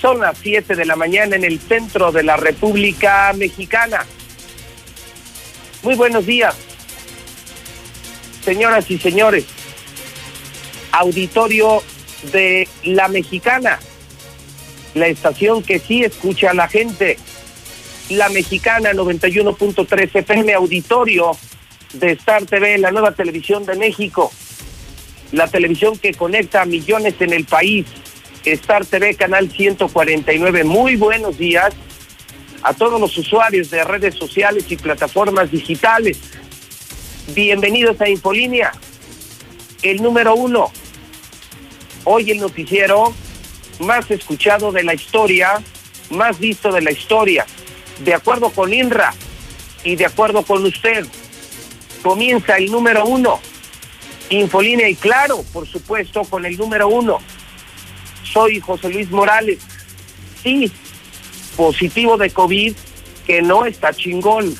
son las 7 de la mañana en el centro de la República Mexicana. Muy buenos días, señoras y señores. Auditorio de La Mexicana, la estación que sí escucha a la gente. La Mexicana 91.3 FM, auditorio de Star TV, la nueva televisión de México. La televisión que conecta a millones en el país Star TV, canal 149. Muy buenos días a todos los usuarios de redes sociales y plataformas digitales. Bienvenidos a Infolínea, el número uno. Hoy el noticiero más escuchado de la historia, más visto de la historia. De acuerdo con INRA y de acuerdo con usted, comienza el número uno. Infolínea y claro, por supuesto, con el número uno soy José Luis Morales. Sí, positivo de COVID, que no está chingón.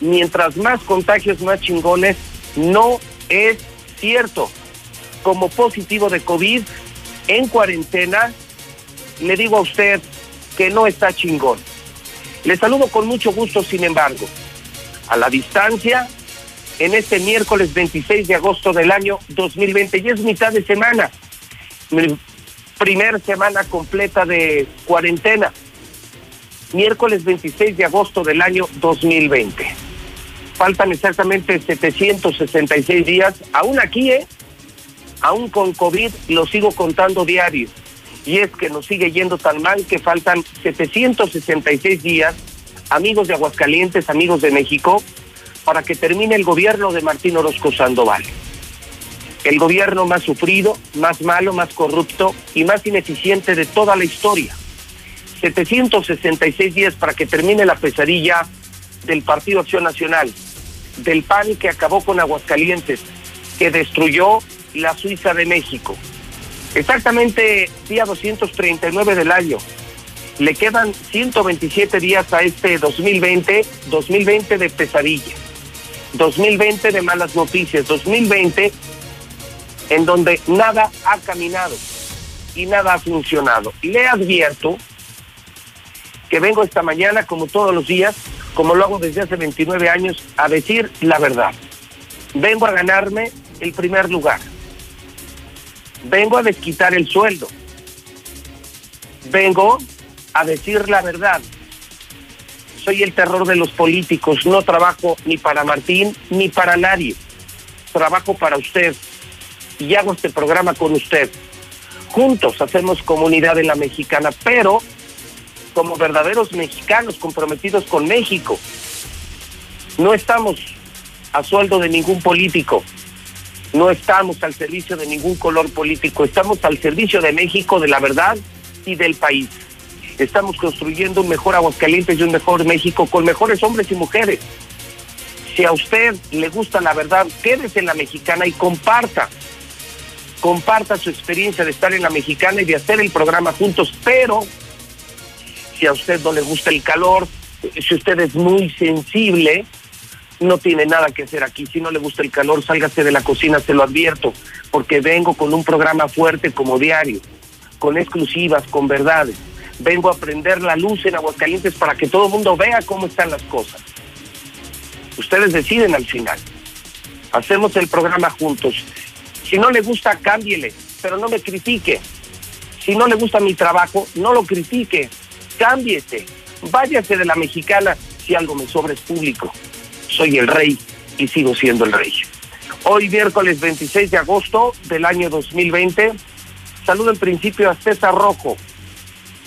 Mientras más contagios, más chingones, no es cierto. Como positivo de COVID, en cuarentena, le digo a usted que no está chingón. Le saludo con mucho gusto, sin embargo, a la distancia, en este miércoles 26 de agosto del año 2020, y es mitad de semana primer semana completa de cuarentena, miércoles 26 de agosto del año 2020. Faltan exactamente 766 días, aún aquí, ¿eh? Aún con COVID lo sigo contando diario. Y es que nos sigue yendo tan mal que faltan 766 días, amigos de Aguascalientes, amigos de México, para que termine el gobierno de Martín Orozco Sandoval el gobierno más sufrido, más malo, más corrupto y más ineficiente de toda la historia. 766 días para que termine la pesadilla del Partido Acción Nacional, del PAN que acabó con Aguascalientes, que destruyó la Suiza de México. Exactamente día 239 del año. Le quedan 127 días a este 2020, 2020 de pesadilla, 2020 de malas noticias, 2020 en donde nada ha caminado y nada ha funcionado. Y le advierto que vengo esta mañana, como todos los días, como lo hago desde hace 29 años, a decir la verdad. Vengo a ganarme el primer lugar. Vengo a desquitar el sueldo. Vengo a decir la verdad. Soy el terror de los políticos. No trabajo ni para Martín ni para nadie. Trabajo para usted y hago este programa con usted. Juntos hacemos comunidad en la mexicana, pero como verdaderos mexicanos comprometidos con México. No estamos a sueldo de ningún político, no estamos al servicio de ningún color político, estamos al servicio de México, de la verdad y del país. Estamos construyendo un mejor Aguascalientes y un mejor México con mejores hombres y mujeres. Si a usted le gusta la verdad, quédese en la mexicana y comparta comparta su experiencia de estar en la mexicana y de hacer el programa juntos, pero si a usted no le gusta el calor, si usted es muy sensible, no tiene nada que hacer aquí. Si no le gusta el calor, sálgase de la cocina, se lo advierto, porque vengo con un programa fuerte como diario, con exclusivas, con verdades. Vengo a prender la luz en Aguascalientes para que todo el mundo vea cómo están las cosas. Ustedes deciden al final. Hacemos el programa juntos. Si no le gusta, cámbiele, pero no me critique. Si no le gusta mi trabajo, no lo critique. Cámbiese. Váyase de la mexicana si algo me sobra es público. Soy el rey y sigo siendo el rey. Hoy miércoles 26 de agosto del año 2020, saludo en principio a César Rojo.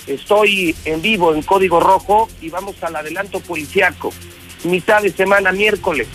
Estoy en vivo en Código Rojo y vamos al adelanto policiaco. Mitad de semana miércoles.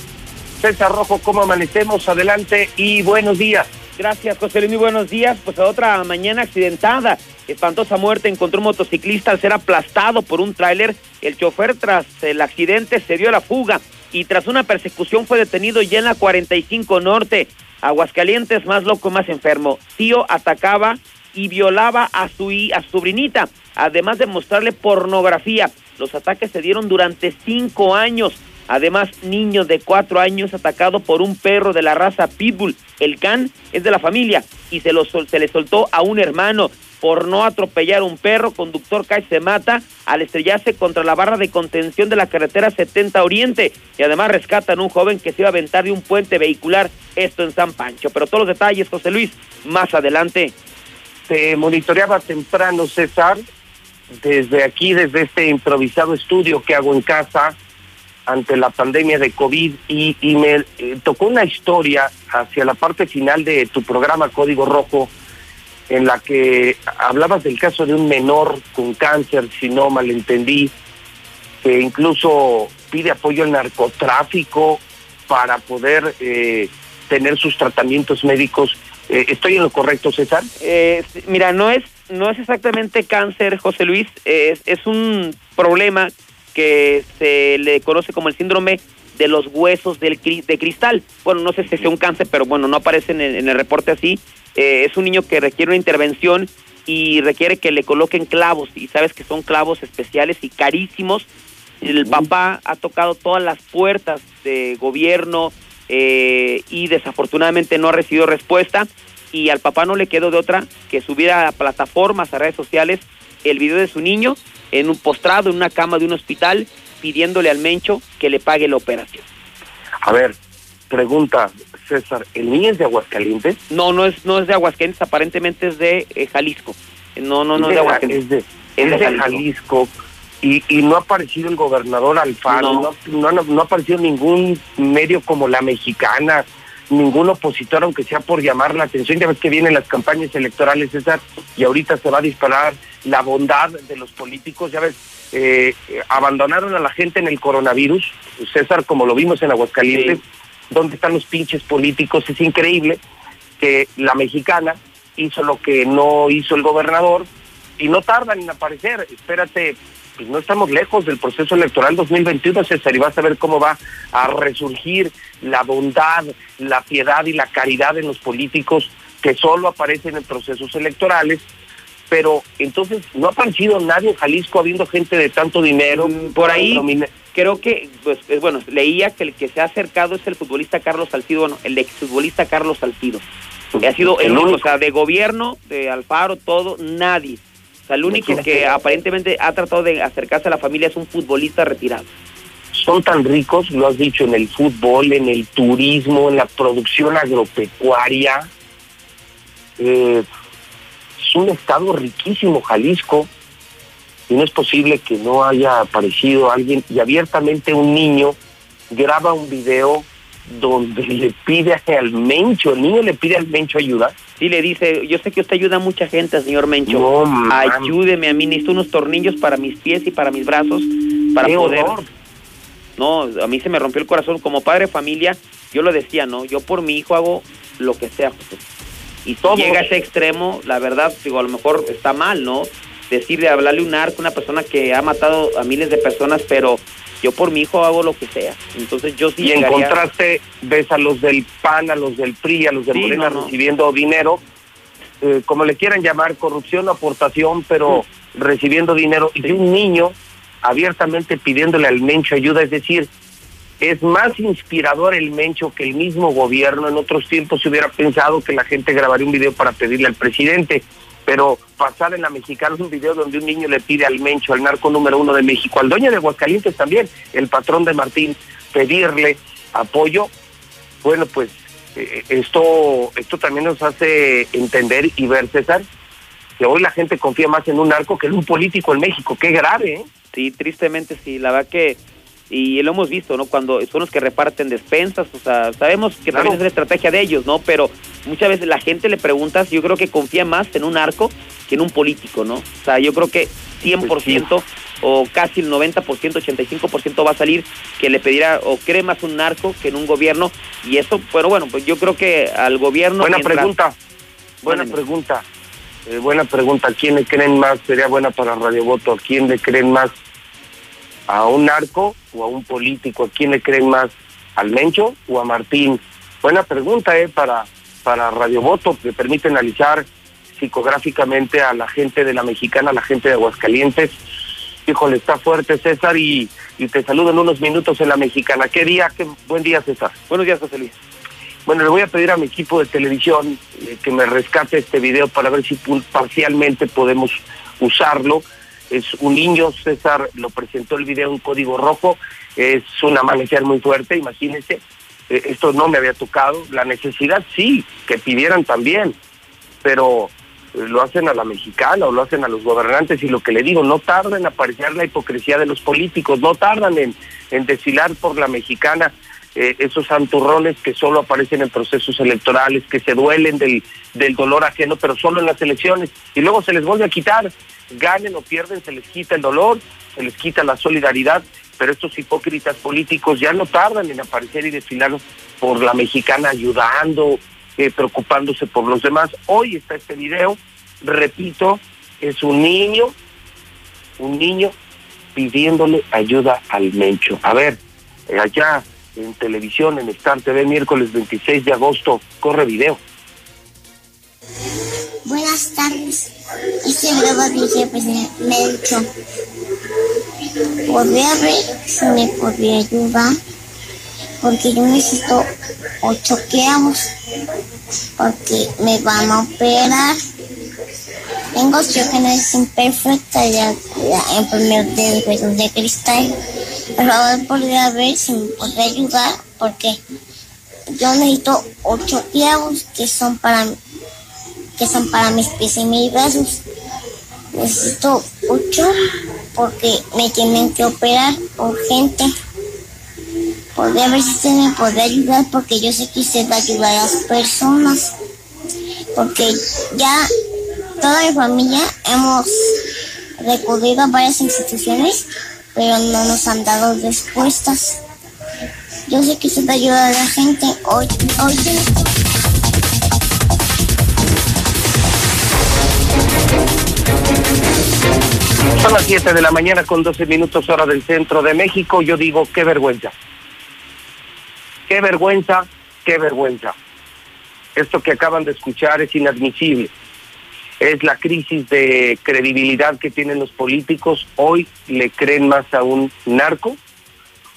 César Rojo, ¿cómo amanecemos? Adelante y buenos días. Gracias, José Luis. Muy buenos días. Pues a otra mañana accidentada. Espantosa muerte encontró un motociclista al ser aplastado por un tráiler. El chofer tras el accidente se dio a la fuga y tras una persecución fue detenido ya en la 45 Norte. Aguascalientes, más loco, más enfermo. Tío atacaba y violaba a su, a su sobrinita, además de mostrarle pornografía. Los ataques se dieron durante cinco años. Además, niño de cuatro años atacado por un perro de la raza Pitbull. El can es de la familia y se, le soltó a un hermano por no atropellar un perro. Conductor cae se mata al estrellarse contra la barra de contención de la carretera 70 Oriente. Y además rescatan a un joven que se iba a aventar de un puente vehicular. Esto en San Pancho. Pero todos los detalles, José Luis, más adelante. Se monitoreaba temprano, César, desde aquí, desde este improvisado estudio que hago en casa ante la pandemia de COVID y, me eh, tocó una historia hacia la parte final de tu programa Código Rojo en la que hablabas del caso de un menor con cáncer, si no malentendí, que incluso pide apoyo al narcotráfico para poder eh, tener sus tratamientos médicos. Eh, ¿Estoy en lo correcto, César? mira, no es, no es exactamente cáncer, José Luis, es, es un problema que se le conoce como el síndrome de los huesos del, de cristal. Bueno, no sé si sea un cáncer, pero bueno, no aparece en el, reporte así. Eh, es un niño que requiere una intervención y requiere que le coloquen clavos. Y sabes que son clavos especiales y carísimos. El papá ha tocado todas las puertas de gobierno eh, y desafortunadamente no ha recibido respuesta. Y al papá no le quedó de otra que subir a plataformas, a redes sociales, el video de su niño en un postrado en una cama de un hospital pidiéndole al Mencho que le pague la operación. A ver, pregunta César, ¿el niño es de Aguascalientes? No, no es no es de Aguascalientes, aparentemente es de eh, Jalisco. No, no, no es de Aguascalientes. Es de, Jalisco. Y, y, no ha aparecido el gobernador Alfaro, no. No, no, no ha aparecido ningún medio como La Mexicana, ningún opositor, aunque sea por llamar la atención. Ya ves que vienen las campañas electorales, César, y ahorita se va a disparar la bondad de los políticos. Ya ves, eh, abandonaron a la gente en el coronavirus, César, como lo vimos en Aguascalientes. ¿Dónde están los pinches políticos? Es increíble que la mexicana hizo lo que no hizo el gobernador y no tardan en aparecer. Espérate pues no estamos lejos del proceso electoral 2021, César, y vas a ver cómo va a resurgir la bondad, la piedad y la caridad en los políticos que solo aparecen en procesos electorales. Pero entonces no ha aparecido nadie en Jalisco habiendo gente de tanto dinero. Mm, por ahí creo que, pues bueno, leía que el que se ha acercado es el futbolista Carlos Salcido, bueno, el exfutbolista Carlos Salcido. Que ha sido el único, o sea, de gobierno, de Alfaro, todo, nadie el único que aparentemente ha tratado de acercarse a la familia es un futbolista retirado. Son tan ricos, lo has dicho, en el fútbol, en el turismo, en la producción agropecuaria. Eh, es un estado riquísimo, Jalisco, y no es posible que no haya aparecido alguien y abiertamente un niño graba un video donde le pide al Mencho, el niño le pide al Mencho ayuda. Sí, le dice, yo sé que usted ayuda a mucha gente, señor Mencho. Ayúdeme a mí, necesito unos tornillos para mis pies y para mis brazos, para poder... No, a mí se me rompió el corazón. Como padre de familia, yo lo decía, ¿no? Yo por mi hijo hago lo que sea, José. Y todo llega a ese extremo, la verdad, digo, a lo mejor está mal, ¿no? Decir de hablarle un arco una persona que ha matado a miles de personas, pero yo por mi hijo hago lo que sea. Entonces yo sí. Y en contraste ves a los del PAN, a los del PRI, a los de Morena recibiendo dinero, eh, como le quieran llamar, corrupción, aportación, pero recibiendo dinero. Y de un niño abiertamente pidiéndole al Mencho ayuda, es decir, es más inspirador el Mencho que el mismo gobierno. En otros tiempos se hubiera pensado que la gente grabaría un video para pedirle al presidente pero pasar en la mexicana un video donde un niño le pide al Mencho, al narco número uno de México, al dueño de Aguascalientes también, el patrón de Martín, pedirle apoyo, bueno, pues eh, esto, esto también nos hace entender y ver, César, que hoy la gente confía más en un narco que en un político en México. Qué grave, ¿eh? Sí, tristemente sí. La verdad que y lo hemos visto, ¿no? Cuando son los que reparten despensas, o sea, sabemos que también es la estrategia de ellos, ¿no? Pero muchas veces la gente le pregunta, yo creo que confía más en un arco que en un político, ¿no? O sea, yo creo que 100% o casi el 90%, 85% va a salir que le pedirá o cree más un narco que en un gobierno y eso, pero bueno, pues yo creo que al gobierno... Buena pregunta, buena pregunta, eh, buena pregunta, ¿a quién le creen más? Sería buena para Radio Voto, ¿a quién le creen más? ¿A un narco o a un político? ¿A quién le creen más? ¿Al Mencho o a Martín? Buena pregunta, ¿eh? Para, para Radio Voto, que permite analizar psicográficamente a la gente de la mexicana, a la gente de Aguascalientes. Híjole, está fuerte César y, te saludo en unos minutos en la mexicana. ¿Qué día? Qué buen día César. Buenos días José Luis. Bueno, le voy a pedir a mi equipo de televisión eh, que me rescate este video para ver si parcialmente podemos usarlo. Es un niño, César lo presentó el video en código rojo, es un amanecer muy fuerte, imagínense, eh, esto no me había tocado, la necesidad sí, que pidieran también, pero eh, lo hacen a la mexicana o lo hacen a los gobernantes y lo que le digo, no tardan en aparecer la hipocresía de los políticos, no tardan en, en desfilar por la mexicana eh, esos santurrones que solo aparecen en procesos electorales, que se duelen del, del dolor ajeno, pero solo en las elecciones, y luego se les vuelve a quitar, ganen o pierden, se les quita el dolor, se les quita la solidaridad, pero estos hipócritas políticos ya no tardan en aparecer y desfilar por la mexicana ayudando, eh, preocupándose por los demás. Hoy está este video, repito, es un niño, un niño pidiéndole ayuda al Mencho. A ver, eh, allá en televisión, en Star TV, miércoles 26 de agosto, corre video. Buenas tardes. Este video va dirigido al Mencho. Podría ver si me podría ayudar porque yo necesito ocho clavos porque me van a operar. Tengo es imperfecta ya en primer de huesos de cristal. Por favor, podría ver si me podría ayudar porque yo necesito ocho clavos que son para que son para mis pies y mis brazos. Necesito ocho porque me tienen que operar urgente. Podría ver si usted me puede ayudar porque yo sé que usted va a ayudar a las personas. Porque ya toda mi familia hemos recurrido a varias instituciones, pero no nos han dado respuestas. Yo sé que usted ayuda a la gente. Hoy, hoy Son las 7 de la mañana con 12 minutos hora del centro de México. Yo digo, qué vergüenza. Qué vergüenza, qué vergüenza. Esto que acaban de escuchar es inadmisible. Es la crisis de credibilidad que tienen los políticos. Hoy le creen más a un narco,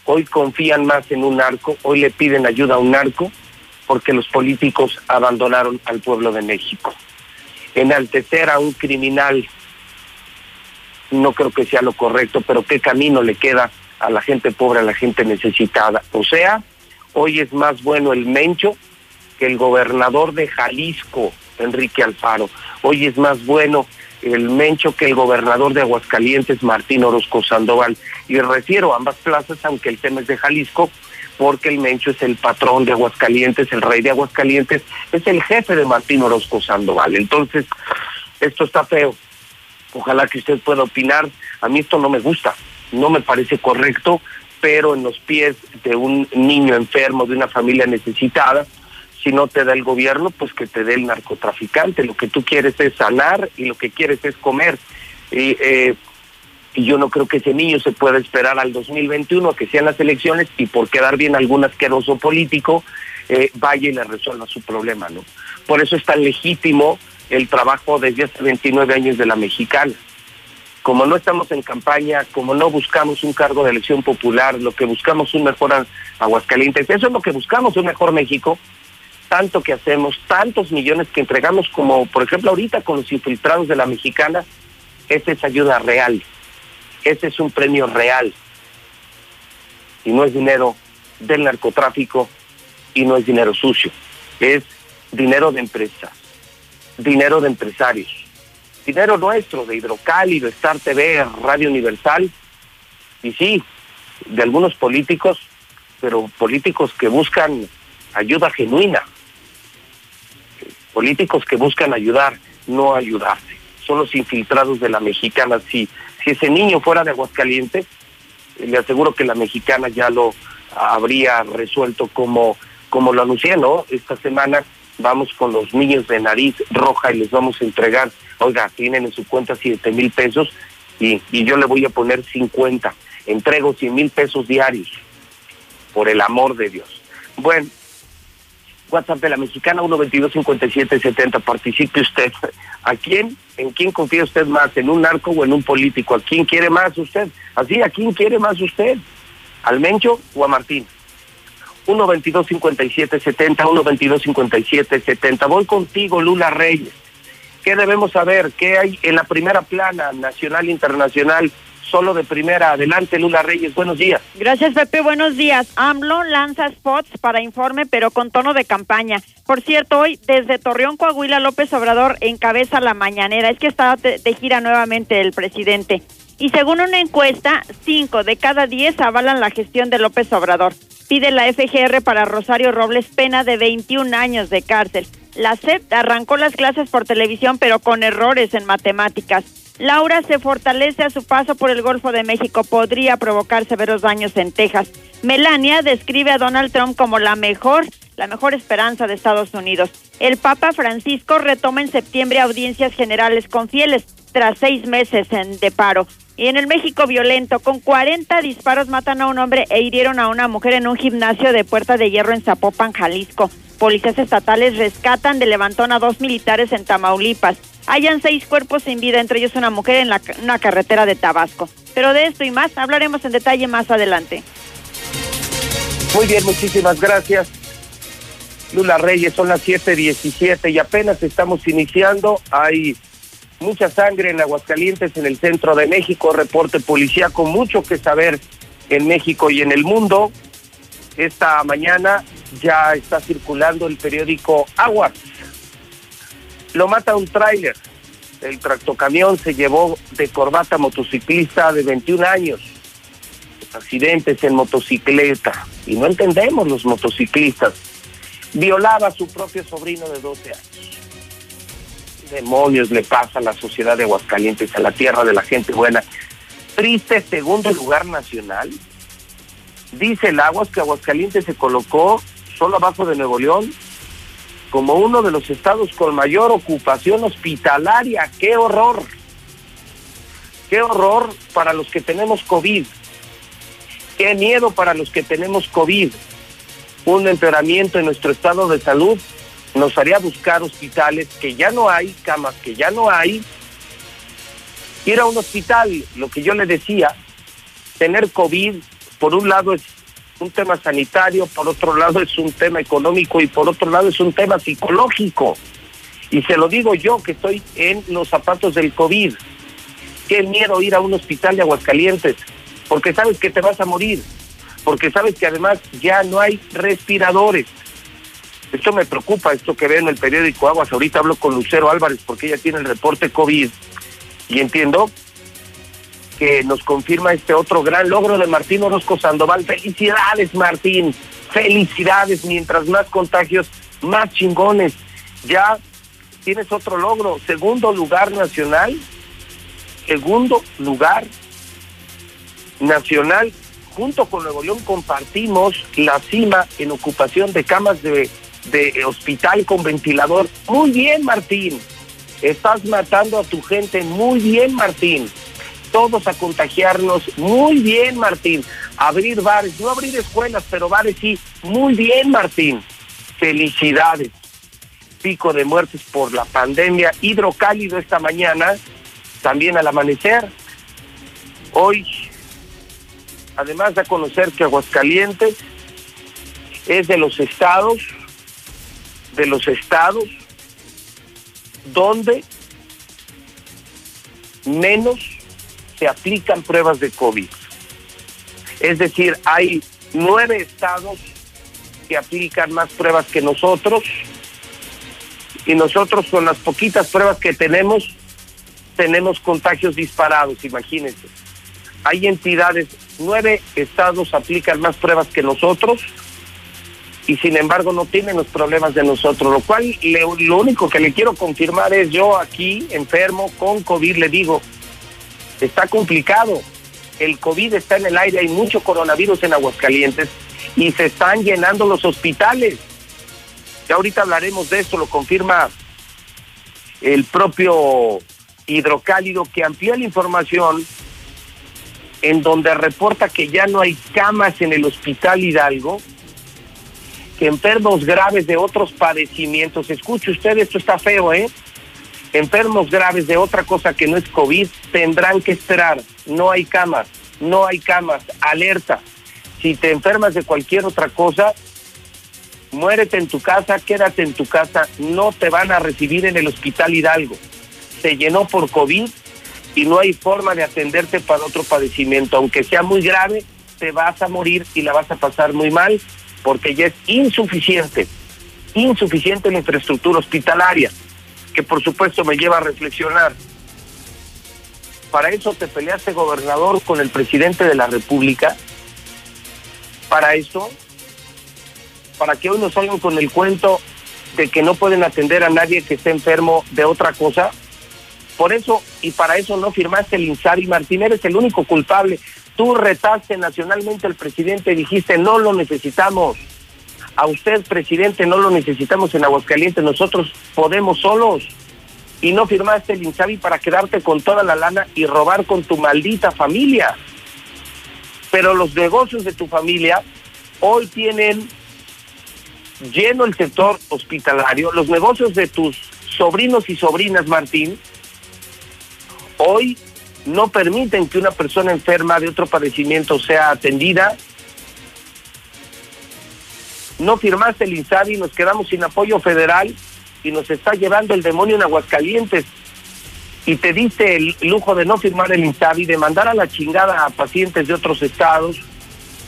hoy confían más en un narco, hoy le piden ayuda a un narco porque los políticos abandonaron al pueblo de México. Enaltecer a un criminal no creo que sea lo correcto, pero qué camino le queda a la gente pobre, a la gente necesitada. O sea, hoy es más bueno el Mencho que el gobernador de Jalisco, Enrique Alfaro. Hoy es más bueno el Mencho que el gobernador de Aguascalientes, Martín Orozco Sandoval. Y refiero a ambas plazas, aunque el tema es de Jalisco, porque el Mencho es el patrón de Aguascalientes, el rey de Aguascalientes, es el jefe de Martín Orozco Sandoval. Entonces, esto está feo ojalá que usted pueda opinar. A mí esto no me gusta, no me parece correcto, pero en los pies de un niño enfermo, de una familia necesitada, si no te da el gobierno, pues que te dé el narcotraficante. Lo que tú quieres es sanar y lo que quieres es comer. Y, eh, yo no creo que ese niño se pueda esperar al 2021 a que sean las elecciones y por quedar bien algún asqueroso político eh, vaya y le resuelva su problema, ¿no? Por eso es tan legítimo el trabajo desde hace 29 años de la mexicana. Como no estamos en campaña, como no buscamos un cargo de elección popular, lo que buscamos un mejor Aguascalientes, eso es lo que buscamos, un mejor México, tanto que hacemos, tantos millones que entregamos como por ejemplo ahorita con los infiltrados de la mexicana, esa es ayuda real, ese es un premio real. Y no es dinero del narcotráfico y no es dinero sucio, es dinero de empresas dinero de empresarios, dinero nuestro, de Hidrocálido, Star TV, Radio Universal, y sí, de algunos políticos, pero políticos que buscan ayuda genuina, políticos que buscan ayudar, no ayudarse. Son los infiltrados de la mexicana. Si, si ese niño fuera de Aguascalientes, le aseguro que la mexicana ya lo habría resuelto como, como lo anuncié, ¿no? Esta semana vamos con los niños de nariz roja y les vamos a entregar, oiga, tienen en su cuenta siete mil pesos y, y yo le voy a poner 50. Entrego 100 mil pesos diarios, por el amor de Dios. Bueno, WhatsApp de la mexicana 122-5770, participe usted. ¿A quién, en quién confía usted más? ¿En un narco o en un político? ¿A quién quiere más usted? Así, ¿a quién quiere más usted? ¿Al Mencho o a Martín? 122-5770, 122-5770. Voy contigo, Lula Reyes. ¿Qué debemos saber? ¿Qué hay en la primera plana nacional e internacional? Solo de primera. Adelante, Lula Reyes. Buenos días. Gracias, Pepe. Buenos días. AMLO lanza spots para informe, pero con tono de campaña. Por cierto, hoy desde Torreón, Coahuila, López Obrador encabeza la mañanera. Es que está de, gira nuevamente el presidente. Y según una encuesta, cinco de cada diez avalan la gestión de López Obrador. Pide la FGR para Rosario Robles pena de 21 años de cárcel. La SEP arrancó las clases por televisión, pero con errores en matemáticas. Laura se fortalece a su paso por el Golfo de México. Podría provocar severos daños en Texas. Melania describe a Donald Trump como la mejor, la mejor esperanza de Estados Unidos. El Papa Francisco retoma en septiembre audiencias generales con fieles tras seis meses en, de paro. Y en el México violento, con 40 disparos matan a un hombre e hirieron a una mujer en un gimnasio de Puerta de Hierro en Zapopan, Jalisco. Policías estatales rescatan de levantón a dos militares en Tamaulipas. Hayan seis cuerpos sin vida, entre ellos una mujer en la, una carretera de Tabasco. Pero de esto y más hablaremos en detalle más adelante. Muy bien, muchísimas gracias. Lula Reyes, son las 7:17 y apenas estamos iniciando. Hay mucha sangre en Aguascalientes, en el centro de México, reporte policíaco, mucho que saber en México y en el mundo. Esta mañana ya está circulando el periódico Aguas. Lo mata un tráiler. El tractocamión se llevó de corbata motociclista de 21 años. Accidentes en motocicleta. Y no entendemos los motociclistas. Violaba a su propio sobrino de 12 años demonios le pasa a la sociedad de Aguascalientes, a la tierra de la gente buena. Triste segundo lugar nacional. Dice el Aguas que Aguascalientes se colocó solo abajo de Nuevo León como uno de los estados con mayor ocupación hospitalaria. ¡Qué horror! ¡Qué horror para los que tenemos COVID! ¡Qué miedo para los que tenemos COVID! Un empeoramiento en nuestro estado de salud nos haría buscar hospitales que ya no hay, camas que ya no hay. Ir a un hospital, lo que yo le decía, tener COVID, por un lado es un tema sanitario, por otro lado es un tema económico y por otro lado es un tema psicológico. Y se lo digo yo que estoy en los zapatos del COVID. Qué miedo ir a un hospital de Aguascalientes, porque sabes que te vas a morir, porque sabes que además ya no hay respiradores esto me preocupa, esto que veo en el periódico Aguas. Ahorita hablo con Lucero Álvarez porque ella tiene el reporte COVID y entiendo que nos confirma este otro gran logro de Martín Orozco Sandoval. Felicidades, Martín. Felicidades. Mientras más contagios, más chingones. Ya tienes otro logro. Segundo lugar nacional. Segundo lugar nacional. Junto con Nuevo León compartimos la cima en ocupación de camas de de hospital con ventilador. Muy bien, Martín. Estás matando a tu gente. Muy bien, Martín. Todos a contagiarnos. Muy bien, Martín. Abrir bares, no abrir escuelas, pero bares sí. Muy bien, Martín. Felicidades. Pico de muertes por la pandemia. Hidrocálido esta mañana, también al amanecer. Hoy, además de conocer que Aguascalientes es de los estados de los estados donde menos se aplican pruebas de COVID. Es decir, hay nueve estados que aplican más pruebas que nosotros y nosotros con las poquitas pruebas que tenemos tenemos contagios disparados, imagínense. Hay entidades, nueve estados aplican más pruebas que nosotros y sin embargo no tienen los problemas de nosotros, lo cual lo único que le quiero confirmar es yo aquí enfermo con COVID, le digo, Está complicado. El COVID está en el aire, hay mucho coronavirus en Aguascalientes y se están llenando los hospitales. Ya ahorita hablaremos de eso, lo confirma el propio hidrocálido que amplía la información en donde reporta que ya no hay camas en el hospital Hidalgo, que enfermos graves de otros padecimientos, escuche usted, esto está feo, ¿eh? Enfermos graves de otra cosa que no es COVID tendrán que esperar, no hay camas, no hay camas, alerta. Si te enfermas de cualquier otra cosa, muérete en tu casa, quédate en tu casa, no te van a recibir en el hospital Hidalgo. Se llenó por COVID y no hay forma de atenderte para otro padecimiento. Aunque sea muy grave, te vas a morir y la vas a pasar muy mal porque ya es insuficiente, insuficiente la infraestructura hospitalaria, que por supuesto me lleva a reflexionar. Para eso te peleaste, gobernador, con el presidente de la República. Para eso, para que hoy nos salgan con el cuento de que no pueden atender a nadie que esté enfermo de otra cosa. Por eso y para eso no firmaste el INSABI, Martín, eres el único culpable. Tú retaste nacionalmente al presidente y dijiste, no lo necesitamos. A usted, presidente, no lo necesitamos en Aguascalientes, nosotros podemos solos. Y no firmaste el INSABI para quedarte con toda la lana y robar con tu maldita familia. Pero los negocios de tu familia hoy tienen lleno el sector hospitalario, los negocios de tus sobrinos y sobrinas, Martín, hoy no permiten que una persona enferma de otro padecimiento sea atendida. No firmaste el INSABI, nos quedamos sin apoyo federal y nos está llevando el demonio en Aguascalientes. Y te diste el lujo de no firmar el INSABI, de mandar a la chingada a pacientes de otros estados,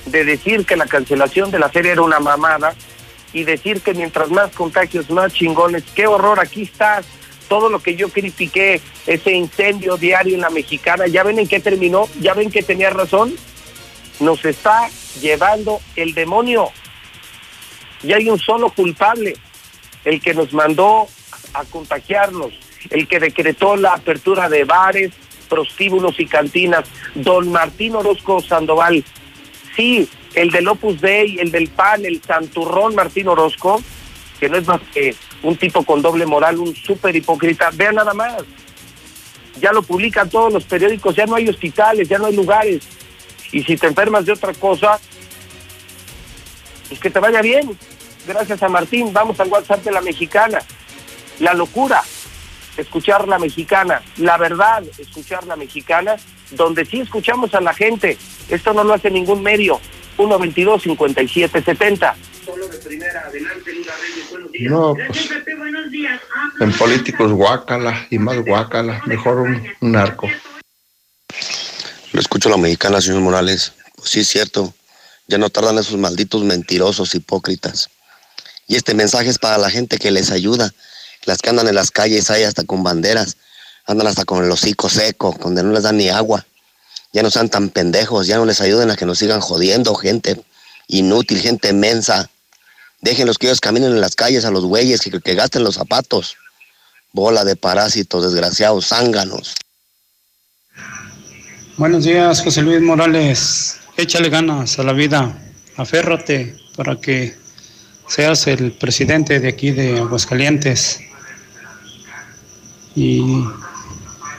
de decir que la cancelación de la feria era una mamada y decir que mientras más contagios, más chingones. ¡Qué horror! Aquí estás todo lo que yo critiqué, ese incendio diario en la mexicana, ¿ya ven en qué terminó? ¿Ya ven que tenía razón? Nos está llevando el demonio. Y hay un solo culpable, el que nos mandó a contagiarnos, el que decretó la apertura de bares, prostíbulos y cantinas, don Martín Orozco Sandoval. Sí, el del Opus Dei, el del PAN, el santurrón Martín Orozco, que no es más que un tipo con doble moral, un súper hipócrita. Vean nada más. Ya lo publican todos los periódicos, ya no hay hospitales, ya no hay lugares. Y si te enfermas de otra cosa, pues que te vaya bien. Gracias a Martín, vamos al WhatsApp de la mexicana. La locura, escuchar la mexicana. La verdad, escuchar la mexicana, donde sí escuchamos a la gente. Esto no lo hace ningún medio. 122 5770 no, pues, en políticos guácala y más guácala, mejor un, un narco. Lo escucho a la mexicana, señor Morales. Pues sí, es cierto. Ya no tardan esos malditos mentirosos hipócritas. Y este mensaje es para la gente que les ayuda. Las que andan en las calles ahí hasta con banderas. Andan hasta con el hocico seco, donde no les dan ni agua. Ya no sean tan pendejos, ya no les ayuden a que nos sigan jodiendo, gente inútil, gente mensa. Déjenlos que ellos caminen en las calles a los güeyes, que, que gasten los zapatos. Bola de parásitos, desgraciados, zánganos. Buenos días, José Luis Morales. Échale ganas a la vida. Aférrate para que seas el presidente de aquí de Aguascalientes. Y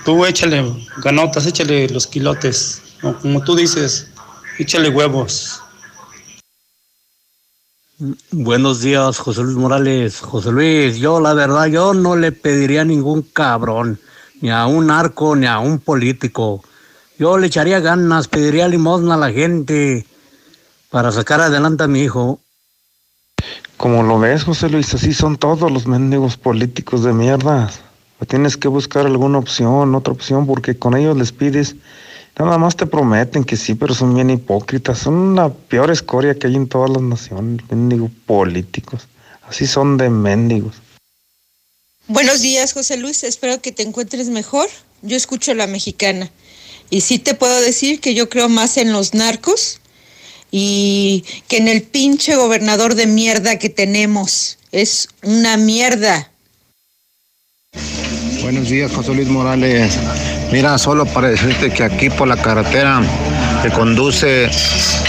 tú échale ganotas, échale los quilotes. como tú dices, échale huevos. Buenos días, José Luis Morales. José Luis, yo la verdad, yo no le pediría a ningún cabrón, ni a un narco, ni a un político. Yo le echaría ganas, pediría limosna a la gente para sacar adelante a mi hijo. Como lo ves, José Luis, así son todos los mendigos políticos de mierda. Tienes que buscar alguna opción, otra opción, porque con ellos les pides Nada más te prometen que sí, pero son bien hipócritas. Son la peor escoria que hay en todas las naciones, mendigos políticos. Así son de mendigos. Buenos días, José Luis. Espero que te encuentres mejor. Yo escucho la mexicana. Y sí te puedo decir que yo creo más en los narcos y que en el pinche gobernador de mierda que tenemos. Es una mierda. Buenos días, José Luis Morales. Mira, solo para decirte que aquí por la carretera que conduce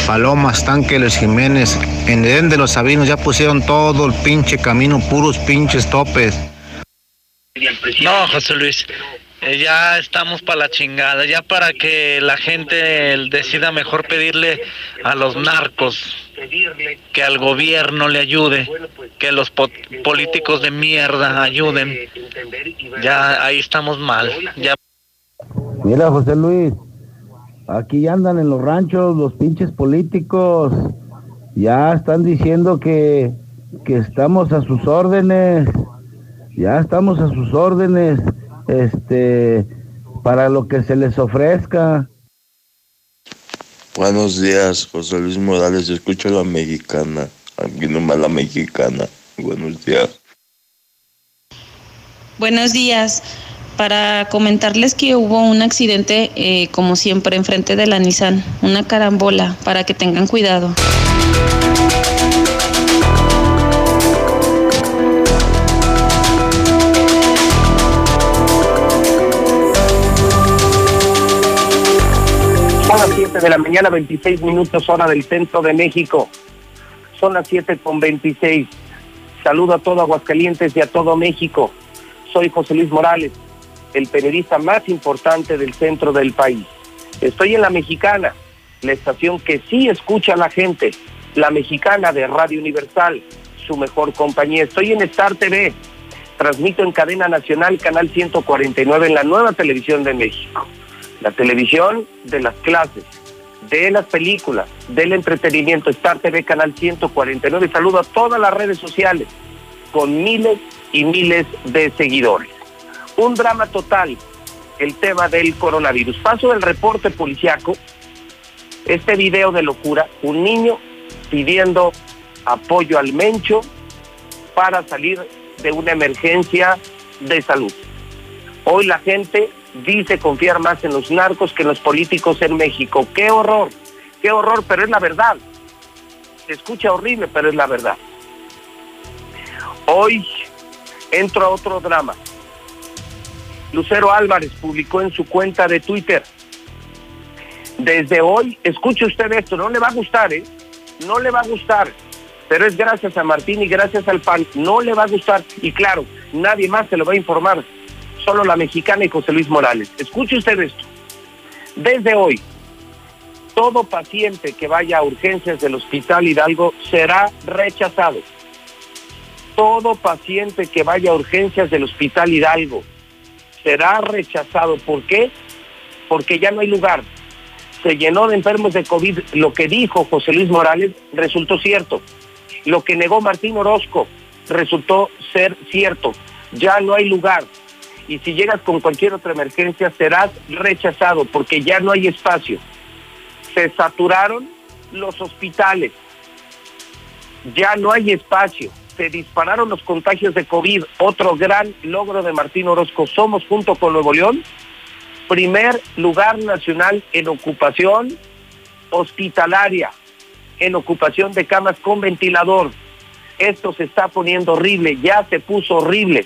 Palomas, Tanques, Jiménez, en Edén de los Sabinos ya pusieron todo el pinche camino, puros pinches topes. No, José Luis, eh, ya estamos para la chingada, ya para que la gente decida mejor pedirle a los narcos que al gobierno le ayude, que los políticos de mierda ayuden. Ya ahí estamos mal. Ya. Mira, José Luis, aquí andan en los ranchos los pinches políticos. Ya están diciendo que, que estamos a sus órdenes. Ya estamos a sus órdenes. Este, para lo que se les ofrezca. Buenos días, José Luis Morales. Escucho la mexicana. Aquí nomás la mexicana. Buenos días. Buenos días. Para comentarles que hubo un accidente, eh, como siempre, enfrente de la Nissan. Una carambola, para que tengan cuidado. 7 de la mañana, 26 minutos hora del centro de México. Son las 7 con 26. Saludo a todo Aguascalientes y a todo México. Soy José Luis Morales, el periodista más importante del centro del país. Estoy en La Mexicana, la estación que sí escucha a la gente, la mexicana de Radio Universal, su mejor compañía. Estoy en Star TV, transmito en cadena nacional, canal 149 en la nueva televisión de México la televisión de las clases, de las películas, del entretenimiento, Star TV Canal 149. Saludo a todas las redes sociales con miles y miles de seguidores. Un drama total, el tema del coronavirus. Paso del reporte policiaco, este video de locura, un niño pidiendo apoyo al Mencho para salir de una emergencia de salud. Hoy la gente dice confiar más en los narcos que en los políticos en México. ¡Qué horror! ¡Qué horror! Pero es la verdad. Se escucha horrible, pero es la verdad. Hoy entro a otro drama. Lucero Álvarez publicó en su cuenta de Twitter. Desde hoy, escuche usted esto, no le va a gustar, ¿eh? No le va a gustar, pero es gracias a Martín y gracias al PAN, no le va a gustar. Y claro, nadie más se lo va a informar solo la mexicana y José Luis Morales. Escuche usted esto. Desde hoy, todo paciente que vaya a urgencias del Hospital Hidalgo será rechazado. Todo paciente que vaya a urgencias del Hospital Hidalgo será rechazado. ¿Por qué? Porque ya no hay lugar. Se llenó de enfermos de COVID. Lo que dijo José Luis Morales resultó cierto. Lo que negó Martín Orozco resultó ser cierto. Ya no hay lugar y si llegas con cualquier otra emergencia serás rechazado porque ya no hay espacio. Se saturaron los hospitales, ya no hay espacio, se dispararon los contagios de COVID, otro gran logro de Martín Orozco. Somos junto con Nuevo León, primer lugar nacional en ocupación hospitalaria, en ocupación de camas con ventilador. Esto se está poniendo horrible, ya se puso horrible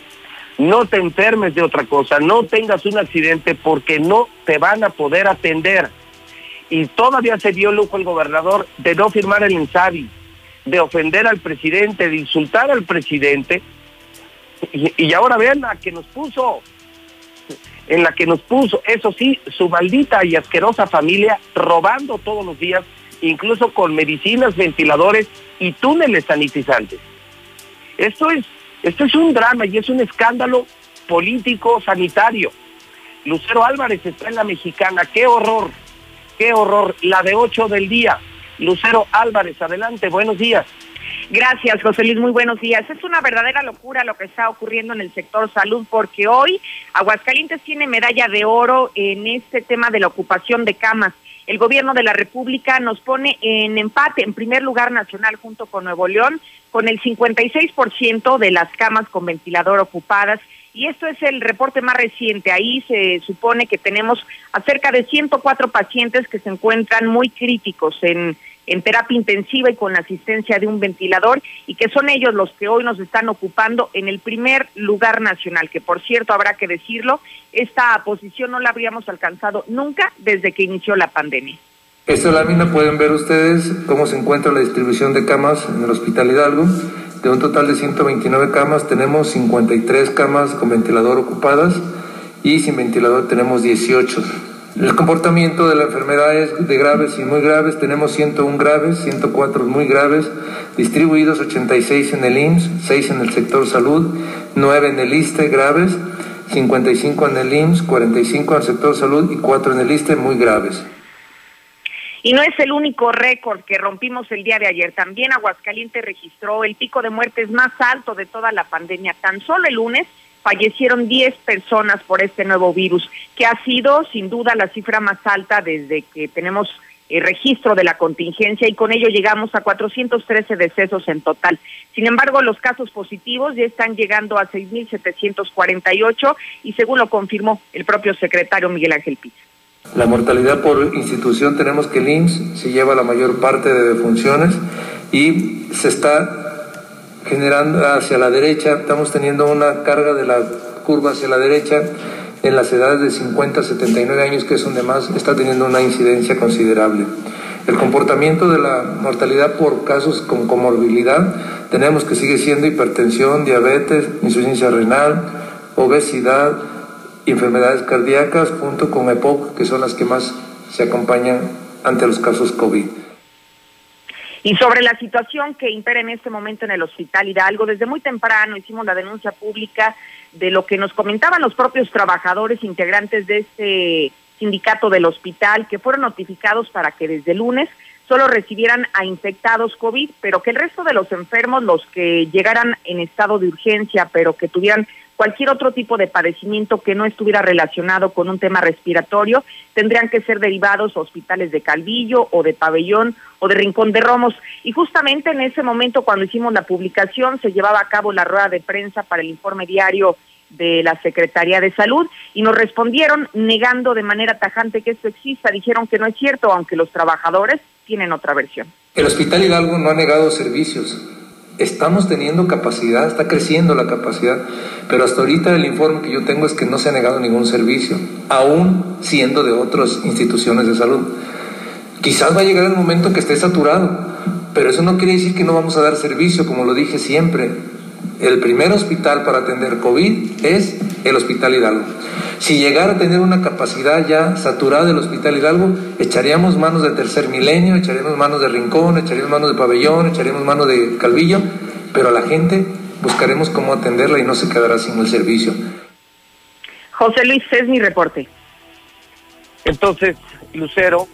no te enfermes de otra cosa, no tengas un accidente porque no te van a poder atender. Y todavía se dio lujo el gobernador de no firmar el INSABI, de ofender al presidente, de insultar al presidente. Y, ahora vean la que nos puso, en la que nos puso, eso sí, su maldita y asquerosa familia robando todos los días, incluso con medicinas, ventiladores y túneles sanitizantes. Esto es esto es un drama y es un escándalo político sanitario. Lucero Álvarez está en la mexicana. ¡Qué horror! ¡Qué horror! La de 8 del día. Lucero Álvarez, adelante, buenos días. Gracias, José Luis, muy buenos días. Es una verdadera locura lo que está ocurriendo en el sector salud porque hoy Aguascalientes tiene medalla de oro en este tema de la ocupación de camas. El gobierno de la República nos pone en empate, en primer lugar nacional junto con Nuevo León, con el 56% de las camas con ventilador ocupadas. Y esto es el reporte más reciente. Ahí se supone que tenemos a cerca de 104 pacientes que se encuentran muy críticos en en terapia intensiva y con la asistencia de un ventilador y que son ellos los que hoy nos están ocupando en el primer lugar nacional, que por cierto habrá que decirlo, esta posición no la habríamos alcanzado nunca desde que inició la pandemia. Esta lámina pueden ver ustedes cómo se encuentra la distribución de camas en el Hospital Hidalgo. De un total de 129 camas, tenemos 53 camas con ventilador ocupadas y sin ventilador tenemos 18. El comportamiento de la enfermedad es de graves y muy graves. Tenemos 101 graves, 104 muy graves, distribuidos 86 en el IMSS, 6 en el sector salud, 9 en el ISTE graves, 55 en el IMSS, 45 en el sector salud y 4 en el ISTE muy graves. Y no es el único récord que rompimos el día de ayer. También Aguascalientes registró el pico de muertes más alto de toda la pandemia. Tan solo el lunes fallecieron 10 personas por este nuevo virus, que ha sido sin duda la cifra más alta desde que tenemos el registro de la contingencia y con ello llegamos a 413 decesos en total. Sin embargo, los casos positivos ya están llegando a 6.748 y según lo confirmó el propio secretario Miguel Ángel Pizza. La mortalidad por institución tenemos que el IMSS se lleva la mayor parte de defunciones y se está generando hacia la derecha, estamos teniendo una carga de la curva hacia la derecha en las edades de 50 a 79 años, que es donde más está teniendo una incidencia considerable. El comportamiento de la mortalidad por casos con comorbilidad tenemos que sigue siendo hipertensión, diabetes, insuficiencia renal, obesidad, enfermedades cardíacas junto con EPOC, que son las que más se acompañan ante los casos COVID. Y sobre la situación que impera en este momento en el Hospital Hidalgo, desde muy temprano hicimos la denuncia pública de lo que nos comentaban los propios trabajadores integrantes de este sindicato del hospital, que fueron notificados para que desde lunes solo recibieran a infectados COVID, pero que el resto de los enfermos, los que llegaran en estado de urgencia, pero que tuvieran cualquier otro tipo de padecimiento que no estuviera relacionado con un tema respiratorio, tendrían que ser derivados a hospitales de Calvillo o de Pabellón o de Rincón de Romos. Y justamente en ese momento, cuando hicimos la publicación, se llevaba a cabo la rueda de prensa para el informe diario de la Secretaría de Salud y nos respondieron negando de manera tajante que esto exista. Dijeron que no es cierto, aunque los trabajadores tienen otra versión. El Hospital Hidalgo no ha negado servicios estamos teniendo capacidad, está creciendo la capacidad, pero hasta ahorita el informe que yo tengo es que no se ha negado ningún servicio, aún siendo de otras instituciones de salud. Quizás va a llegar el momento que esté saturado, pero eso no quiere decir que no vamos a dar servicio, como lo dije siempre. El primer hospital para atender COVID es el Hospital Hidalgo. Si llegara a tener una capacidad ya saturada del Hospital Hidalgo, echaríamos manos de tercer milenio, echaríamos manos de Rincón, echaríamos manos de Pabellón, echaríamos manos de Calvillo, pero a la gente buscaremos cómo atenderla y no se quedará sin el servicio. José Luis, es mi reporte. Entonces, Lucero,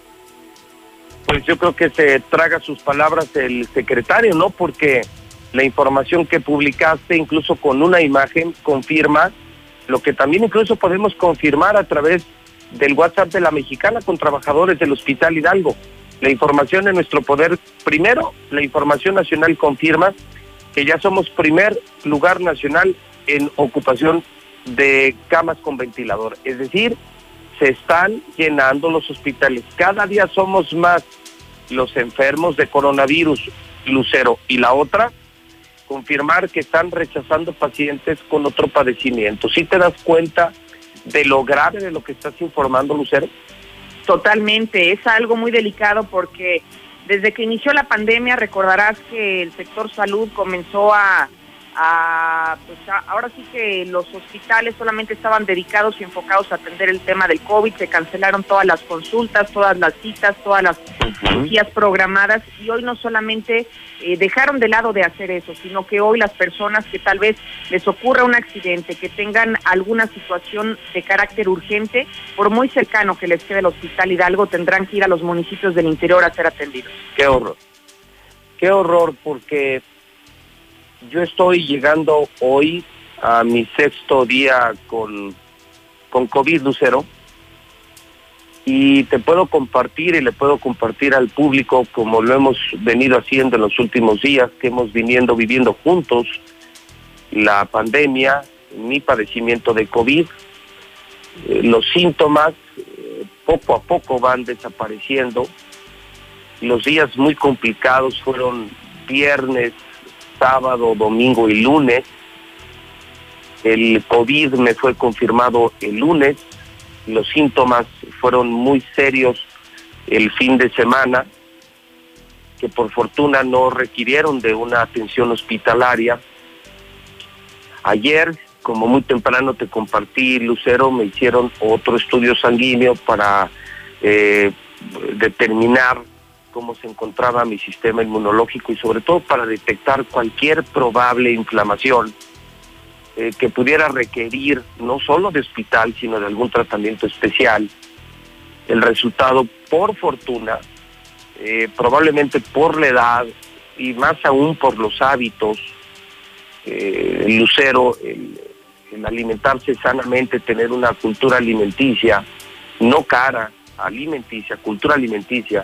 pues yo creo que se traga sus palabras el secretario, ¿no? Porque la información que publicaste, incluso con una imagen, confirma lo que también incluso podemos confirmar a través del WhatsApp de la mexicana con trabajadores del Hospital Hidalgo. La información en nuestro poder, primero, la información nacional confirma que ya somos primer lugar nacional en ocupación de camas con ventilador. Es decir, se están llenando los hospitales. Cada día somos más los enfermos de coronavirus, Lucero. Y la otra, confirmar que están rechazando pacientes con otro padecimiento. ¿Sí te das cuenta de lo grave de lo que estás informando, Lucero? Totalmente, es algo muy delicado porque desde que inició la pandemia recordarás que el sector salud comenzó a, pues ahora sí que los hospitales solamente estaban dedicados y enfocados a atender el tema del COVID, se cancelaron todas las consultas, todas las citas, todas las cirugías programadas y hoy no solamente eh, dejaron de lado de hacer eso, sino que hoy las personas que tal vez les ocurra un accidente, que tengan alguna situación de carácter urgente, por muy cercano que les quede el hospital Hidalgo, tendrán que ir a los municipios del interior a ser atendidos. Qué horror. Qué horror, porque yo estoy llegando hoy a mi sexto día con, con COVID, Lucero y te puedo compartir y le puedo compartir al público como lo hemos venido haciendo en los últimos días, que hemos viniendo viviendo juntos la pandemia, mi padecimiento de COVID. Eh, los síntomas eh, poco a poco van desapareciendo. Los días muy complicados fueron viernes, sábado, domingo y lunes. El COVID me fue confirmado el lunes. Los síntomas fueron muy serios el fin de semana, que por fortuna no requirieron de una atención hospitalaria. Ayer, como muy temprano te compartí, Lucero, me hicieron otro estudio sanguíneo para eh, determinar cómo se encontraba mi sistema inmunológico y sobre todo para detectar cualquier probable inflamación eh, que pudiera requerir no solo de hospital, sino de algún tratamiento especial. El resultado, por fortuna, eh, probablemente por la edad y más aún por los hábitos, eh, el lucero, el, el alimentarse sanamente, tener una cultura alimenticia, no cara, alimenticia, cultura alimenticia,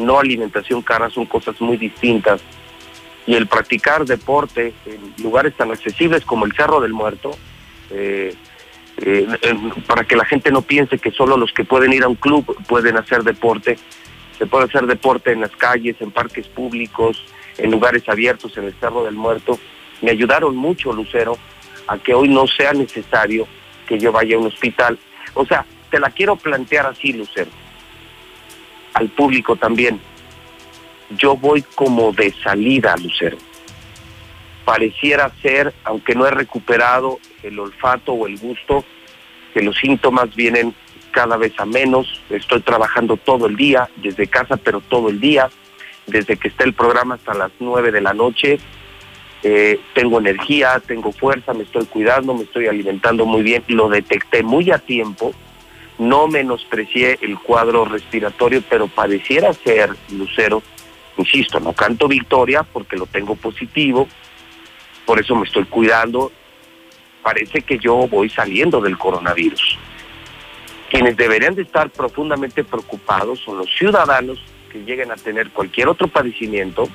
no alimentación cara, son cosas muy distintas. Y el practicar deporte en lugares tan accesibles como el Cerro del Muerto, eh, eh, para que la gente no piense que solo los que pueden ir a un club pueden hacer deporte, se puede hacer deporte en las calles, en parques públicos, en lugares abiertos, en el Cerro del Muerto. Me ayudaron mucho, Lucero, a que hoy no sea necesario que yo vaya a un hospital. O sea, te la quiero plantear así, Lucero al público también. Yo voy como de salida, Lucero. Pareciera ser, aunque no he recuperado el olfato o el gusto, que los síntomas vienen cada vez a menos. Estoy trabajando todo el día, desde casa, pero todo el día. Desde que está el programa hasta las nueve de la noche, eh, tengo energía, tengo fuerza, me estoy cuidando, me estoy alimentando muy bien. Lo detecté muy a tiempo no menosprecié el cuadro respiratorio, pero pareciera ser, Lucero, insisto, no canto victoria porque lo tengo positivo, por eso me estoy cuidando. Parece que yo voy saliendo del coronavirus. Quienes deberían de estar profundamente preocupados son los ciudadanos que lleguen a tener cualquier otro padecimiento,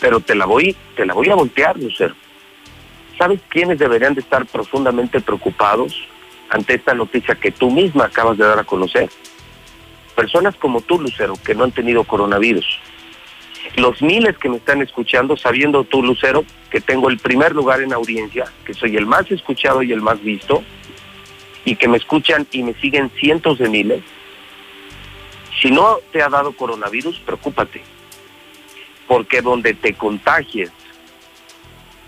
pero te la voy, te la voy a voltear, Lucero. ¿Sabes quiénes deberían de estar profundamente preocupados? Ante esta noticia que tú misma acabas de dar a conocer. Personas como tú, Lucero, que no han tenido coronavirus. Los miles que me están escuchando, sabiendo tú, Lucero, que tengo el primer lugar en audiencia, que soy el más escuchado y el más visto, y que me escuchan y me siguen cientos de miles, si no te ha dado coronavirus, preocúpate. Porque donde te contagies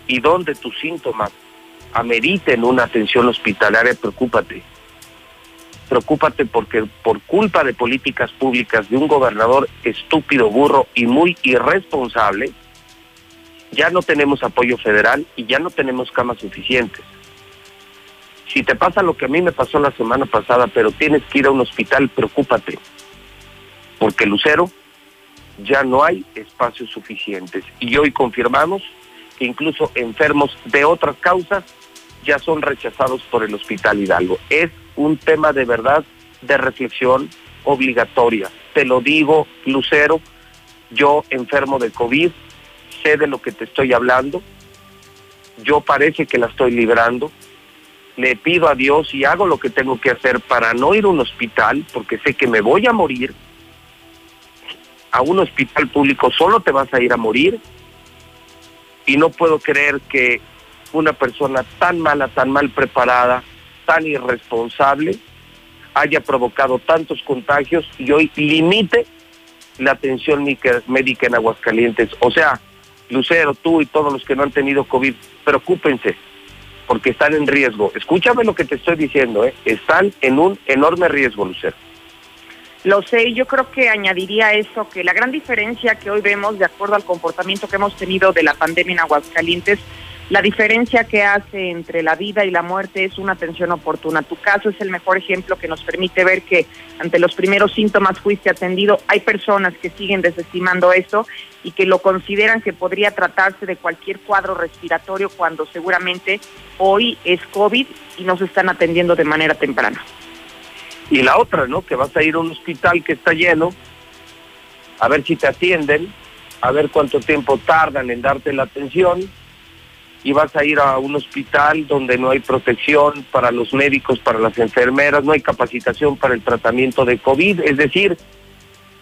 y donde tus síntomas ameriten una atención hospitalaria, preocúpate. Preocúpate porque por culpa de políticas públicas de un gobernador estúpido, burro y muy irresponsable, ya no tenemos apoyo federal y ya no tenemos camas suficientes. Si te pasa lo que a mí me pasó la semana pasada, pero tienes que ir a un hospital, preocúpate. Porque Lucero, ya no hay espacios suficientes. Y hoy confirmamos que incluso enfermos de otras causas ya son rechazados por el Hospital Hidalgo. Es un tema de verdad de reflexión obligatoria. Te lo digo, Lucero, yo enfermo de COVID, sé de lo que te estoy hablando, yo parece que la estoy librando, le pido a Dios y hago lo que tengo que hacer para no ir a un hospital, porque sé que me voy a morir. A un hospital público solo te vas a ir a morir y no puedo creer que una persona tan mala, tan mal preparada, tan irresponsable, haya provocado tantos contagios y hoy limite la atención médica en Aguascalientes. O sea, Lucero, tú y todos los que no han tenido COVID, preocúpense, porque están en riesgo. Escúchame lo que te estoy diciendo, ¿eh? están en un enorme riesgo, Lucero. Lo sé, y yo creo que añadiría eso, que la gran diferencia que hoy vemos, de acuerdo al comportamiento que hemos tenido de la pandemia en Aguascalientes, la diferencia que hace entre la vida y la muerte es una atención oportuna. Tu caso es el mejor ejemplo que nos permite ver que ante los primeros síntomas fuiste atendido. Hay personas que siguen desestimando eso y que lo consideran que podría tratarse de cualquier cuadro respiratorio cuando seguramente hoy es COVID y no se están atendiendo de manera temprana. Y la otra, ¿no? Que vas a ir a un hospital que está lleno, a ver si te atienden, a ver cuánto tiempo tardan en darte la atención y vas a ir a un hospital donde no hay protección para los médicos, para las enfermeras, no hay capacitación para el tratamiento de COVID. Es decir,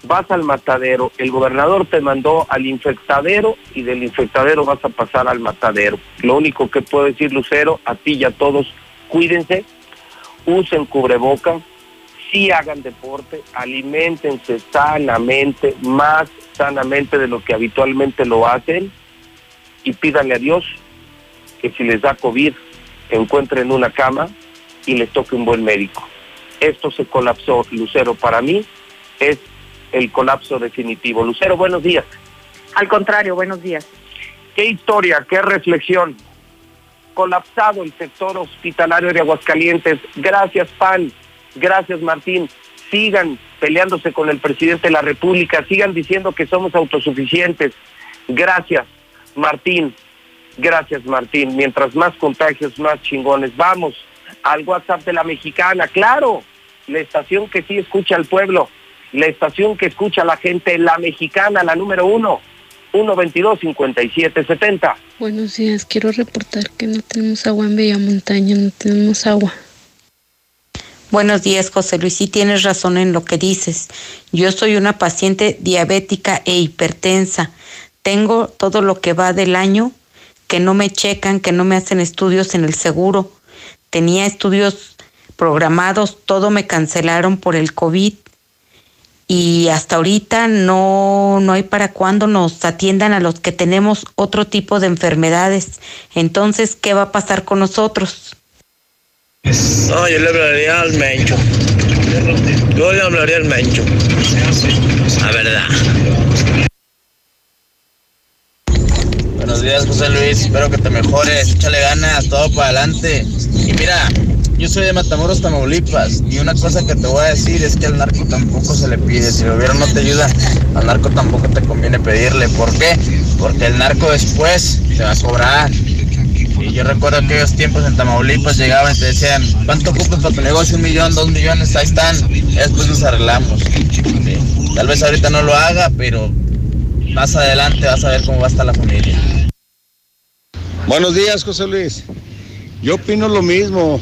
vas al matadero, el gobernador te mandó al infectadero y del infectadero vas a pasar al matadero. Lo único que puedo decir, Lucero, a ti y a todos, cuídense, usen cubreboca, sí hagan deporte, alimentense sanamente, más sanamente de lo que habitualmente lo hacen y pídanle a Dios que si les da COVID encuentren una cama y les toque un buen médico. Esto se colapsó, Lucero, para mí es el colapso definitivo. Lucero, buenos días. Al contrario, buenos días. Qué historia, qué reflexión. Colapsado el sector hospitalario de Aguascalientes. Gracias, PAN. Gracias, Martín. Sigan peleándose con el presidente de la República. Sigan diciendo que somos autosuficientes. Gracias, Martín. Gracias, Martín. Mientras más contagios, más chingones. Vamos al WhatsApp de la mexicana. Claro, la estación que sí escucha al pueblo la estación que escucha a la gente, la mexicana, la número uno, 122-5770. Buenos días, quiero reportar que no tenemos agua en Bella Montaña, no tenemos agua. Buenos días, José Luis. Sí tienes razón en lo que dices. Yo soy una paciente diabética e hipertensa. Tengo todo lo que va del año, que no me checan, que no me hacen estudios en el seguro. Tenía estudios programados, todo me cancelaron por el COVID y hasta ahorita no, no hay para cuándo nos atiendan a los que tenemos otro tipo de enfermedades. Entonces, ¿qué va a pasar con nosotros? No, yo le hablaría al Mencho. Yo le hablaría al Mencho. La verdad. Buenos días, José Luis. Espero que te mejores. Échale ganas, todo para adelante. Y mira, yo soy de Matamoros, Tamaulipas, y una cosa que te voy a decir es que al narco tampoco se le pide. Si el gobierno no te ayuda, al narco tampoco te conviene pedirle. ¿Por qué? Porque el narco después te va a cobrar. Y yo recuerdo aquellos tiempos en Tamaulipas llegaban y te decían, ¿cuánto ocupas para tu negocio? Un millón, dos millones, ahí están. Después nos arreglamos. Tal vez ahorita no lo haga, pero más adelante vas a ver cómo va a estar la familia. Buenos días, José Luis. Yo opino lo mismo.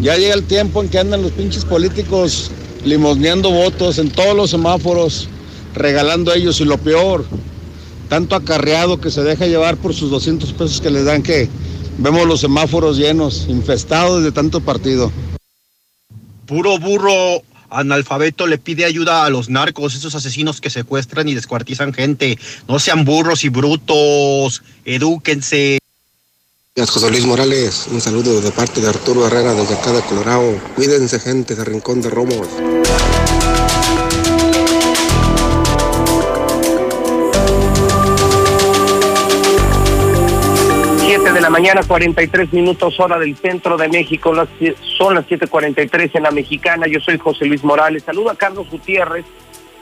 Ya llega el tiempo en que andan los pinches políticos limosneando votos en todos los semáforos, regalando a ellos y lo peor, tanto acarreado que se deja llevar por sus 200 pesos que les dan que vemos los semáforos llenos, infestados de tanto partido. Puro burro analfabeto le pide ayuda a los narcos, esos asesinos que secuestran y descuartizan gente. No sean burros y brutos, edúquense. José Luis Morales, un saludo de parte de Arturo Herrera desde acá de Colorado. Cuídense gente de Rincón de Romos. De la mañana, 43 minutos hora del centro de México. Las, son las 7:43 en la mexicana. Yo soy José Luis Morales. Saludo a Carlos Gutiérrez.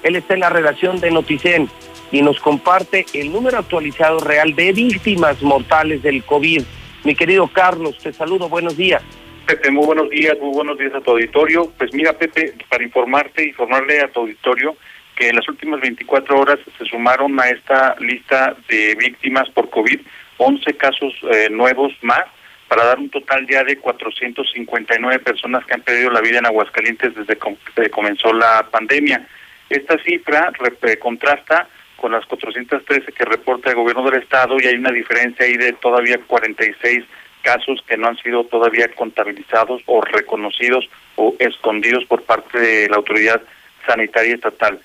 Él está en la redacción de Noticen y nos comparte el número actualizado real de víctimas mortales del COVID. Mi querido Carlos, te saludo, buenos días. Pepe, muy buenos días, muy buenos días a tu auditorio. Pues mira, Pepe, para informarte, informarle a tu auditorio que en las últimas 24 horas se sumaron a esta lista de víctimas por COVID 11 casos eh, nuevos más para dar un total ya de 459 personas que han perdido la vida en Aguascalientes desde que comenzó la pandemia. Esta cifra contrasta con las 413 que reporta el gobierno del estado y hay una diferencia ahí de todavía 46 casos que no han sido todavía contabilizados o reconocidos o escondidos por parte de la autoridad sanitaria estatal.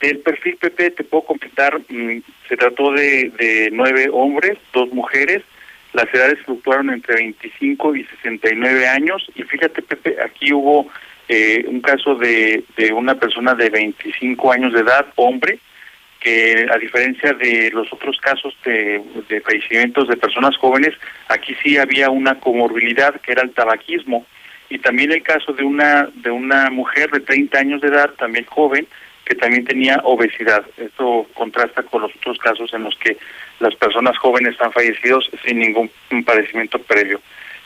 Del perfil PP te puedo comentar, mm, se trató de, de nueve hombres, dos mujeres, las edades fluctuaron entre 25 y 69 años y fíjate Pepe, aquí hubo eh, un caso de, de una persona de 25 años de edad, hombre, que a diferencia de los otros casos de, de, fallecimientos de personas jóvenes, aquí sí había una comorbilidad que era el tabaquismo. Y también el caso de una de una mujer de 30 años de edad, también joven, que también tenía obesidad. Esto contrasta con los otros casos en los que las personas jóvenes han fallecido sin ningún padecimiento previo.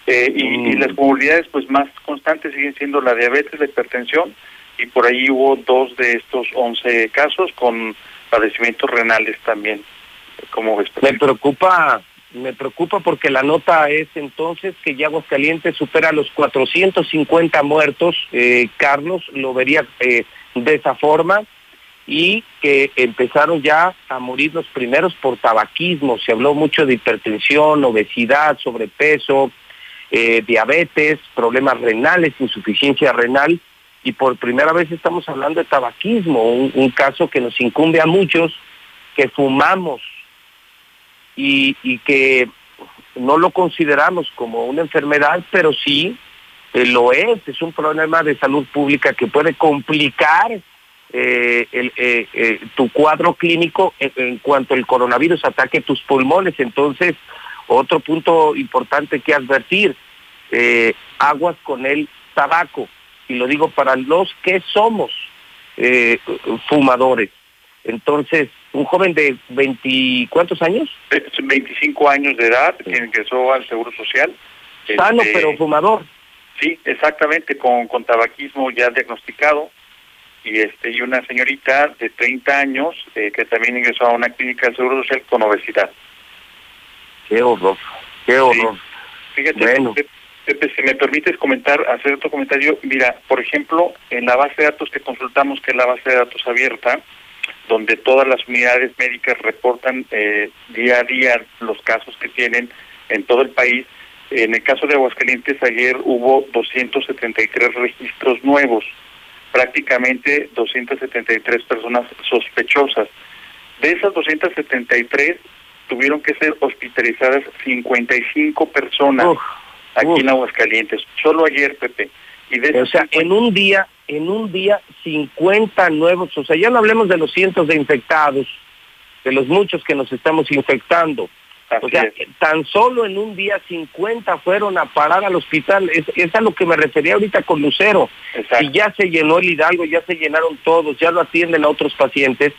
Eh, y, y, las comorbilidades pues más constantes siguen siendo la diabetes, la hipertensión y por ahí hubo dos de estos 11 casos con padecimientos renales también. como ves? Me preocupa, me preocupa porque la nota es entonces que ya Aguascalientes supera los 450 muertos. Eh, Carlos lo vería eh, de esa forma. y que empezaron ya a morir los primeros por tabaquismo. Se habló mucho de hipertensión, obesidad, sobrepeso, eh, diabetes, problemas renales, insuficiencia renal, y por primera vez estamos hablando de tabaquismo, un, caso que nos incumbe a muchos que fumamos y que no lo consideramos como una enfermedad, pero sí eh, lo es, es un problema de salud pública que puede complicar eh, el, eh, tu cuadro clínico en, en cuanto el coronavirus ataque tus pulmones. Entonces, otro punto importante que advertir, aguas con el tabaco, y lo digo para los que somos fumadores. Entonces, un joven de 20, ¿cuántos años? Es 25 años de edad, que ingresó al Seguro Social. Sano, Este, pero fumador. Sí, exactamente, con, con tabaquismo ya diagnosticado. Y este y una señorita de 30 años eh, que también ingresó a una clínica del Seguro Social con obesidad. Qué horror, qué horror. Fíjate, Bueno. Pepe, Pepe, si me permites comentar, hacer otro comentario. Mira, por ejemplo, en la base de datos que consultamos, que es la base de datos abierta, donde todas las unidades médicas reportan eh, día a día los casos que tienen en todo el país. En el caso de Aguascalientes, ayer hubo 273 registros nuevos, prácticamente 273 personas sospechosas. De esas 273, tuvieron que ser hospitalizadas 55 personas aquí en Aguascalientes. Solo ayer, Pepe. Y de O sea, en un día, en un día 50 nuevos, o sea, ya no hablemos de los cientos de infectados, de los muchos que nos estamos infectando. O sea, tan solo en un día 50 fueron a parar al hospital. Es, es a lo que me refería ahorita con Lucero. Si ya se llenó el Hidalgo, ya se llenaron todos, ya lo atienden a otros pacientes.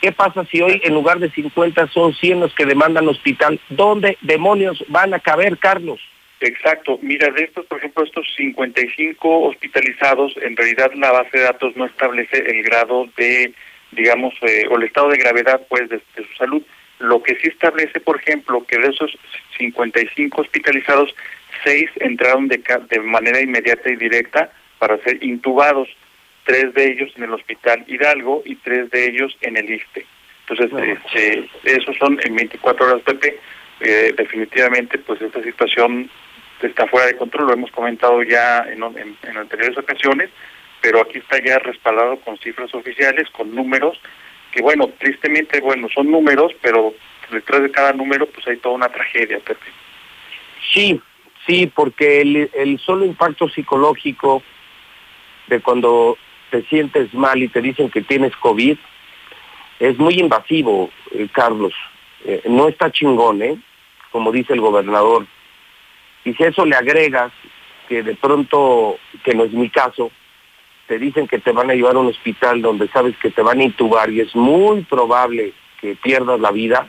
¿Qué pasa si hoy en lugar de 50 son 100 los que demandan hospital? ¿Dónde demonios van a caber, Carlos? Exacto. Mira, de estos, por ejemplo, estos 55 hospitalizados, en realidad la base de datos no establece el grado de, digamos, eh, o el estado de gravedad, pues, de, de su salud. Lo que sí establece, por ejemplo, que de esos 55 hospitalizados, seis entraron de, de manera inmediata y directa para ser intubados, tres de ellos en el Hospital Hidalgo y tres de ellos en el ISTE. Entonces, este, esos son en 24 horas, Pepe. Eh, definitivamente, pues esta situación está fuera de control, lo hemos comentado ya en, en, en anteriores ocasiones, pero aquí está ya respaldado con cifras oficiales, con números, que bueno, tristemente, bueno, son números, pero detrás de cada número pues hay toda una tragedia, Pepe. Sí, sí, porque el, el solo impacto psicológico de cuando te sientes mal y te dicen que tienes COVID es muy invasivo, eh, Carlos. Eh, no está chingón, ¿eh? Como dice el gobernador. Y si eso le agregas que de pronto, que no es mi caso, te dicen que te van a llevar a un hospital donde sabes que te van a intubar y es muy probable que pierdas la vida,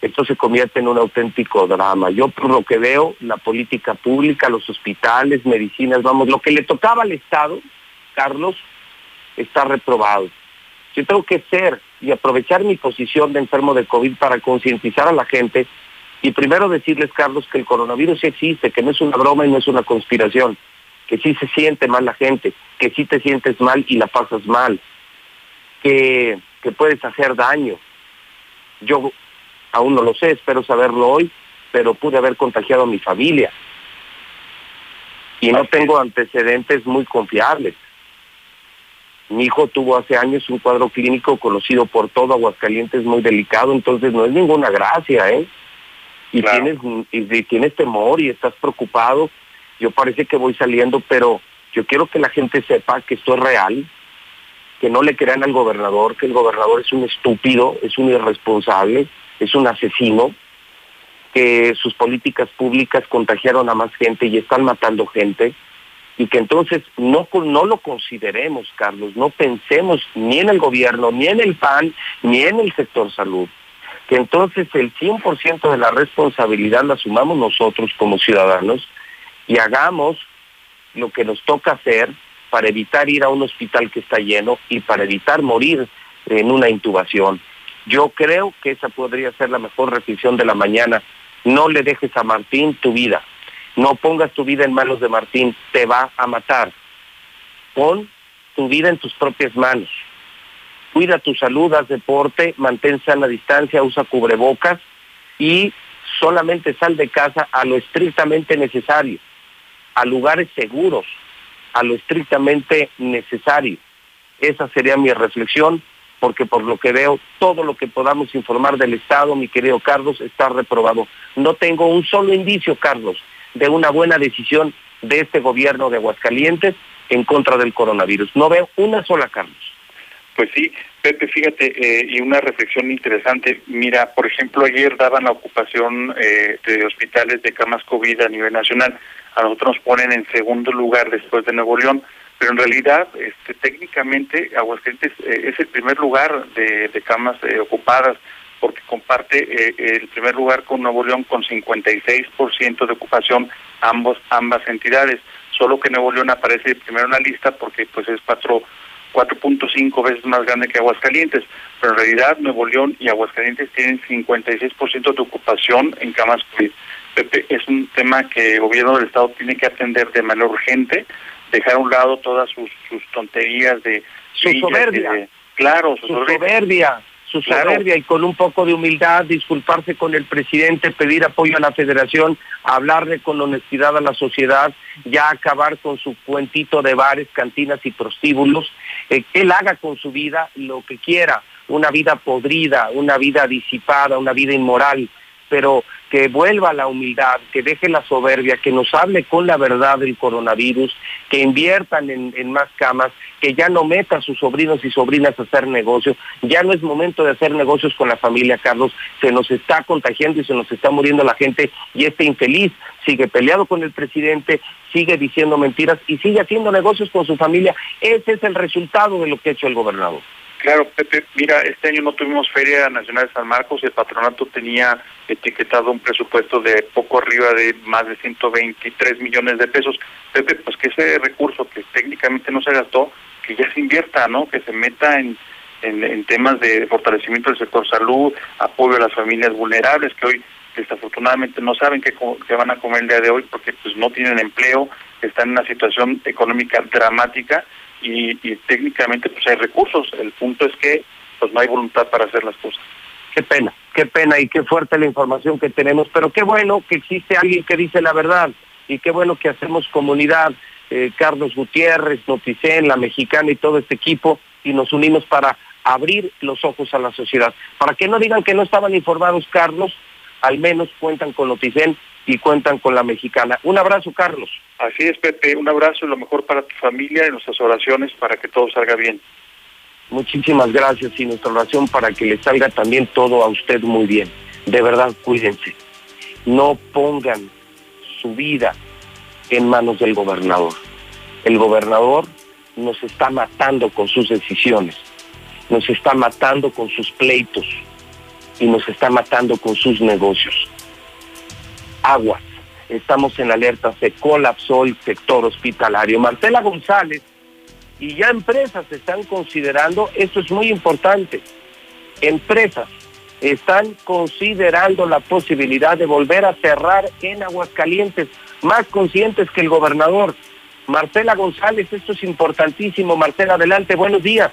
esto se convierte en un auténtico drama. Yo por lo que veo, la política pública, los hospitales, medicinas, vamos, lo que le tocaba al Estado, Carlos, está reprobado. Yo tengo que ser y aprovechar mi posición de enfermo de COVID para concientizar a la gente y primero decirles, Carlos, que el coronavirus sí existe, que no es una broma y no es una conspiración, que sí se siente mal la gente, que sí te sientes mal y la pasas mal, que, que puedes hacer daño. Yo aún no lo sé, espero saberlo hoy, pero pude haber contagiado a mi familia. Y no tengo antecedentes muy confiables. Mi hijo tuvo hace años un cuadro clínico conocido por todo Aguascalientes muy delicado, entonces no es ninguna gracia, ¿eh? Y tienes y, y tienes temor y estás preocupado. Yo parece que voy saliendo, pero yo quiero que la gente sepa que esto es real, que no le crean al gobernador, que el gobernador es un estúpido, es un irresponsable, es un asesino, que sus políticas públicas contagiaron a más gente y están matando gente, y que entonces no, no lo consideremos, Carlos, no pensemos ni en el gobierno, ni en el PAN, ni en el sector salud, que entonces el 100% de la responsabilidad la asumamos nosotros como ciudadanos y hagamos lo que nos toca hacer para evitar ir a un hospital que está lleno y para evitar morir en una intubación. Yo creo que esa podría ser la mejor reflexión de la mañana. No le dejes a Martín tu vida. No pongas tu vida en manos de Martín, te va a matar. Pon tu vida en tus propias manos. cuida tu salud, haz deporte, manténse a la distancia, usa cubrebocas y solamente sal de casa a lo estrictamente necesario, a lugares seguros, a lo estrictamente necesario. Esa sería mi reflexión, porque por lo que veo, todo lo que podamos informar del Estado, mi querido Carlos, está reprobado. No tengo un solo indicio, Carlos, de una buena decisión de este gobierno de Aguascalientes en contra del coronavirus. No veo una sola, Carlos. Pues sí, Pepe, fíjate, eh, y una reflexión interesante. Mira, por ejemplo, ayer daban la ocupación eh, de hospitales de camas COVID a nivel nacional. A nosotros nos ponen en segundo lugar después de Nuevo León, pero en realidad, este, técnicamente, Aguascalientes eh, es el primer lugar de, camas ocupadas porque comparte el primer lugar con Nuevo León con 56% de ocupación ambos ambas entidades. Solo que Nuevo León aparece primero en la lista porque pues es cuatro 4.5 veces más grande que Aguascalientes, pero en realidad Nuevo León y Aguascalientes tienen 56% de ocupación en camas COVID. Pepe, es un tema que el gobierno del estado tiene que atender de manera urgente, dejar a un lado todas sus, sus tonterías de... Su soberbia. claro, su, soberbia su soberbia y con un poco de humildad disculparse con el presidente, pedir apoyo a la federación, hablarle con honestidad a la sociedad, ya acabar con su cuentito de bares, cantinas y prostíbulos, eh, que él haga con su vida lo que quiera, una vida podrida, una vida disipada, una vida inmoral, pero que vuelva la humildad, que deje la soberbia, que nos hable con la verdad del coronavirus, que inviertan en, más camas, que ya no meta a sus sobrinos y sobrinas a hacer negocios. Ya no es momento de hacer negocios con la familia, Carlos. Se nos está contagiando y se nos está muriendo la gente y este infeliz sigue peleado con el presidente, sigue diciendo mentiras y sigue haciendo negocios con su familia. Ese es el resultado de lo que ha hecho el gobernador. Claro, Pepe, mira, este año no tuvimos Feria Nacional de San Marcos, el patronato tenía etiquetado un presupuesto de poco arriba de más de 123 millones de pesos. Pepe, pues que ese recurso que técnicamente no se gastó, que ya se invierta, ¿no? Que se meta en, en, temas de fortalecimiento del sector salud, apoyo a las familias vulnerables que hoy desafortunadamente no saben qué, qué van a comer el día de hoy porque pues no tienen empleo, están en una situación económica dramática y, técnicamente pues hay recursos. El punto es que pues no hay voluntad para hacer las cosas. Qué pena, qué pena y qué fuerte la información que tenemos, pero qué bueno que existe alguien que dice la verdad y qué bueno que hacemos comunidad, eh, Carlos Gutiérrez, Noticen, la mexicana y todo este equipo y nos unimos para abrir los ojos a la sociedad. Para que no digan que no estaban informados, Carlos, al menos cuentan con Noticen y cuentan con la mexicana. Un abrazo, Carlos. Así es, Pepe, un abrazo y lo mejor para tu familia y nuestras oraciones para que todo salga bien. Muchísimas gracias y nuestra oración para que le salga también todo a usted muy bien. De verdad, cuídense. No pongan su vida en manos del gobernador. El gobernador nos está matando con sus decisiones, nos está matando con sus pleitos y nos está matando con sus negocios aguas. Estamos en alerta, se colapsó el sector hospitalario. Marcela González y ya empresas están considerando, esto es muy importante, empresas están considerando la posibilidad de volver a cerrar en Aguascalientes, más conscientes que el gobernador. Marcela González, esto es importantísimo. Marcela, adelante, buenos días.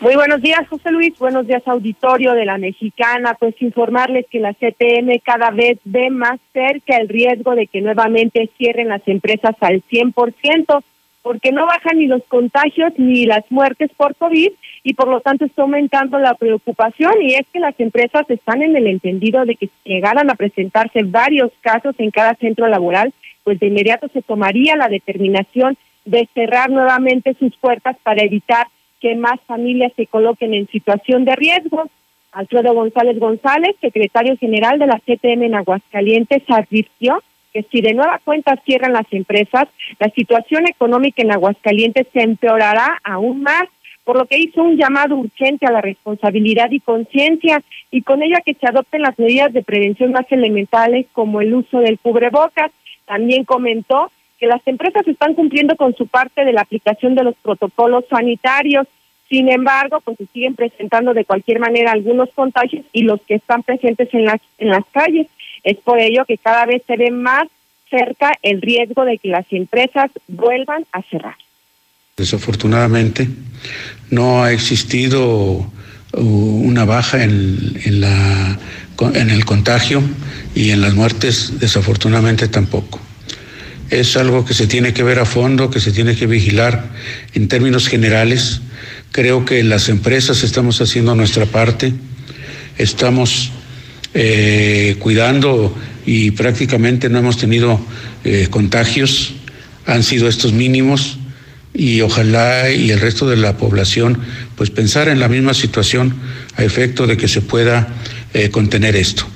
Muy buenos días, José Luis. Buenos días, auditorio de la Mexicana. Pues informarles que la CTM cada vez ve más cerca el riesgo de que nuevamente cierren las empresas al 100%, porque no bajan ni los contagios ni las muertes por COVID y por lo tanto está aumentando la preocupación y es que las empresas están en el entendido de que si llegaran a presentarse varios casos en cada centro laboral, pues de inmediato se tomaría la determinación de cerrar nuevamente sus puertas para evitar que más familias se coloquen en situación de riesgo. Alfredo González González, secretario general de la CTM en Aguascalientes, advirtió que si de nueva cuenta cierran las empresas, la situación económica en Aguascalientes se empeorará aún más, por lo que hizo un llamado urgente a la responsabilidad y conciencia y con ella que se adopten las medidas de prevención más elementales como el uso del cubrebocas. También comentó que las empresas están cumpliendo con su parte de la aplicación de los protocolos sanitarios. Sin embargo, pues se siguen presentando de cualquier manera algunos contagios y los que están presentes en las en las calles. Es por ello que cada vez se ve más cerca el riesgo de que las empresas vuelvan a cerrar. Desafortunadamente, no ha existido uh, una baja en, la, en el contagio y en las muertes, desafortunadamente tampoco. Es algo que se tiene que ver a fondo, que se tiene que vigilar en términos generales. Creo que las empresas estamos haciendo nuestra parte, estamos eh, cuidando y prácticamente no hemos tenido eh, contagios, han sido estos mínimos y ojalá y el resto de la población pues pensar en la misma situación a efecto de que se pueda eh, contener esto.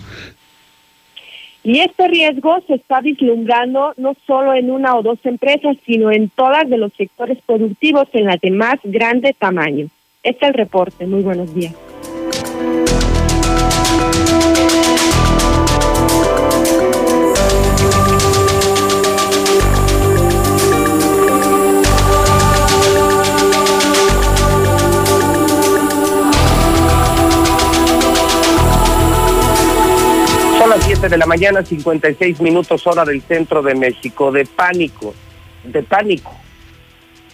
Y este riesgo se está vislumbrando no solo en una o dos empresas, sino en todas de los sectores productivos en las de más grande tamaño. Este es el reporte. Muy buenos días. 7 de la mañana, 56 minutos hora del centro de México, de pánico, de pánico.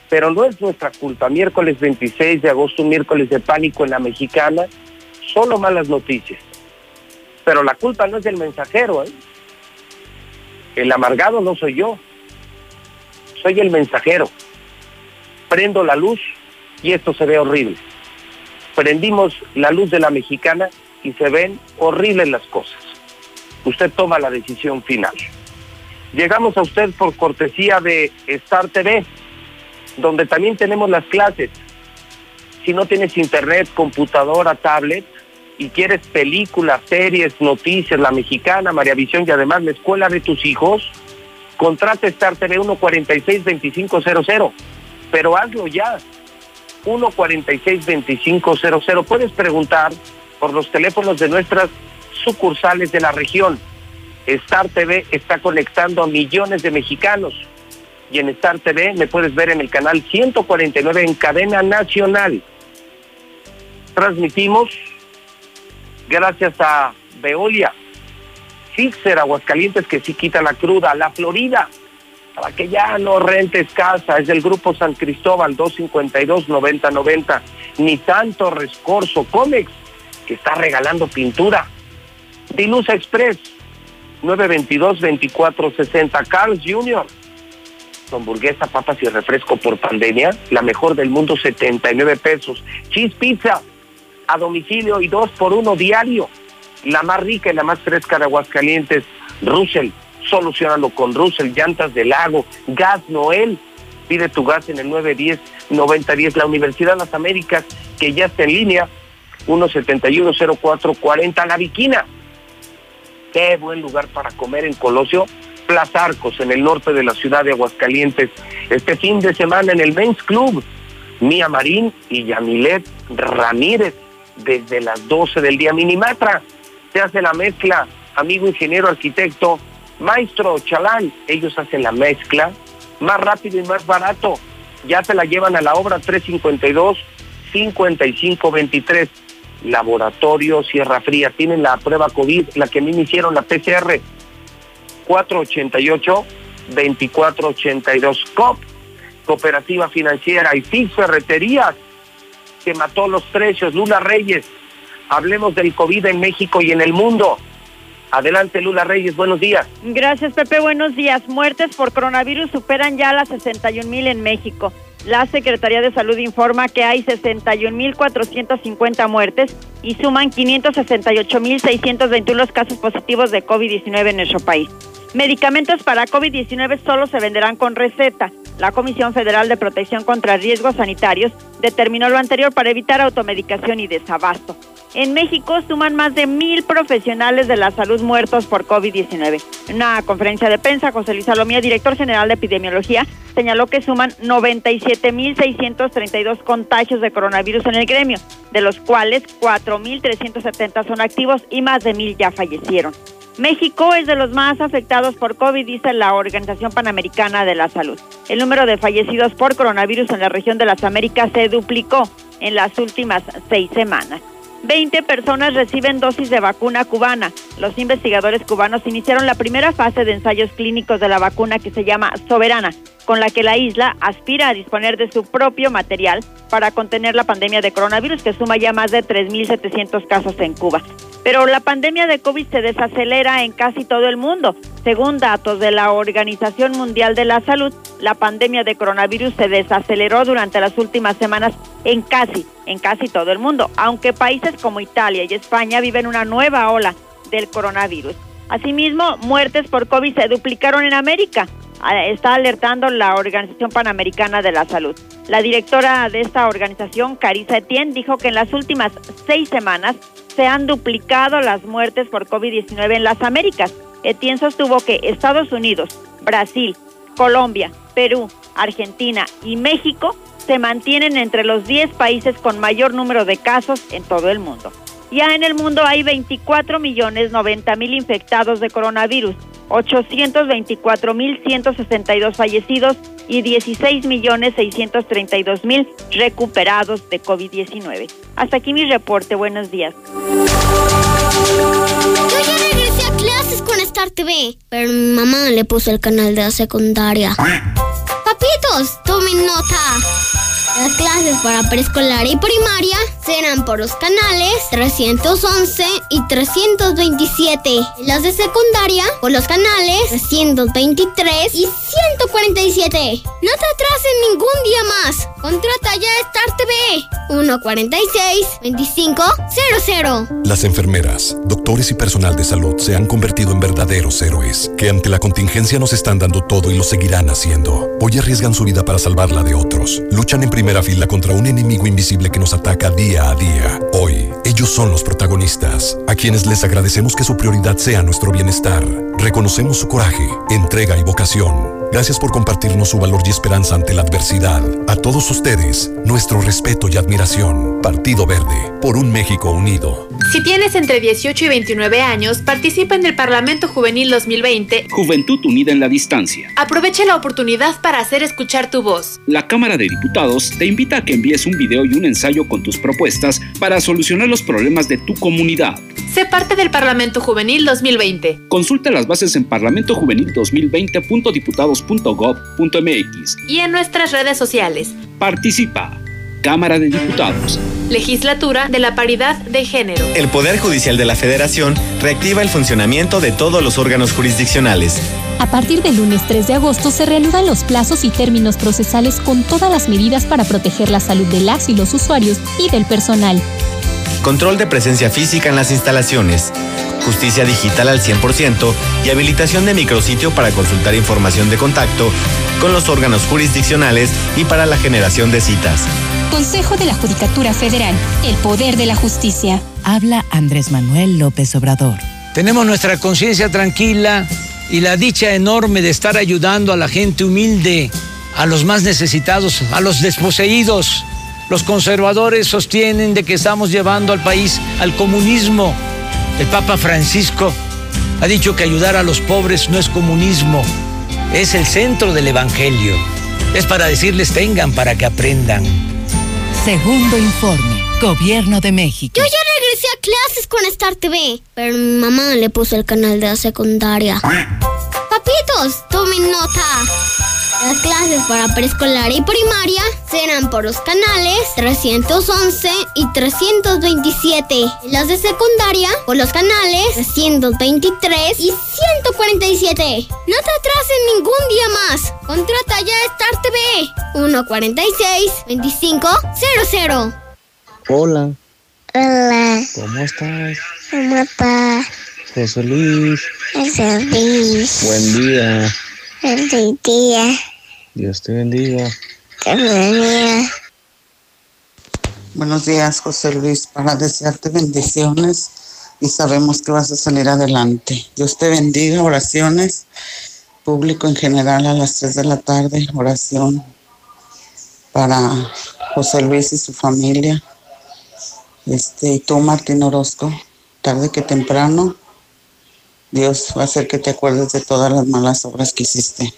Pero no es nuestra culpa. Miércoles 26 de agosto, miércoles de pánico en la mexicana, solo malas noticias. Pero la culpa no es del mensajero, ¿eh? El amargado no soy yo, soy el mensajero. Prendo la luz y esto se ve horrible. Prendimos la luz de la mexicana y se ven horribles las cosas usted toma la decisión final. Llegamos a usted por cortesía de Star TV, donde también tenemos las clases. Si no tienes internet, computadora, tablet y quieres películas, series, noticias, la mexicana, María Visión y además la escuela de tus hijos, contrate Star TV 146-2500. Pero hazlo ya. 146-2500. Puedes preguntar por los teléfonos de nuestras sucursales de la región. Star TV está conectando a millones de mexicanos. Y en Star TV me puedes ver en el canal 149 en cadena nacional. Transmitimos gracias a Veolia, Fixer Aguascalientes que sí quita la cruda, La Florida, para que ya no rentes casa, es del grupo San Cristóbal 252-9090, ni tanto rescorso Comex, que está regalando pintura. Dilusa Express, 922-2460. Carl's Jr., hamburguesa, papas y refresco por pandemia, la mejor del mundo, 79 pesos. Cheese Pizza, a domicilio y dos por uno diario. La más rica y la más fresca de Aguascalientes, Russell. Solucionalo con Russell, llantas del lago, gas Noel. Pide tu gas en el 910-9010. La Universidad de las Américas, que ya está en línea, 1710440. La Viquina, Qué buen lugar para comer en Colosio. Plaza Arcos, en el norte de la ciudad de Aguascalientes. Este fin de semana en el Men's Club, Mía Marín y Yamilet Ramírez, desde las 12 del día. Minimatra, se hace la mezcla, amigo ingeniero arquitecto, maestro Chalán, ellos hacen la mezcla, más rápido y más barato. Ya te la llevan a la obra 352 5523 Laboratorio Sierra Fría. Tienen la prueba COVID, la que a mí me hicieron, la PCR, 488-2482. COP, Cooperativa Financiera y FIX Ferreterías, que mató los precios. Lula Reyes, hablemos del COVID en México y en el mundo. Adelante, Lula Reyes, buenos días. Gracias, Pepe, buenos días. Muertes por coronavirus superan ya las 61 mil en México. La Secretaría de Salud informa que hay 61.450 muertes y suman 568.621 los casos positivos de COVID-19 en nuestro país. Medicamentos para COVID-19 solo se venderán con receta. La Comisión Federal de Protección contra Riesgos Sanitarios determinó lo anterior para evitar automedicación y desabasto. En México suman más de mil profesionales de la salud muertos por COVID-19. En una conferencia de prensa, José Luis Salomía, director general de epidemiología, señaló que suman 97.632 contagios de coronavirus en el gremio, de los cuales 4.370 son activos y más de mil ya fallecieron. México es de los más afectados por COVID, dice la Organización Panamericana de la Salud. El número de fallecidos por coronavirus en la región de las Américas se duplicó en las últimas seis semanas. 20 personas reciben dosis de vacuna cubana. Los investigadores cubanos iniciaron la primera fase de ensayos clínicos de la vacuna que se llama Soberana, con la que la isla aspira a disponer de su propio material para contener la pandemia de coronavirus, que suma ya más de 3.700 casos en Cuba. Pero la pandemia de COVID se desacelera en casi todo el mundo. Según datos de la Organización Mundial de la Salud, la pandemia de coronavirus se desaceleró durante las últimas semanas en casi, en casi todo el mundo, aunque países como Italia y España viven una nueva ola del coronavirus. Asimismo, muertes por COVID se duplicaron en América, está alertando la Organización Panamericana de la Salud. La directora de esta organización, Carissa Etienne, dijo que en las últimas seis semanas se han duplicado las muertes por COVID-19 en las Américas. Etienne sostuvo que Estados Unidos, Brasil, Colombia, Perú, Argentina y México se mantienen entre los 10 países con mayor número de casos en todo el mundo. Ya en el mundo hay 24 millones 90 mil infectados de coronavirus, 824 mil 162 fallecidos y 16 millones 632 mil recuperados de COVID-19. Hasta aquí mi reporte. Buenos días. Yo ya regresé a clases con Star TV, pero mi mamá le puso el canal de la secundaria. Papitos, tomen nota. Las clases para preescolar y primaria serán por los canales 311 y 327. Las de secundaria por los canales 323 y 147. No te atrases ningún día más. Contrata ya Star TV 146-2500. Las enfermeras, doctores y personal de salud se han convertido en verdaderos héroes que ante la contingencia nos están dando todo y lo seguirán haciendo. Hoy arriesgan su vida para salvarla de otros. Luchan en fila contra un enemigo invisible que nos ataca día a día. Hoy, ellos son los protagonistas, a quienes les agradecemos que su prioridad sea nuestro bienestar. Reconocemos su coraje, entrega y vocación. Gracias por compartirnos su valor y esperanza ante la adversidad. A todos ustedes, nuestro respeto y admiración. Partido Verde, por un México unido. Si tienes entre 18 y 29 años, participa en el Parlamento Juvenil 2020. Juventud Unida en la Distancia. Aprovecha la oportunidad para hacer escuchar tu voz. La Cámara de Diputados te invita a que envíes un video y un ensayo con tus propuestas para solucionar los problemas de tu comunidad. Sé parte del Parlamento Juvenil 2020. Consulta las bases en parlamentojuvenil2020.diputados.gov.mx y en nuestras redes sociales. Participa. Cámara de Diputados. Legislatura de la Paridad de Género. El Poder Judicial de la Federación reactiva el funcionamiento de todos los órganos jurisdiccionales. A partir del lunes 3 de agosto se reanudan los plazos y términos procesales con todas las medidas para proteger la salud de las y los usuarios y del personal. Control de presencia física en las instalaciones. Justicia digital al 100% y habilitación de micrositio para consultar información de contacto con los órganos jurisdiccionales y para la generación de citas. Consejo de la Judicatura Federal, el poder de la justicia. Habla Andrés Manuel López Obrador. Tenemos nuestra conciencia tranquila y la dicha enorme de estar ayudando a la gente humilde, a los más necesitados, a los desposeídos. Los conservadores sostienen de que estamos llevando al país al comunismo. El Papa Francisco ha dicho que ayudar a los pobres no es comunismo, es el centro del Evangelio. Es para decirles tengan para que aprendan. Segundo informe, Gobierno de México. Yo ya regresé a clases con Star TV, pero mi mamá le puso el canal de la secundaria. Papitos, tomen nota. Las clases para preescolar y primaria serán por los canales 311 y 327. Las de secundaria por los canales 323 y 147. No te atrases ningún día más. Contrata ya Star TV 146 2500. Hola. Hola. ¿Cómo estás? ¿Cómo estás? José Luis. José Luis. Buen día. Día. Dios te bendiga. Te bendiga. Buenos días, José Luis, para desearte bendiciones y sabemos que vas a salir adelante. Dios te bendiga, oraciones, público en general a las 3 de la tarde, oración para José Luis y su familia. Este, y tú, Martín Orozco, tarde que temprano, Dios va a hacer que te acuerdes de todas las malas obras que hiciste.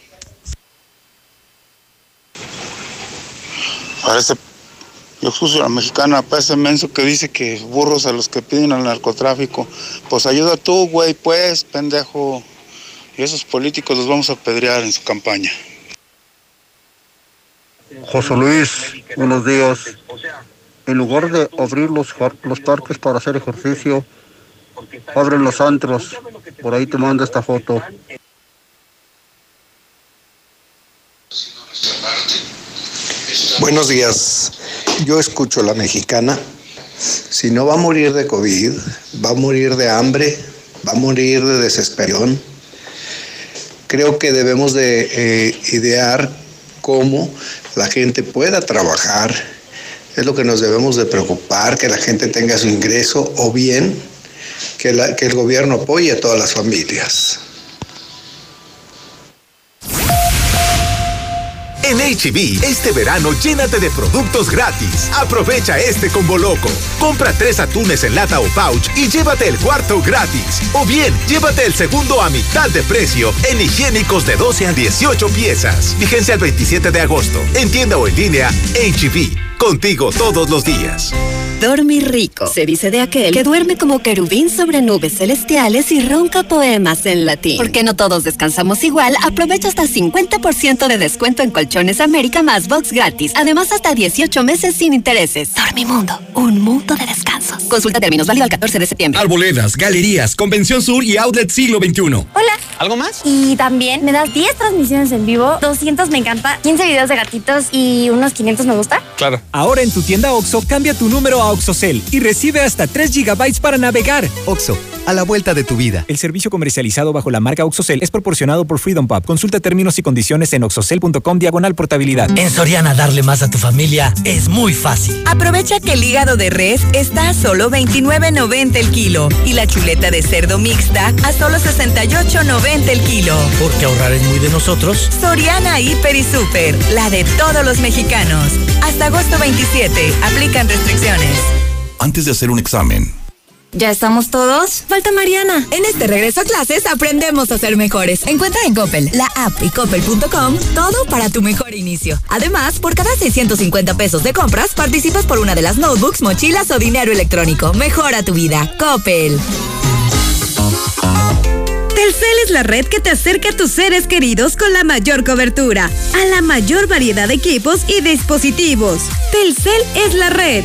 Parece, Yo escucho a la mexicana, para ese menso que dice que burros a los que piden al narcotráfico. Pues ayuda tú, güey, pues, pendejo. Y esos políticos los vamos a apedrear en su campaña. José Luis, buenos días. En lugar de abrir los, los parques para hacer ejercicio, abren los antros. Por ahí te mando esta foto. Buenos días. Yo escucho la mexicana. Si no va a morir de COVID, va a morir de hambre, va a morir de desesperación. Creo que debemos de eh, idear cómo la gente pueda trabajar. Es lo que nos debemos de preocupar, que la gente tenga su ingreso o bien que, el gobierno apoye a todas las familias. En HB, este verano llénate de productos gratis. Aprovecha este combo loco. Compra tres atunes en lata o pouch y llévate el cuarto gratis. O bien, llévate el segundo a mitad de precio en higiénicos de 12 a 18 piezas. Vigencia el 27 de agosto. En tienda o en línea, HB. Contigo todos los días. Dormir rico. Se dice de aquel que duerme como querubín sobre nubes celestiales y ronca poemas en latín. Porque no todos descansamos igual, aprovecha hasta 50% de descuento en Colchones América más box gratis. Además, hasta 18 meses sin intereses. Dormimundo, un mundo de descansos. Consulta términos válido al 14 de septiembre. Arboledas, galerías, Convención Sur y Outlet Siglo XXI. Hola. ¿Algo más? Y también me das 10 transmisiones en vivo, 200 me encanta, 15 videos de gatitos y unos 500 me gusta. Claro. Ahora en tu tienda OXO, cambia tu número a OXOCEL y recibe hasta 3 GB para navegar. OXO, a la vuelta de tu vida. El servicio comercializado bajo la marca OXOCEL es proporcionado por Freedom Pub. Consulta términos y condiciones en oxocel.com diagonal portabilidad. En Soriana darle más a tu familia es muy fácil. Aprovecha que el hígado de res está a solo 29.90 el kilo y la chuleta de cerdo mixta a solo 68.90 el kilo. Porque ahorrar es muy de nosotros. Soriana Hiper y Super, la de todos los mexicanos. Hasta agosto 27, aplican restricciones. Antes de hacer un examen, ¿Ya estamos todos? Falta Mariana. En este regreso a clases aprendemos a ser mejores. Encuentra en Coppel, la app y coppel.com todo para tu mejor inicio. Además, por cada 650 pesos de compras, participas por una de las notebooks, mochilas o dinero electrónico. Mejora tu vida. Coppel. Telcel es la red que te acerca a tus seres queridos con la mayor cobertura, a la mayor variedad de equipos y dispositivos. Telcel es la red.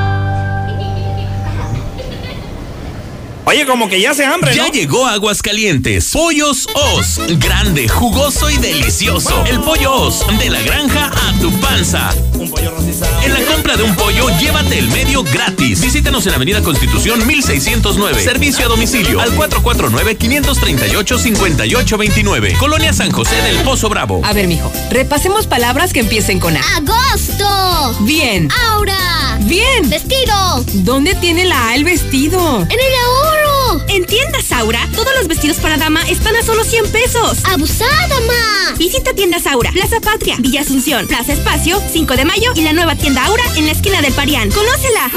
Oye, como que ya se hambre, Ya llegó Aguascalientes. Pollos Os. Grande, jugoso y delicioso. El pollo Os. De la granja a tu panza. En la compra de un pollo, llévate el medio gratis. Visítanos en Avenida Constitución 1609. Servicio a domicilio al 449-538-5829. Colonia San José del Pozo Bravo. A ver, mijo, repasemos palabras que empiecen con A. ¡Agosto! Bien. ¡Aura! Bien. ¡Vestido! ¿Dónde tiene la A el vestido? ¡En el ahorro! En tiendas Aura, todos los vestidos para dama están a solo 100 pesos. ¡Abusada, ma! Visita tiendas Aura, Plaza Patria, Villa Asunción, Plaza Espacio, 5 de mayo y la nueva tienda Aura en la esquina del Parián. ¡Conócela!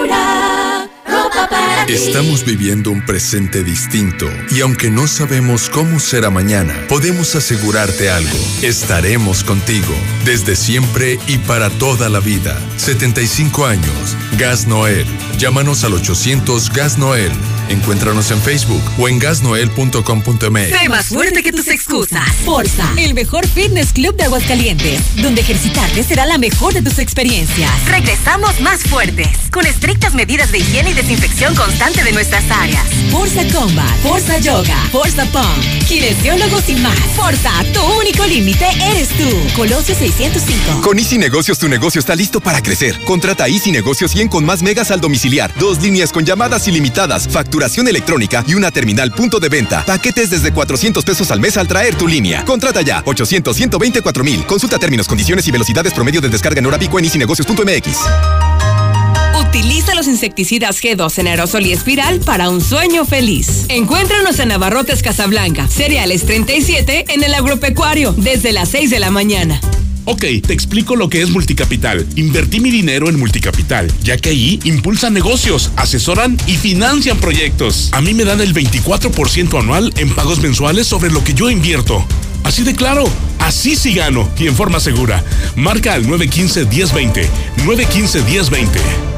Aura, ropa para Estamos viviendo un presente distinto y aunque no sabemos cómo será mañana, podemos asegurarte algo. Estaremos contigo desde siempre y para toda la vida. 75 años. Gas Noel. Llámanos al 800 Gas Noel. Encuéntranos en Facebook o en gasnoel.com.mx. Sé más fuerte que tus excusas. Forza, el mejor fitness club de Aguascalientes, donde ejercitarte será la mejor de tus experiencias. Regresamos más fuertes, con estrictas medidas de higiene y desinfección constante de nuestras áreas. Forza Combat, Forza Yoga, Forza Pump, kinesiólogos y más. Forza, tu único límite eres tú. Colosio 605. Con Easy Negocios tu negocio está listo para crecer. Contrata Easy Negocios 100 con más megas al domiciliar, dos líneas con llamadas ilimitadas, factura facturación electrónica y una terminal punto de venta. Paquetes desde 400 pesos al mes al traer tu línea. Contrata ya 800 124 mil. Consulta términos, condiciones y velocidades promedio de descarga en hora pico en isinegocios.mx. Utiliza los insecticidas G2 en aerosol y espiral para un sueño feliz. Encuéntranos en Navarrotes Casablanca, cereales 37 en el agropecuario, desde las 6 de la mañana. Ok, te explico lo que es Multicapital. Invertí mi dinero en Multicapital, ya que ahí impulsan negocios, asesoran y financian proyectos. A mí me dan el 24% anual en pagos mensuales sobre lo que yo invierto. Así de claro, así sí gano y en forma segura. Marca al 915-1020. 915-1020.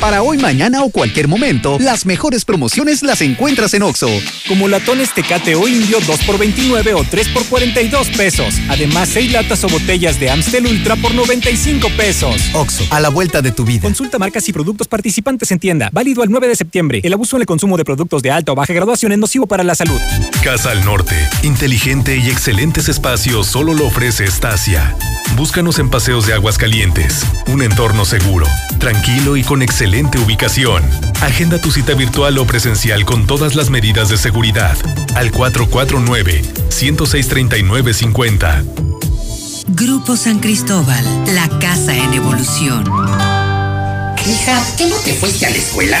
Para hoy, mañana o cualquier momento, las mejores promociones las encuentras en Oxo. Como latones Tecate o Indio 2 por 29 o 3 por 42 pesos. Además, 6 latas o botellas de Amstel Ultra por 95 pesos. Oxo, a la vuelta de tu vida. Consulta marcas y productos participantes en tienda. Válido al 9 de septiembre. El abuso en el consumo de productos de alta o baja graduación es nocivo para la salud. Casa al Norte. Inteligente y excelentes espacios solo lo ofrece Estacia. Búscanos en Paseos de Aguas Calientes. Un entorno seguro, tranquilo y con excelente ubicación. Agenda tu cita virtual o presencial con todas las medidas de seguridad. Al 449-106-3950. Grupo San Cristóbal, la casa en evolución. Hija, ¿qué no te fuiste a la escuela?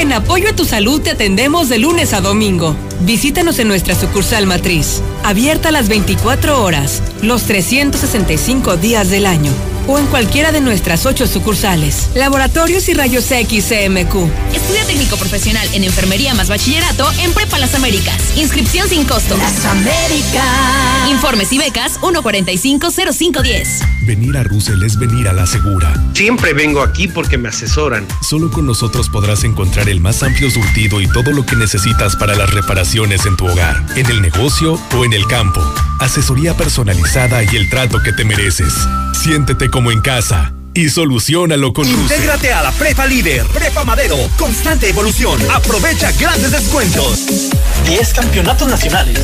En apoyo a tu salud te atendemos de lunes a domingo. Visítanos en nuestra sucursal matriz, abierta las 24 horas, los 365 días del año o en cualquiera de nuestras ocho sucursales. Laboratorios y Rayos X CMQ. Estudia técnico profesional en enfermería más bachillerato en Prepa Las Américas. Inscripción sin costo. Las Américas. Informes y becas 1450510. Venir a Russell es venir a la segura. Siempre vengo aquí porque me asesoran. Solo con nosotros podrás encontrar el más amplio surtido y todo lo que necesitas para las reparaciones en tu hogar, en el negocio o en el campo. Asesoría personalizada y el trato que te mereces. Siéntete como en casa y solucionalo con. Intégrate a la Prepa Líder, Prepa Madero, constante evolución. Aprovecha grandes descuentos. 10 campeonatos nacionales.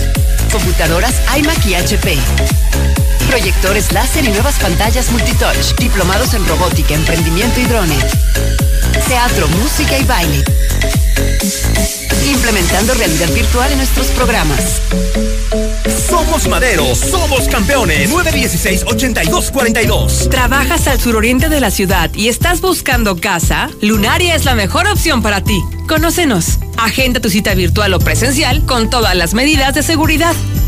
Computadoras iMac y HP. Proyectores láser y nuevas pantallas multitouch. Diplomados en robótica, emprendimiento y drones. Teatro, música y baile. Implementando realidad virtual en nuestros programas. Somos Madero, somos campeones. 916-8242. ¿Trabajas al suroriente de la ciudad y estás buscando casa? Lunaria es la mejor opción para ti. Conócenos. Agenda tu cita virtual o presencial con todas las medidas de seguridad.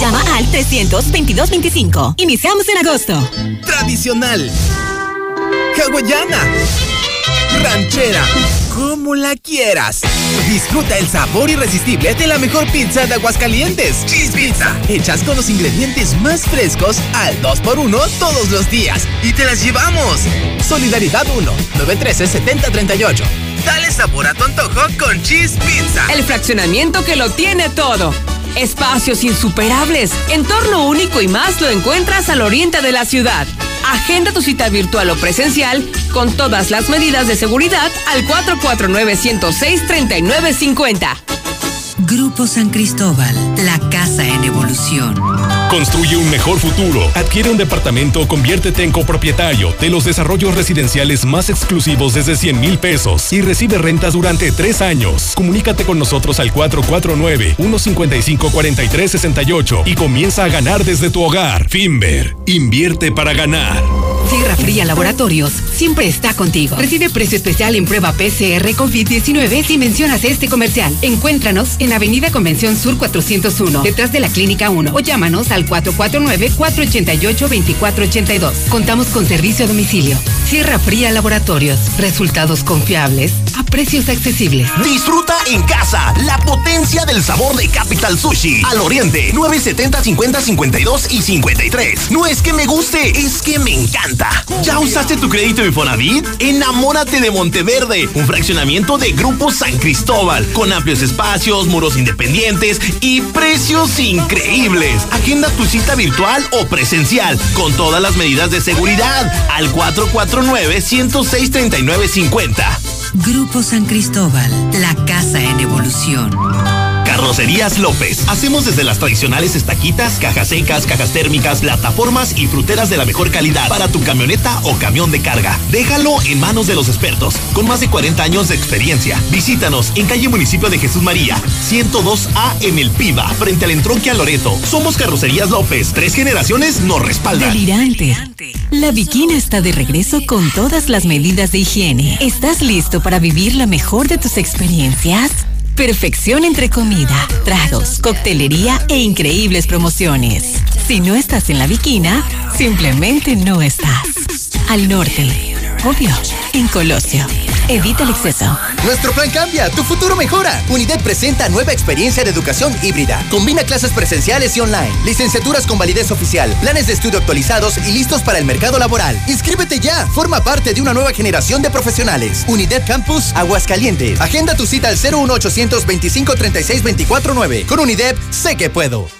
Llama al 322-25. Iniciamos en agosto. Tradicional. Hawaiana. Ranchera. Como la quieras. Disfruta el sabor irresistible de la mejor pizza de Aguascalientes. Cheese Pizza. Hechas con los ingredientes más frescos al 2x1 todos los días. Y te las llevamos. Solidaridad 1. 913-7038. Dale sabor a tu antojo con Cheese Pizza. El fraccionamiento que lo tiene todo. Espacios insuperables, entorno único y más lo encuentras al oriente de la ciudad. Agenda tu cita virtual o presencial con todas las medidas de seguridad al 449-106-3950. Grupo San Cristóbal, la casa en evolución. Construye un mejor futuro. Adquiere un departamento o conviértete en copropietario de los desarrollos residenciales más exclusivos desde 100 mil pesos y recibe rentas durante tres años. Comunícate con nosotros al 449-155-4368 y comienza a ganar desde tu hogar. Finver, invierte para ganar. Sierra Fría Laboratorios siempre está contigo. Recibe precio especial en prueba PCR COVID-19 si mencionas este comercial. Encuéntranos en Avenida Convención Sur 401, detrás de la Clínica 1 o llámanos al 449-488-2482. Contamos con servicio a domicilio. Sierra Fría Laboratorios. Resultados confiables a precios accesibles. Disfruta en casa la potencia del sabor de Capital Sushi. Al Oriente, 970 50 52 y 53. No es que me guste, es que me encanta. ¿Ya usaste tu crédito Infonavit? Enamórate de Monteverde, un fraccionamiento de Grupo San Cristóbal, con amplios espacios, muros independientes y precios increíbles. Agenda tu cita virtual o presencial, con todas las medidas de seguridad, al 449-106-3950. Grupo San Cristóbal, la casa en evolución. Carrocerías López. Hacemos desde las tradicionales estaquitas, cajas secas, cajas térmicas, plataformas y fruteras de la mejor calidad para tu camioneta o camión de carga. Déjalo en manos de los expertos, con más de 40 años de experiencia. Visítanos en calle Municipio de Jesús María, 102A en El Piba, frente al entronque a Loreto. Somos Carrocerías López. Tres generaciones nos respaldan. Delirante. La Bikina está de regreso con todas las medidas de higiene. ¿Estás listo para vivir la mejor de tus experiencias? Perfección entre comida, tragos, coctelería e increíbles promociones. Si no estás en la Bikina, simplemente no estás. Al norte, obvio, en Colosio. Evita el exceso. Nuestro plan cambia, tu futuro mejora. Unidad presenta nueva experiencia de educación híbrida. Combina clases presenciales y online, licenciaturas con validez oficial, planes de estudio actualizados y listos para el mercado laboral. Inscríbete ya, forma parte de una nueva generación de profesionales. Unidad Campus Aguascalientes. Agenda tu cita al 01800 25 36 24 9. Con Unidep, sé que puedo.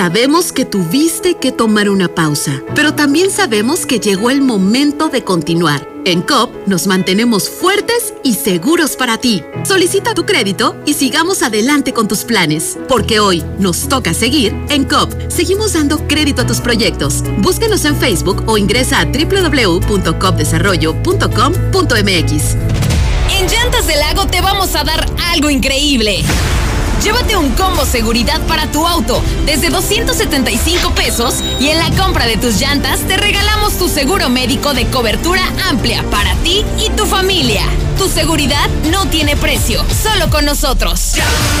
Sabemos que tuviste que tomar una pausa, pero también sabemos que llegó el momento de continuar. En COP nos mantenemos fuertes y seguros para ti. Solicita tu crédito y sigamos adelante con tus planes, porque hoy nos toca seguir en COP. Seguimos dando crédito a tus proyectos. Búscanos en Facebook o ingresa a www.copdesarrollo.com.mx. En Llantas del Lago te vamos a dar algo increíble. Llévate un combo seguridad para tu auto desde 275 pesos y en la compra de tus llantas te regalamos tu seguro médico de cobertura amplia para ti y tu familia. Tu seguridad no tiene precio, solo con nosotros. Llantas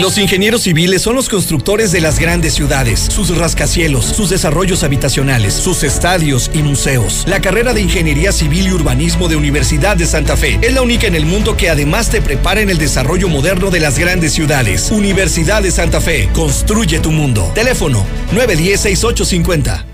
Los ingenieros civiles son los constructores de las grandes ciudades, sus rascacielos, sus desarrollos habitacionales, sus estadios y museos. La carrera de Ingeniería Civil y Urbanismo de Universidad de Santa Fe es la única en el mundo que además te prepara en el desarrollo moderno de las grandes ciudades. Universidad de Santa Fe, construye tu mundo. Teléfono 910-6850.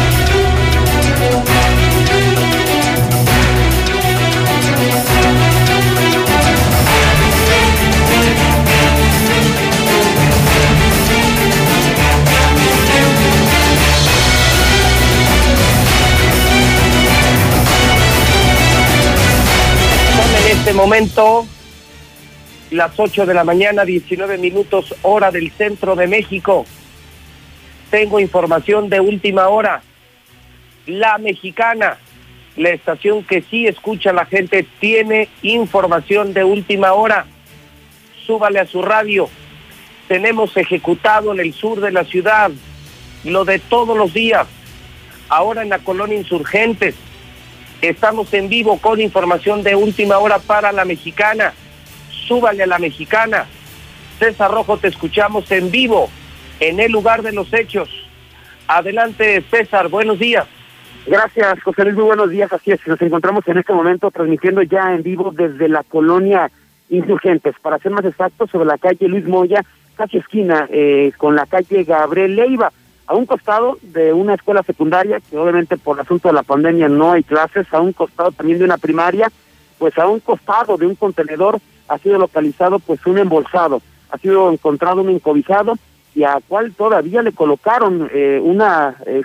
Este momento las 8 de la mañana, 19 minutos hora del centro de México. Tengo información de última hora. La mexicana, la estación que sí escucha la gente, tiene información de última hora. Súbale a su radio. Tenemos ejecutado en el sur de la ciudad lo de todos los días. Ahora en la colonia Insurgentes. Estamos en vivo con información de última hora para la mexicana. Súbale a la mexicana. César Rojo, te escuchamos en vivo en el lugar de los hechos. Adelante, César, buenos días. Gracias, José Luis, muy buenos días. Así es, nos encontramos en este momento transmitiendo ya en vivo desde la colonia Insurgentes, para ser más exactos, sobre la calle Luis Moya, casi esquina eh, con la calle Gabriel Leiva, a un costado de una escuela secundaria, que obviamente por el asunto de la pandemia no hay clases, a un costado también de una primaria, pues a un costado de un contenedor ha sido localizado pues un embolsado, ha sido encontrado un encobijado y a cual todavía le colocaron eh, una eh,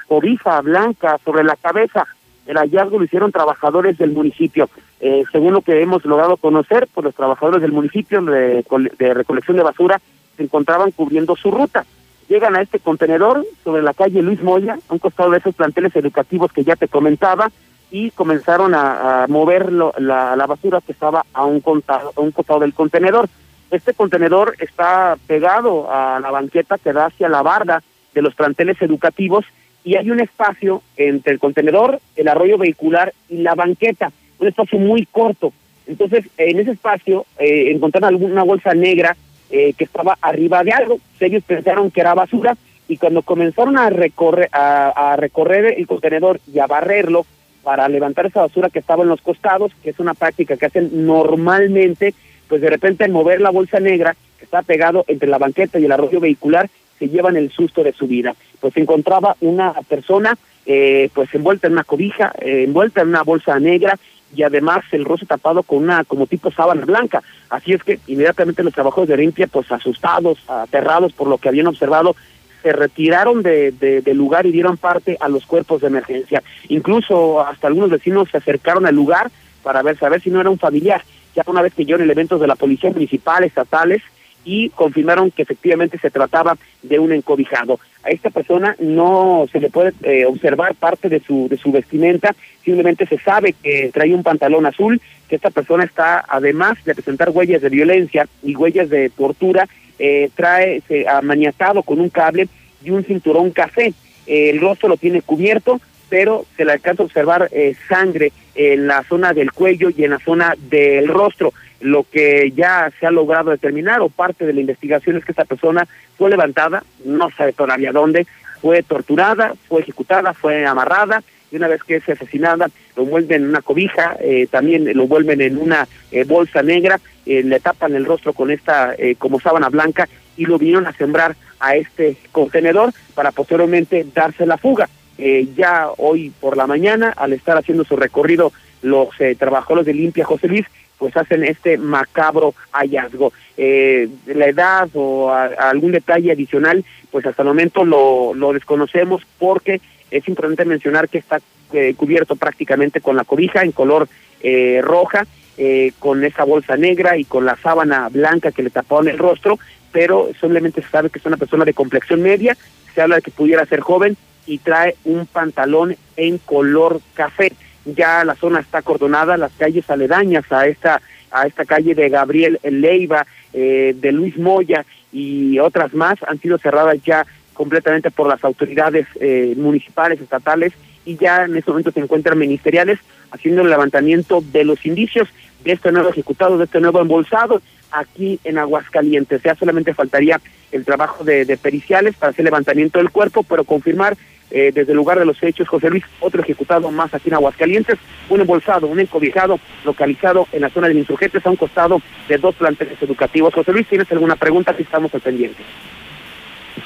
blanca sobre la cabeza. El hallazgo lo hicieron trabajadores del municipio. Eh, según lo que hemos logrado conocer, pues los trabajadores del municipio de, de recolección de basura se encontraban cubriendo su ruta. Llegan a este contenedor sobre la calle Luis Moya, a un costado de esos planteles educativos que ya te comentaba, y comenzaron a, mover lo- la, la basura que estaba a un, contado, a un costado del contenedor. Este contenedor está pegado a la banqueta que da hacia la barda de los planteles educativos y hay un espacio entre el contenedor, el arroyo vehicular y la banqueta, un espacio muy corto. Entonces, en ese espacio eh, encontraron alguna bolsa negra eh, que estaba arriba de algo. Ellos pensaron que era basura y cuando comenzaron a recorrer, a, a recorrer el contenedor y a barrerlo para levantar esa basura que estaba en los costados, que es una práctica que hacen normalmente, pues de repente al mover la bolsa negra que está pegado entre la banqueta y el arroyo vehicular, se llevan el susto de su vida. Pues se encontraba una persona eh, pues envuelta en una cobija, eh, envuelta en una bolsa negra y además el rostro tapado con una como tipo sábana blanca. Así es que inmediatamente los trabajadores de limpia, pues asustados, aterrados por lo que habían observado, se retiraron de, de- del lugar y dieron parte a los cuerpos de emergencia. Incluso hasta algunos vecinos se acercaron al lugar para ver, saber si no era un familiar. Ya una vez que llegaron elementos de la policía municipal, estatales, y confirmaron que efectivamente se trataba de un encobijado. A esta persona no se le puede eh, observar parte de su, de su vestimenta, simplemente se sabe que trae un pantalón azul, que esta persona está, además de presentar huellas de violencia y huellas de tortura, eh, trae se, amaniatado con un cable y un cinturón café. Eh, el rostro lo tiene cubierto, pero se le alcanza a observar eh, sangre en la zona del cuello y en la zona del rostro. Lo que ya se ha logrado determinar o parte de la investigación es que esta persona fue levantada, no sabe todavía dónde, fue torturada, fue ejecutada, fue amarrada y una vez que es asesinada lo envuelven en una cobija, eh, también lo envuelven en una eh, bolsa negra, eh, le tapan el rostro con esta eh, como sábana blanca y lo vinieron a sembrar a este contenedor para posteriormente darse la fuga. Eh, ya hoy por la mañana, al estar haciendo su recorrido los trabajadores de limpia José Luis, pues hacen este macabro hallazgo. Eh, la edad o algún detalle adicional, pues hasta el momento lo, lo desconocemos porque es importante mencionar que está eh, cubierto prácticamente con la cobija en color eh, roja, eh, con esa bolsa negra y con la sábana blanca que le taparon el rostro, pero solamente se sabe que es una persona de complexión media, se habla de que pudiera ser joven y trae un pantalón en color café. Ya la zona está acordonada, las calles aledañas a esta a esta calle de Gabriel Leiva, eh, de Luis Moya y otras más han sido cerradas ya completamente por las autoridades eh, municipales, estatales y ya en este momento se encuentran ministeriales haciendo el levantamiento de los indicios de este nuevo ejecutado, de este nuevo embolsado aquí en Aguascalientes. Ya solamente faltaría el trabajo de, periciales para hacer levantamiento del cuerpo, pero confirmar eh, desde el lugar de los hechos, José Luis, otro ejecutado más aquí en Aguascalientes, un embolsado, un encobijado localizado en la zona del insurgentes a un costado de dos planteles educativos. José Luis, ¿tienes alguna pregunta? Aquí estamos al pendiente.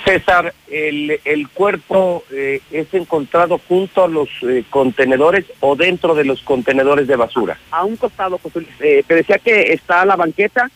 César, el, el cuerpo eh, es encontrado junto a los eh, contenedores o dentro de los contenedores de basura. A un costado, José Luis. Eh, te decía que está la banqueta,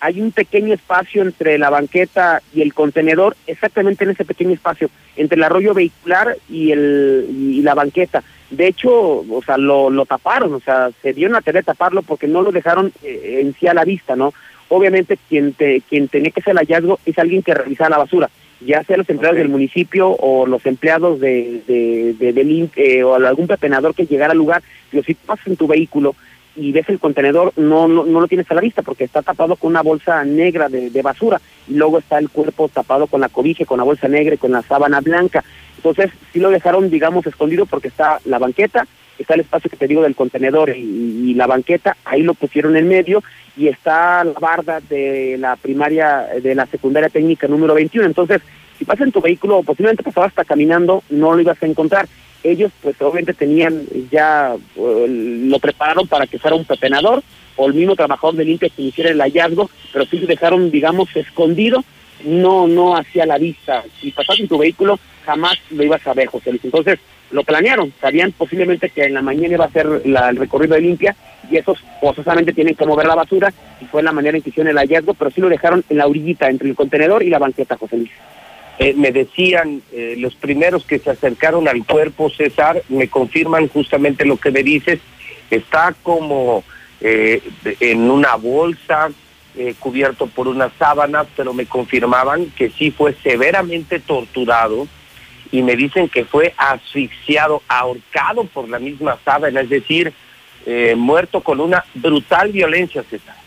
hay un pequeño espacio entre la banqueta y el contenedor, exactamente en ese pequeño espacio, entre el arroyo vehicular y, el, y la banqueta. De hecho, o sea, lo, lo taparon, o sea, se dio una tarea de taparlo porque no lo dejaron en sí a la vista, ¿no? Obviamente quien, te, quien tenía que hacer el hallazgo es alguien que revisaba la basura ya sea los empleados del municipio o los empleados de, de, de, eh, o algún pepenador que llegara al lugar, pero si pasas en tu vehículo y ves el contenedor, no, no, lo tienes a la vista porque está tapado con una bolsa negra de, de basura y luego está el cuerpo tapado con la cobija, con la bolsa negra y con la sábana blanca. Entonces, sí lo dejaron, digamos, escondido porque está la banqueta, está el espacio que te digo del contenedor y, y la banqueta, ahí lo pusieron en medio y está la barda de la primaria, de la secundaria técnica número 21. Entonces, si pasas en tu vehículo, posiblemente pasabas hasta caminando, no lo ibas a encontrar. Ellos, pues obviamente tenían ya, eh, lo prepararon para que fuera un pepenador o el mismo trabajador de limpia que hiciera el hallazgo, pero sí lo dejaron, digamos, escondido, no no hacia la vista. Si pasas en tu vehículo, jamás lo ibas a ver, José Luis. Entonces, lo planearon, sabían posiblemente que en la mañana iba a ser el recorrido de limpia y esos forzosamente tienen que mover la basura y fue la manera en que hicieron el hallazgo, pero sí lo dejaron en la orillita entre el contenedor y la banqueta, José Luis. Eh, me decían eh, los primeros que se acercaron al cuerpo, César, me confirman justamente lo que me dices, está como eh, en una bolsa, cubierto por una sábana, pero me confirmaban que sí fue severamente torturado y me dicen que fue asfixiado, ahorcado por la misma sábana, es decir, muerto con una brutal violencia, César.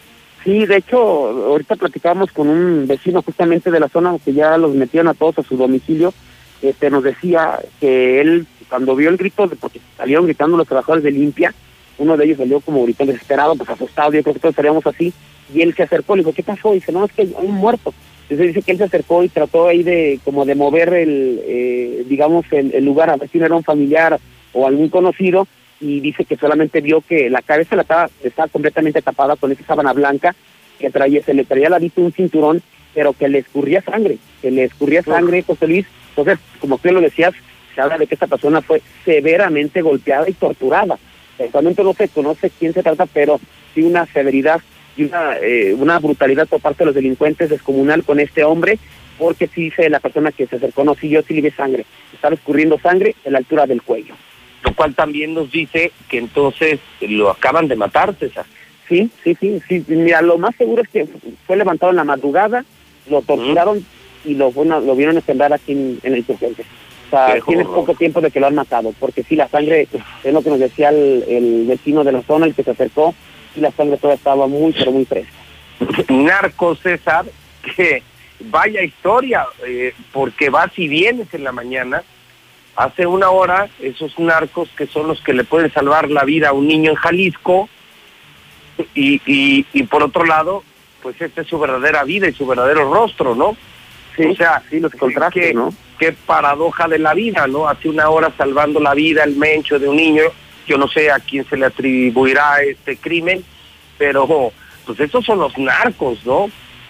Sí, de hecho, ahorita platicábamos con un vecino justamente de la zona que ya los metieron a todos a su domicilio, este nos decía que él, cuando vio el grito, porque salieron gritando los trabajadores de limpia, uno de ellos salió como gritando desesperado, pues asustado, yo creo que todos estaríamos así, y él se acercó, le dijo, ¿qué pasó? Y dice, no, es que hay un muerto. Entonces dice que él se acercó y trató ahí de como de mover el, eh, digamos, el, lugar a ver si era un familiar o algún conocido y dice que solamente vio que la cabeza la estaba, estaba completamente tapada con esa sábana blanca que traía, se le traía la vista un cinturón, pero que le escurría sangre, que le escurría sangre, José Luis. Entonces, como tú lo decías, se habla de que esta persona fue severamente golpeada y torturada. Actualmente no se conoce quién se trata, pero sí una severidad y una, eh, una brutalidad por parte de los delincuentes descomunal con este hombre, porque sí dice la persona que se acercó, no, sí, yo sí le vi sangre, estaba escurriendo sangre a la altura del cuello. Lo cual también nos dice que entonces lo acaban de matar, César. Sí, sí, sí, sí. Mira, lo más seguro es que fue levantado en la madrugada, lo torturaron y lo, lo vieron extender aquí en, el insurgente. O sea, tienes poco tiempo de que lo han matado, porque sí, la sangre, es lo que nos decía el, el vecino de la zona, el que se acercó, y la sangre toda estaba muy, pero muy fresca. Narco César, que vaya historia, eh, porque vas y vienes en la mañana. Hace una hora, esos narcos que son los que le pueden salvar la vida a un niño en Jalisco, y, y, y por otro lado, pues esta es su verdadera vida y su verdadero rostro, ¿no? Sí, o sea, sí, los contrastes, ¿no? Qué paradoja de la vida, ¿no? Hace una hora salvando la vida, el mencho de un niño, yo no sé a quién se le atribuirá este crimen, pero pues esos son los narcos, ¿no?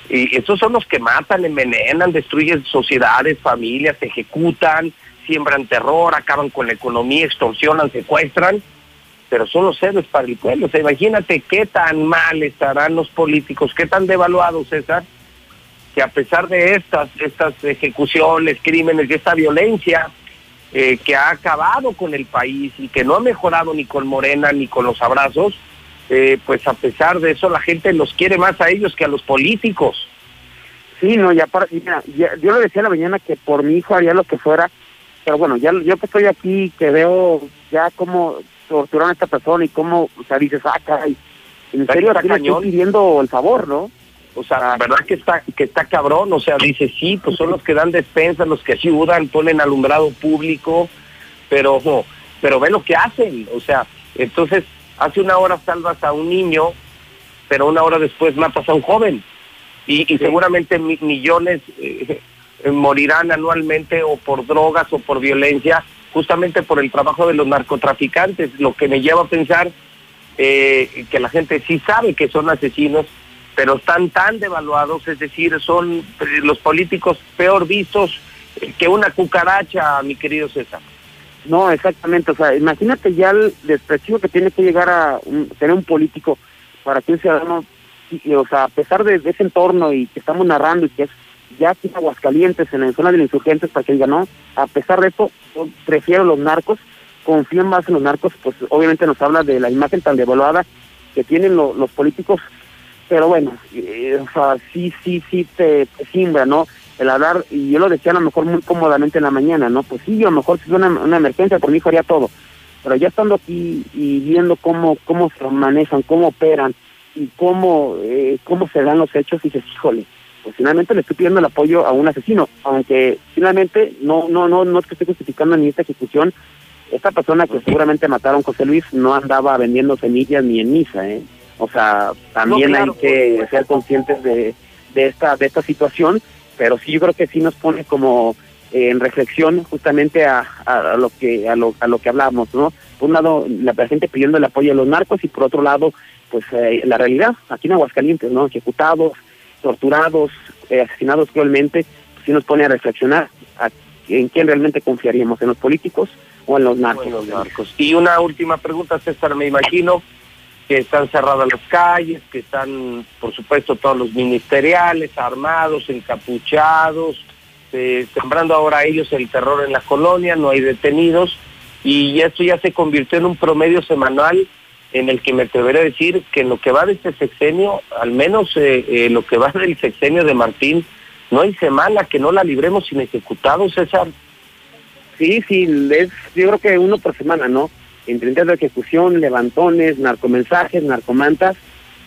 Y esos son los que matan, envenenan, destruyen sociedades, familias, ejecutan, siembran terror, acaban con la economía, extorsionan, secuestran, pero son los héroes para el pueblo. O sea, imagínate qué tan mal estarán los políticos, qué tan devaluados, César, que a pesar de estas, estas ejecuciones, crímenes y esta violencia, eh, que ha acabado con el país y que no ha mejorado ni con Morena ni con los abrazos, eh, pues a pesar de eso la gente los quiere más a ellos que a los políticos. Sí, no, ya, para, yo le decía a la mañana que por mi hijo haría lo que fuera, pero bueno, ya yo que estoy aquí, que veo ya cómo torturaron a esta persona y cómo, o sea, dices, ah, caray, en serio, aquí estoy pidiendo el favor, ¿no? O sea, verdad que está que está cabrón, o sea, dice, sí, pues son los que dan despensas, los que ayudan, ponen alumbrado público, pero pero ve lo que hacen, o sea, entonces hace una hora salvas a un niño pero una hora después matas a un joven. Y, y seguramente mi- millones eh, morirán anualmente o por drogas o por violencia, justamente por el trabajo de los narcotraficantes, lo que me lleva a pensar eh, que la gente sí sabe que son asesinos, pero están tan devaluados, es decir, son eh, los políticos peor vistos eh, que una cucaracha, mi querido César. No, exactamente. O sea, imagínate ya el desprecio que tiene que llegar a tener un político para que un ciudadano, o sea, a pesar de, de ese entorno y que estamos narrando y que es ya aquí en Aguascalientes, en la zona de los insurgentes, para que diga, no, a pesar de eso, prefiero los narcos, confío más en los narcos, pues obviamente nos habla de la imagen tan devaluada que tienen lo- los políticos, pero bueno, eh, o sea, sí, sí, sí te, te simbra, ¿no? El hablar, y yo lo decía a lo mejor muy cómodamente en la mañana, ¿no? Pues sí, a lo mejor si es una, una emergencia, por mi hijo haría todo, pero ya estando aquí y viendo cómo, cómo se manejan, cómo operan y cómo, eh, cómo se dan los hechos, dices, híjole, pues finalmente le estoy pidiendo el apoyo a un asesino, aunque finalmente no, no, no, no es que esté justificando ni esta ejecución, esta persona que seguramente mataron José Luis no andaba vendiendo semillas ni en misa, ¿eh? O sea, también No, claro, hay que ser conscientes de, de esta de esta situación, pero sí yo creo que sí nos pone como eh, en reflexión justamente a, a, a lo que a lo, a lo que hablábamos, ¿no? Por un lado la gente pidiendo el apoyo a los narcos y por otro lado pues eh, la realidad aquí en Aguascalientes, ¿no? Ejecutados, torturados, eh, asesinados cruelmente, pues sí nos pone a reflexionar a, en quién realmente confiaríamos, en los políticos o en los narcos. narcos. Y una última pregunta, César, me imagino que están cerradas las calles, que están, por supuesto, todos los ministeriales armados, encapuchados, eh, sembrando ahora ellos el terror en la colonia, no hay detenidos, y esto ya se convirtió en un promedio semanal en el que me atreveré a decir que lo que va de este sexenio, al menos eh, eh, lo que va del sexenio de Martín, no hay semana que no la libremos sin ejecutados, César. Sí, sí, es, yo creo que uno por semana, ¿no? Entre de ejecución, levantones, narcomensajes, narcomantas,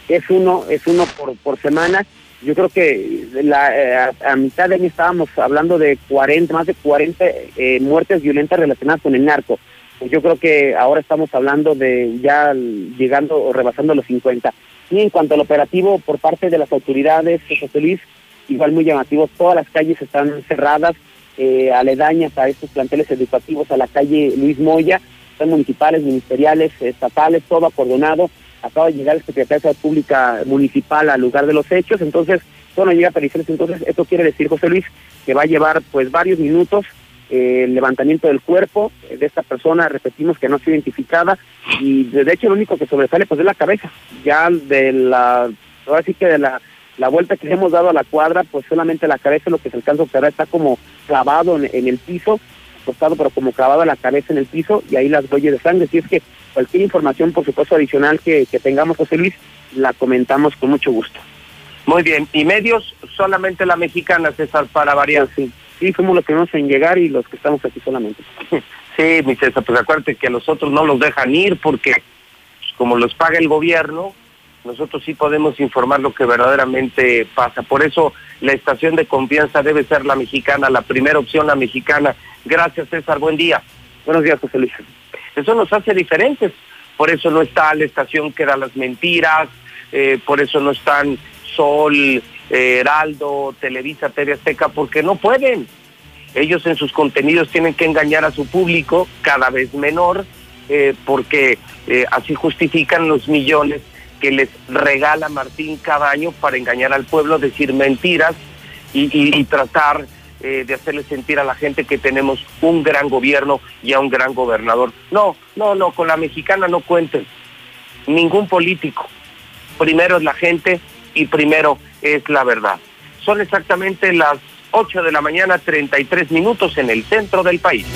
es uno, es uno por, por semana. Yo creo que la, eh, a, a mitad de año estábamos hablando de 40, más de 40 eh, muertes violentas relacionadas con el narco. Pues yo creo que ahora estamos hablando de ya llegando o rebasando los 50. Y en cuanto al operativo por parte de las autoridades, José Luis, igual muy llamativo, todas las calles están cerradas, eh, aledañas a estos planteles educativos, a la calle Luis Moya, son municipales, ministeriales, estatales, todo acordonado. Acaba de llegar el secretario de Pública Municipal al lugar de los hechos, entonces, todo no llega a entonces esto quiere decir, José Luis, que va a llevar pues varios minutos el levantamiento del cuerpo de esta persona, repetimos que no ha sido identificada, y de hecho lo único que sobresale pues es la cabeza, ya de la, ahora sí que de la la vuelta que le hemos dado a la cuadra, pues solamente la cabeza lo que se alcanza a observar está como clavado en, en el piso, acostado pero como clavado a la cabeza en el piso y ahí las huellas de sangre. Si es que cualquier información, por supuesto, adicional que, que tengamos, José Luis, la comentamos con mucho gusto. Muy bien, y medios solamente la mexicana, César, para variar. Sí, sí, fuimos los primeros en llegar y los que estamos aquí solamente. Sí, mi César, pues acuérdate que a los otros no los dejan ir porque pues, como los paga el gobierno, nosotros sí podemos informar lo que verdaderamente pasa. Por eso la estación de confianza debe ser la mexicana, la primera opción la mexicana. Gracias, César, buen día. Buenos días, José Luis. Eso nos hace diferentes. Por eso no está la estación que da las mentiras, eh, por eso no están Sol, Heraldo, Televisa, TV Azteca, porque no pueden. Ellos en sus contenidos tienen que engañar a su público cada vez menor, eh, porque eh, así justifican los millones que les regala Martín cada año para engañar al pueblo, decir mentiras y, tratar eh, de hacerle sentir a la gente que tenemos un gran gobierno y a un gran gobernador. No, no, no, con la mexicana no cuenten. Ningún político. Primero es la gente y primero es la verdad. Son exactamente las 8 de la mañana, 33 minutos en el centro del país.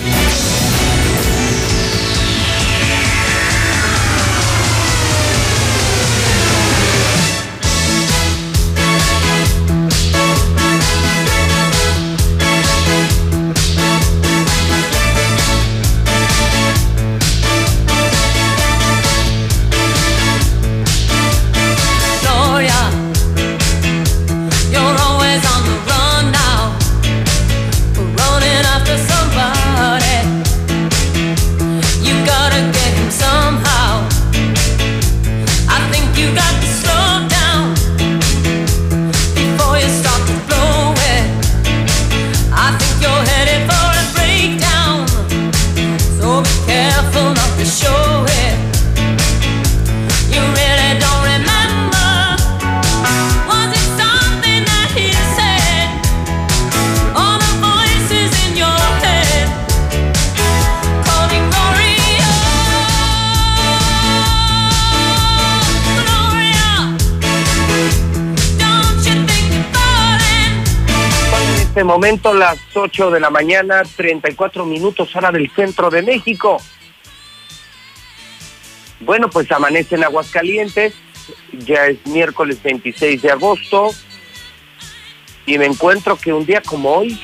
Momento las 8 de la mañana, 34 minutos hora del centro de México. Bueno, pues amanece en Aguascalientes, ya es miércoles 26 de agosto y me encuentro que un día como hoy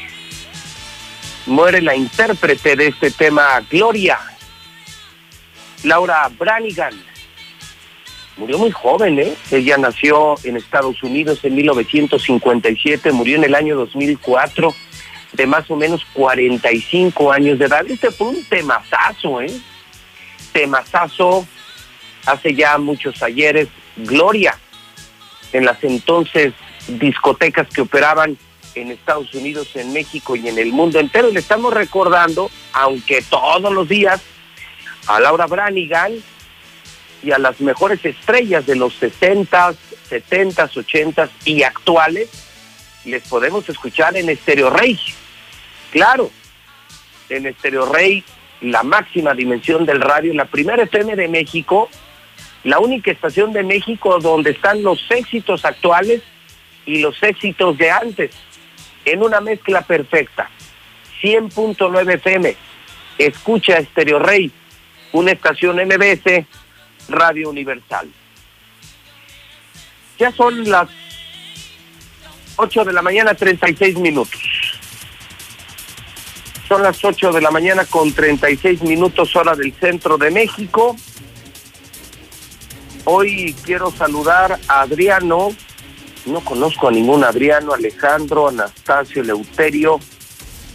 muere la intérprete de este tema, Gloria, Laura Branigan. Murió muy joven, ¿eh? Ella nació en Estados Unidos en 1957, murió en el año 2004, de más o menos 45 años de edad. Este fue un temazazo, ¿eh? Temazazo hace ya muchos ayeres, Gloria, en las entonces discotecas que operaban en Estados Unidos, en México y en el mundo entero. Le estamos recordando, aunque todos los días, a Laura Branigan y a las mejores estrellas de los 60s, 70s, 80s y actuales, les podemos escuchar en Estéreo Rey. Claro, en Estéreo Rey, la máxima dimensión del radio, la primera FM de México, la única estación de México donde están los éxitos actuales y los éxitos de antes, en una mezcla perfecta. 100.9 FM, escucha Estéreo Rey, una estación MBS, Radio Universal. Ya son las 8 de la mañana, 36 minutos. Son las 8 de la mañana con 36 minutos hora del centro de México. Hoy quiero saludar a Adriano, no conozco a ningún Adriano, Alejandro, Anastasio, Leuterio,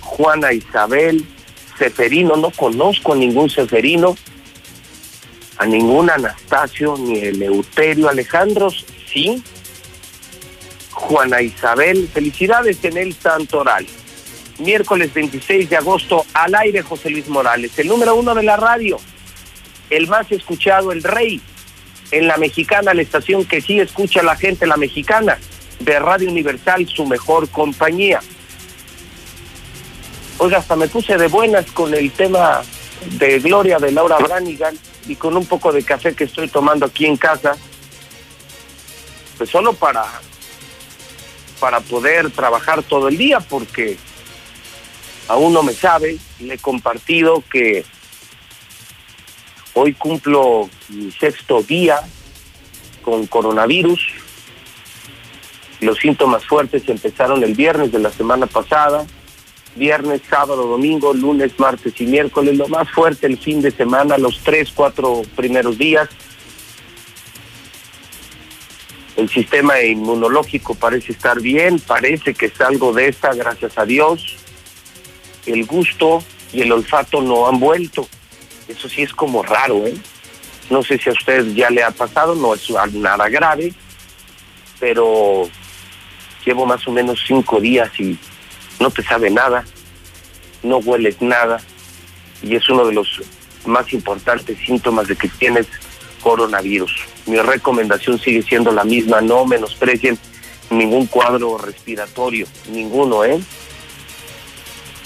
Juana Isabel, Seferino, no conozco a ningún Seferino, a ningún Anastasio, ni Eleuterio, Alejandro, sí. Juana Isabel, felicidades en el Santoral. Miércoles 26 de agosto, al aire José Luis Morales, el número uno de la radio, el más escuchado, el rey, en la mexicana, la estación que sí escucha a la gente, la mexicana, de Radio Universal, su mejor compañía. Oiga, hasta me puse de buenas con el tema de Gloria de Laura Branigan y con un poco de café que estoy tomando aquí en casa, pues solo para, para poder trabajar todo el día, porque aún no me sabe, le he compartido que Hoy cumplo mi sexto día con coronavirus. Los síntomas fuertes empezaron el viernes de la semana pasada. Viernes, sábado, domingo, lunes, martes y miércoles. Lo más fuerte el fin de semana, los tres, cuatro primeros días. El sistema inmunológico parece estar bien, parece que es algo de esta, gracias a Dios. El gusto y el olfato no han vuelto eso sí es como raro, ¿eh? No sé si a usted ya le ha pasado, no es nada grave, pero llevo más o menos cinco días y no te sabe nada, no hueles nada, y es uno de los más importantes síntomas de que tienes coronavirus. Mi recomendación sigue siendo la misma, no menosprecien ningún cuadro respiratorio, ninguno, ¿eh?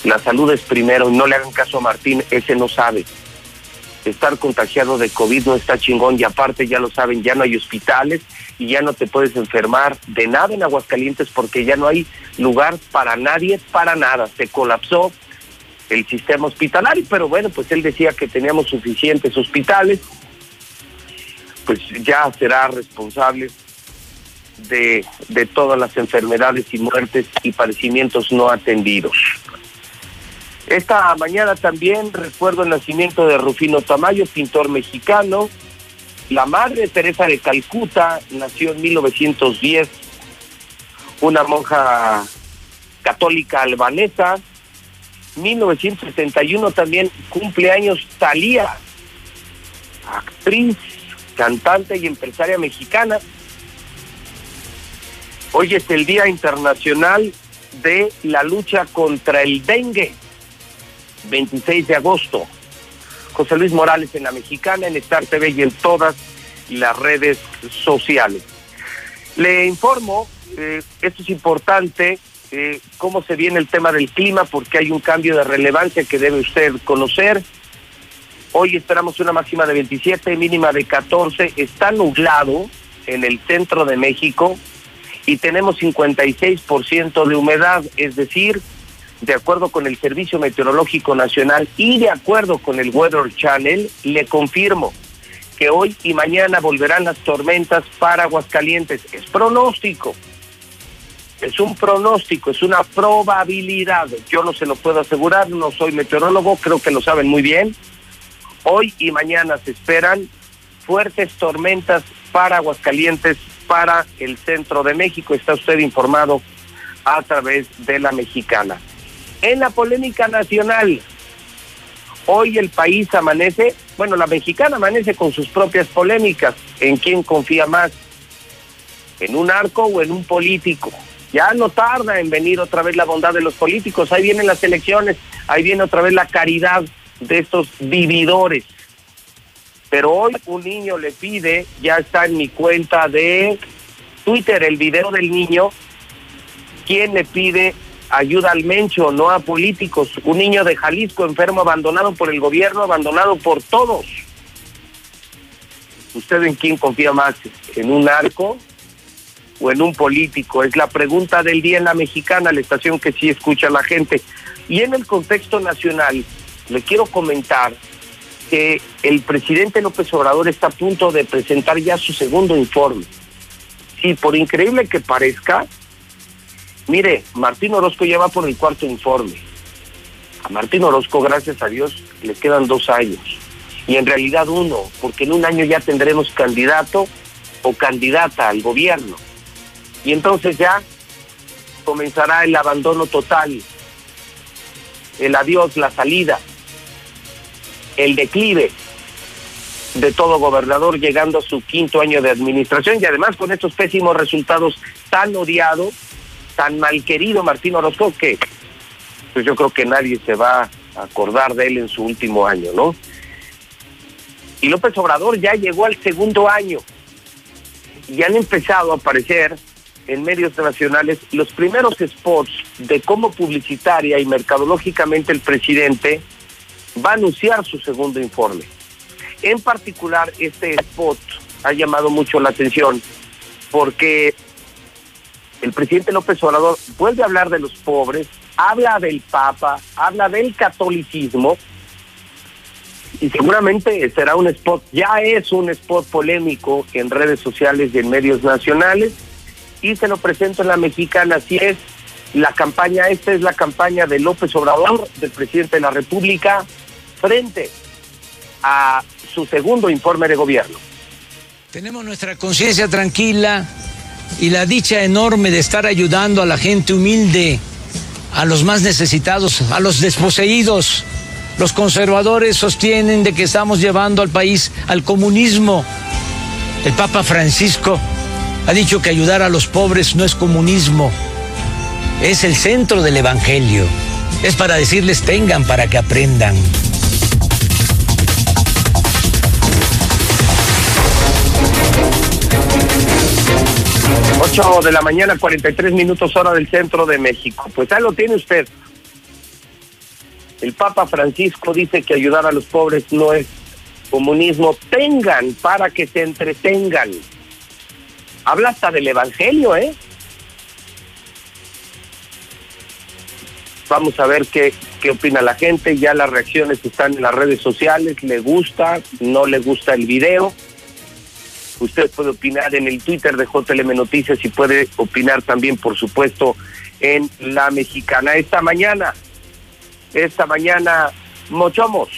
La salud es primero, y no le hagan caso a Martín, ese no sabe estar contagiado de COVID no está chingón y aparte ya lo saben, ya no hay hospitales y ya no te puedes enfermar de nada en Aguascalientes porque ya no hay lugar para nadie, para nada. Se colapsó el sistema hospitalario, pero bueno, pues él decía que teníamos suficientes hospitales, pues ya será responsable de, de todas las enfermedades y muertes y padecimientos no atendidos. Esta mañana también recuerdo el nacimiento de Rufino Tamayo, pintor mexicano. La madre Teresa de Calcuta nació en 1910, una monja católica albanesa. 1971 también cumpleaños Talía, actriz, cantante y empresaria mexicana. Hoy es el Día Internacional de la lucha contra el dengue. 26 de agosto. José Luis Morales en la Mexicana, en Star TV y en todas las redes sociales. Le informo, eh, esto es importante, eh, cómo se viene el tema del clima, porque hay un cambio de relevancia que debe usted conocer. Hoy esperamos una máxima de 27, mínima de 14. Está nublado en el centro de México y tenemos 56% de humedad, es decir, de acuerdo con el Servicio Meteorológico Nacional y de acuerdo con el Weather Channel, le confirmo que hoy y mañana volverán las tormentas para Aguascalientes. Es pronóstico, es un pronóstico, es una probabilidad. Yo no se lo puedo asegurar, no soy meteorólogo, creo que lo saben muy bien. Hoy y mañana se esperan fuertes tormentas para Aguascalientes, para el centro de México. Está usted informado a través de la mexicana. En la polémica nacional, hoy el país amanece, bueno, la mexicana amanece con sus propias polémicas. ¿En quién confía más? ¿En un arco o en un político? Ya no tarda en venir otra vez la bondad de los políticos. Ahí vienen las elecciones, ahí viene otra vez la caridad de estos vividores. Pero hoy un niño le pide, ya está en mi cuenta de Twitter el video del niño, quien le pide ayuda al mencho, no a políticos. Un niño de Jalisco enfermo, abandonado por el gobierno, abandonado por todos. ¿Usted en quién confía más? ¿En un arco o en un político? Es la pregunta del día en la mexicana, la estación que sí escucha la gente. Y en el contexto nacional, le quiero comentar que el presidente López Obrador está a punto de presentar ya su segundo informe. Sí, por increíble que parezca, mire, Martín Orozco ya va por el cuarto informe. A Martín Orozco, gracias a Dios, le quedan dos años. Y en realidad uno, porque en un año ya tendremos candidato o candidata al gobierno. Y entonces ya comenzará el abandono total, el adiós, la salida, el declive de todo gobernador llegando a su quinto año de administración y además con estos pésimos resultados tan odiado, tan mal querido Martín Orozco que pues yo creo que nadie se va a acordar de él en su último año, ¿no? Y López Obrador ya llegó al segundo año y han empezado a aparecer en medios nacionales los primeros spots de cómo publicitaria y mercadológicamente el presidente va a anunciar su segundo informe. En particular, este spot ha llamado mucho la atención porque el presidente López Obrador vuelve a hablar de los pobres, habla del Papa, habla del catolicismo y seguramente será un spot, ya es un spot polémico en redes sociales y en medios nacionales y se lo presento en la mexicana, así es la campaña, esta es la campaña de López Obrador, del presidente de la República, frente a su segundo informe de gobierno. Tenemos nuestra conciencia tranquila y la dicha enorme de estar ayudando a la gente humilde, a los más necesitados, a los desposeídos. Los conservadores sostienen de que estamos llevando al país al comunismo. El Papa Francisco ha dicho que ayudar a los pobres no es comunismo, es el centro del Evangelio. Es para decirles tengan para que aprendan. 8 de la mañana, 43 minutos hora del centro de México. Pues ahí lo tiene usted. El Papa Francisco dice que ayudar a los pobres no es comunismo. Tengan para que se entretengan. Habla hasta del Evangelio, ¿eh? Vamos a ver qué, qué opina la gente. Ya las reacciones están en las redes sociales. ¿Le gusta? ¿No le gusta el video? Usted puede opinar en el Twitter de JLM Noticias y puede opinar también, por supuesto, en La Mexicana. Esta mañana, esta mañana, Mochomos,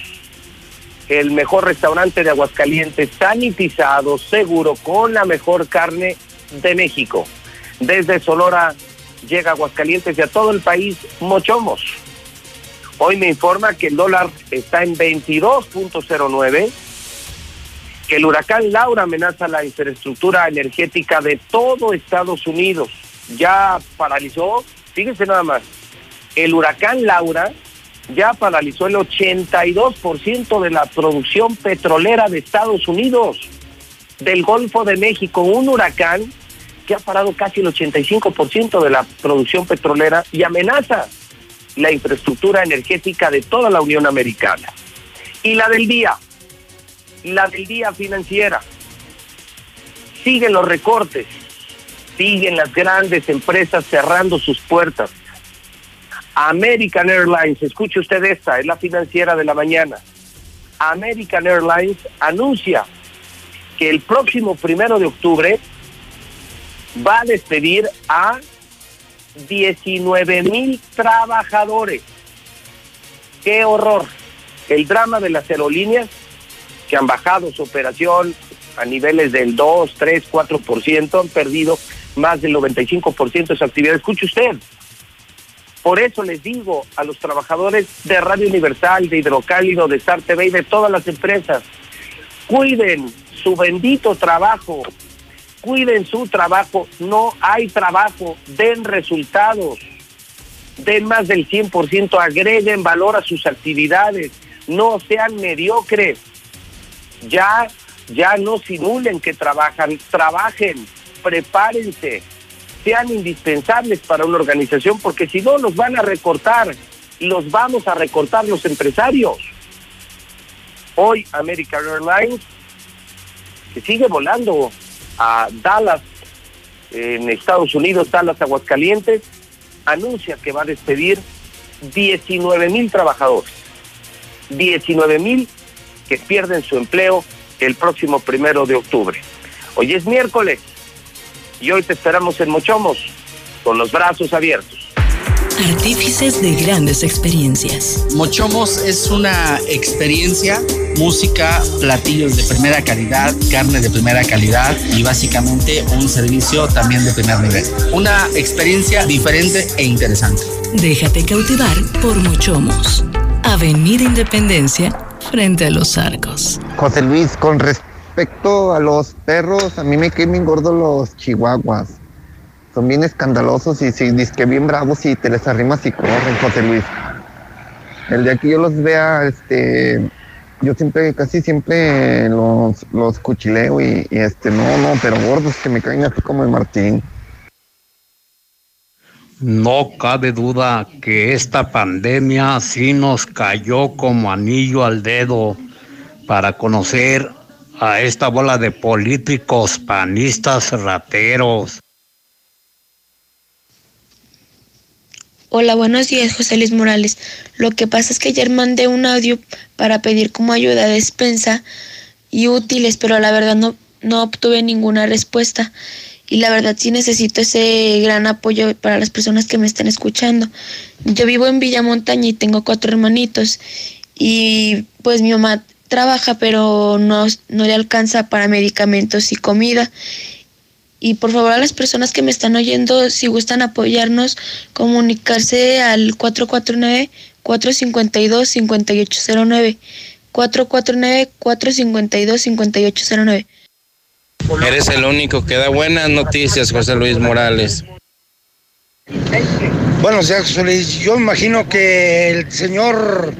el mejor restaurante de Aguascalientes, sanitizado, seguro, con la mejor carne de México. Desde Sonora llega Aguascalientes y a todo el país, Mochomos. Hoy me informa que el dólar está en 22.09 que el huracán Laura amenaza la infraestructura energética de todo Estados Unidos. Ya paralizó, fíjense nada más, el huracán Laura ya paralizó el 82% de la producción petrolera de Estados Unidos, del Golfo de México, un huracán que ha parado casi el 85% de la producción petrolera y amenaza la infraestructura energética de toda la Unión Americana. Y la del día, la del día financiera. Siguen los recortes. Siguen las grandes empresas cerrando sus puertas. American Airlines, escuche usted esta, es la financiera de la mañana. American Airlines anuncia que el próximo primero de octubre va a despedir a 19 mil trabajadores. ¡Qué horror! El drama de las aerolíneas que han bajado su operación a niveles del 2, 3, 4%, han perdido más del 95% de su actividad. Escuche usted. Por eso les digo a los trabajadores de Radio Universal, de Hidrocálido, de Star TV y de todas las empresas, cuiden su bendito trabajo, cuiden su trabajo, no hay trabajo, den resultados, den más del 100%, agreguen valor a sus actividades, no sean mediocres, ya, ya no simulen que trabajan, trabajen, prepárense, sean indispensables para una organización, porque si no los van a recortar, los vamos a recortar los empresarios. Hoy American Airlines, que sigue volando a Dallas, en Estados Unidos, Dallas, Aguascalientes, anuncia que va a despedir 19 mil trabajadores. 19 mil que pierden su empleo el próximo primero de octubre. Hoy es miércoles y hoy te esperamos en Mochomos con los brazos abiertos. Artífices de grandes experiencias. Mochomos es una experiencia, música, platillos de primera calidad, carne de primera calidad y básicamente un servicio también de primer nivel. Una experiencia diferente e interesante. Déjate cautivar por Mochomos. Avenida Independencia, frente a los arcos. José Luis, con respecto a los perros, a mí me quedan gordos los chihuahuas son bien escandalosos y si que bien bravos y te les arrimas y corren, José Luis. El día que yo los vea, este, yo siempre, casi siempre los, los cuchileo y, este, no, no, pero gordos que me caen así como el Martín. No cabe duda que esta pandemia sí nos cayó como anillo al dedo para conocer a esta bola de políticos panistas rateros Hola, buenos días, José Luis Morales. Lo que pasa es que ayer mandé un audio para pedir como ayuda despensa y útiles, pero la verdad no, no obtuve ninguna respuesta. Y la verdad sí necesito ese gran apoyo para las personas que me están escuchando. Yo vivo en Villa Montaña y tengo cuatro hermanitos. Y pues mi mamá trabaja, pero no, no le alcanza para medicamentos y comida. Y por favor a las personas que me están oyendo, si gustan apoyarnos, comunicarse al 449-452-5809. 449-452-5809. Eres el único que da buenas noticias, José Luis Morales. Bueno, José Luis, yo imagino que el señor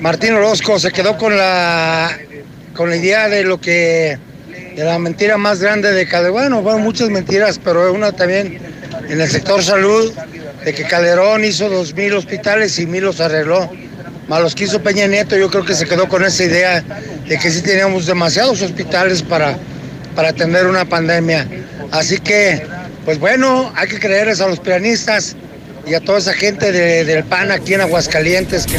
Martín Orozco se quedó con la, con la idea de lo que de la mentira más grande de Calderón. Bueno, muchas mentiras, pero una también en el sector salud, de que Calderón hizo dos mil hospitales y mil los arregló. Más los que hizo Peña Nieto, yo creo que se quedó con esa idea de que sí teníamos demasiados hospitales para, para atender una pandemia. Así que, pues bueno, hay que creerles a los pianistas y a toda esa gente del PAN aquí en Aguascalientes. Que...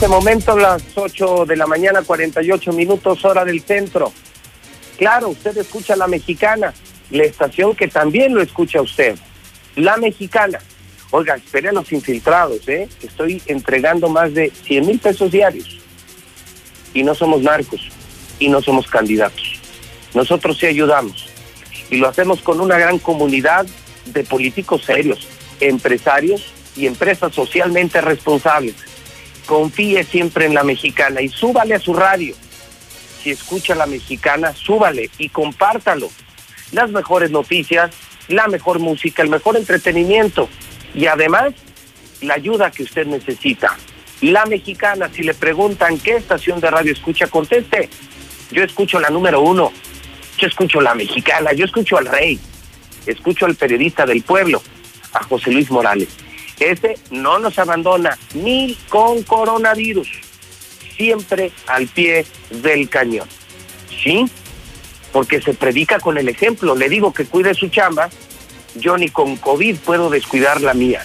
este momento las 8 de la mañana, 48 minutos hora del centro. Claro, usted escucha la mexicana, la estación que también lo escucha usted. La mexicana. Oiga, espere a los infiltrados, ¿eh? Estoy entregando más de 100 mil pesos diarios. Y no somos narcos, y no somos candidatos. Nosotros sí ayudamos. Y lo hacemos con una gran comunidad de políticos serios, empresarios y empresas socialmente responsables confíe siempre en la mexicana y súbale a su radio. Si escucha la mexicana, súbale y compártalo. Las mejores noticias, la mejor música, el mejor entretenimiento y además la ayuda que usted necesita. La mexicana, si le preguntan qué estación de radio escucha, conteste. Yo escucho la número uno. Yo escucho la mexicana. Yo escucho al rey. Escucho al periodista del pueblo, a José Luis Morales. Ese no nos abandona ni con coronavirus. Siempre al pie del cañón. ¿Sí? Porque se predica con el ejemplo. Le digo que cuide su chamba. Yo ni con COVID puedo descuidar la mía.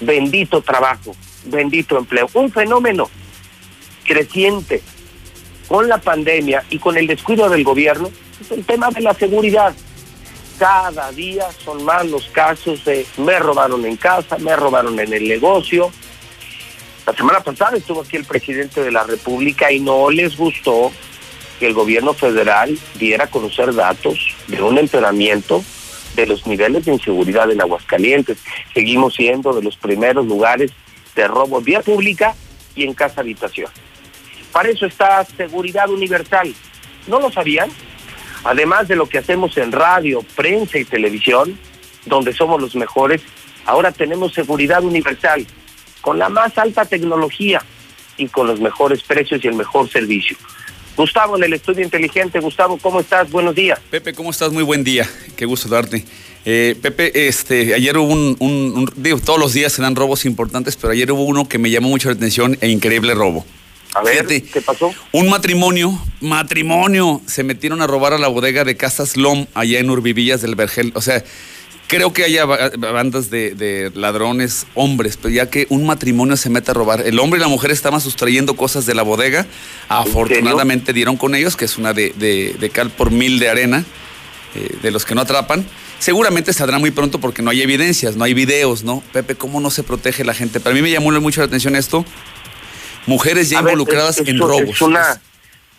Bendito trabajo bendito empleo. Un fenómeno creciente con la pandemia y con el descuido del gobierno es el tema de la seguridad. Cada día son más los casos de me robaron en casa, me robaron en el negocio. La semana pasada estuvo aquí el presidente de la República y no les gustó que el gobierno federal diera a conocer datos de un empeoramiento de los niveles de inseguridad en Aguascalientes. Seguimos siendo de los primeros lugares de robo vía pública y en casa habitación. Para eso está Seguridad Universal. ¿No lo sabían? Además de lo que hacemos en radio, prensa y televisión, donde somos los mejores, ahora tenemos Seguridad Universal, con la más alta tecnología y con los mejores precios y el mejor servicio. Gustavo, en el estudio inteligente. Gustavo, ¿cómo estás? Buenos días. Pepe, ¿cómo estás? Muy buen día. Qué gusto darte. Eh, Pepe, este, ayer hubo un, digo, todos los días se dan robos importantes, pero ayer hubo uno que me llamó mucho la atención e increíble robo. A ver, ¿qué pasó? Un matrimonio, matrimonio, se metieron a robar a la bodega de Casas Lom allá en Urbivillas del Vergel. O sea, creo que haya bandas de, ladrones hombres, pero ya que un matrimonio se mete a robar, el hombre y la mujer estaban sustrayendo cosas de la bodega, afortunadamente dieron con ellos, que es una de, cal por mil de arena, eh, de los que no atrapan. Seguramente saldrá muy pronto porque no hay evidencias, no hay videos, ¿no? Pepe, ¿cómo no se protege la gente? Para mí me llamó mucho la atención esto. Mujeres ya involucradas en robos. Es una,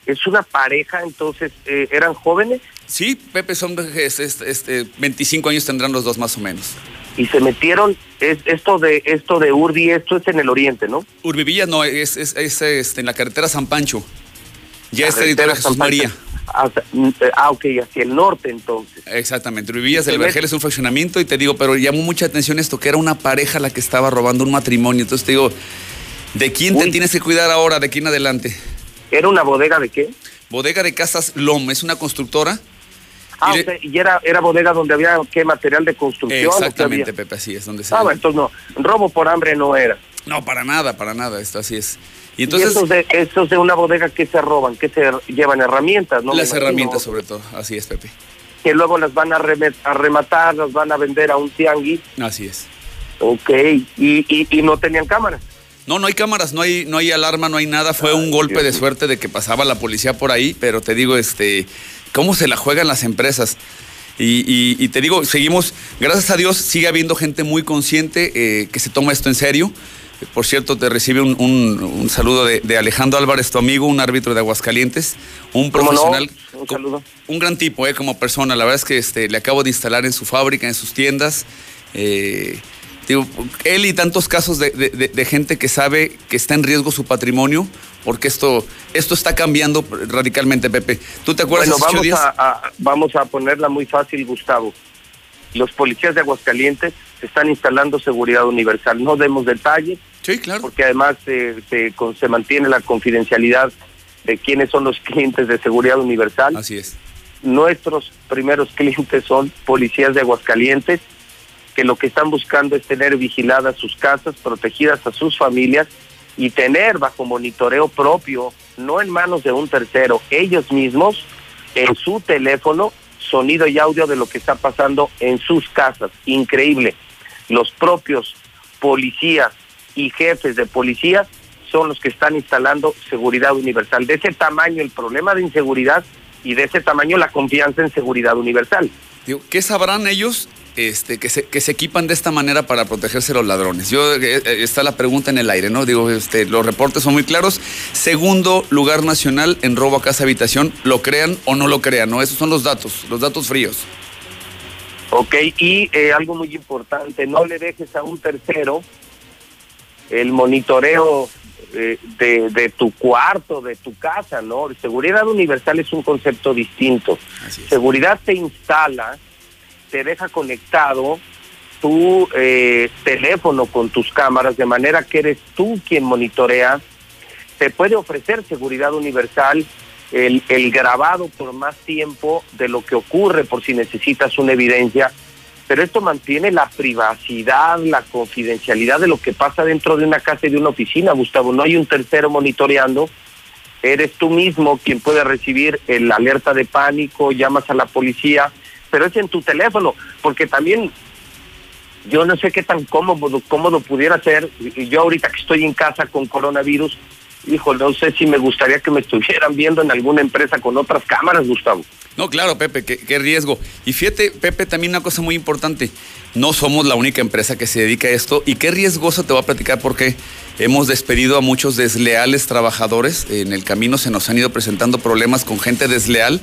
es una pareja, entonces, eh, ¿eran jóvenes? Sí, Pepe, son este, 25 años tendrán los dos más o menos. Y se metieron, es, esto de esto de Urbi, esto es en el oriente, ¿no? Urbivilla no, es, es, este, en la carretera San Pancho. Ya es territorio Jesús María. Mm, ah, ok, hacia el norte entonces. Exactamente, Vivías del Vergel es un fraccionamiento y te digo, pero llamó mucha atención esto, que era una pareja la que estaba robando un matrimonio. Entonces te digo, ¿de quién te tienes que cuidar ahora, de quién adelante? ¿Era una bodega de qué? Bodega de Casas Lom, es una constructora. Ah, y, y era, era bodega donde había qué material de construcción. Exactamente, Pepe, así es donde se. Ah, entonces no, robo por hambre no era. No, para nada, para nada, esto así es. Y entonces. estos, de, estos de una bodega que se roban, que se llevan herramientas, ¿no? Las herramientas, sobre todo, así es, Pepe. Que luego las van a, rematar, las van a vender a un tianguis. Así es. Ok, y, y, no tenían cámaras. No, no hay cámaras, no hay, no hay alarma, no hay nada. Fue un golpe de suerte de que pasaba la policía por ahí, pero te digo, este, cómo se la juegan las empresas. Y, y, te digo, seguimos, gracias a Dios, sigue habiendo gente muy consciente eh, que se toma esto en serio. Por cierto, te recibe un, saludo de, Alejandro Álvarez, tu amigo, un árbitro de Aguascalientes, un profesional, un, saludo. un gran tipo eh, como persona. La verdad es que este, le acabo de instalar en su fábrica, en sus tiendas. Eh, él y tantos casos de, gente que sabe que está en riesgo su patrimonio, porque esto, esto está cambiando radicalmente, Pepe. ¿Tú te acuerdas bueno, vamos A, vamos a ponerla muy fácil, Gustavo. Los policías de Aguascalientes están instalando seguridad universal. No demos detalles, Sí, claro. Porque además se, se, mantiene la confidencialidad de quiénes son los clientes de seguridad universal. Así es. Nuestros primeros clientes son policías de Aguascalientes, que lo que están buscando es tener vigiladas sus casas, protegidas a sus familias y tener bajo monitoreo propio, no en manos de un tercero, ellos mismos en su teléfono, sonido y audio de lo que está pasando en sus casas. Increíble. Los propios policías y jefes de policía son los que están instalando seguridad universal. De ese tamaño el problema de inseguridad y de ese tamaño la confianza en seguridad universal. ¿Qué sabrán ellos este, que, se, que se equipan de esta manera para protegerse los ladrones? Yo, eh, eh, está la pregunta en el aire, ¿no? Digo, este, los reportes son muy claros. Segundo lugar nacional en robo a casa habitación, lo crean o no lo crean, ¿no? Esos son los datos, los datos fríos. Ok, y eh, algo muy importante, no le dejes a un tercero el monitoreo eh, de, tu cuarto, de tu casa, ¿no? Seguridad universal es un concepto distinto. Seguridad te instala, te deja conectado tu eh, teléfono con tus cámaras, de manera que eres tú quien monitorea, te puede ofrecer seguridad universal, el, el grabado por más tiempo de lo que ocurre por si necesitas una evidencia, pero esto mantiene la privacidad, la confidencialidad de lo que pasa dentro de una casa y de una oficina, Gustavo. No hay un tercero monitoreando, eres tú mismo quien puede recibir el alerta de pánico, llamas a la policía, pero es en tu teléfono, porque también yo no sé qué tan cómodo, cómodo pudiera ser, yo ahorita que estoy en casa con coronavirus, hijo, no sé si me gustaría que me estuvieran viendo en alguna empresa con otras cámaras, Gustavo. No, claro, Pepe, qué, qué, riesgo. Y fíjate, Pepe, también una cosa muy importante. No somos la única empresa que se dedica a esto. Y qué riesgoso te voy a platicar porque hemos despedido a muchos desleales trabajadores. En el camino se nos han ido presentando problemas con gente desleal.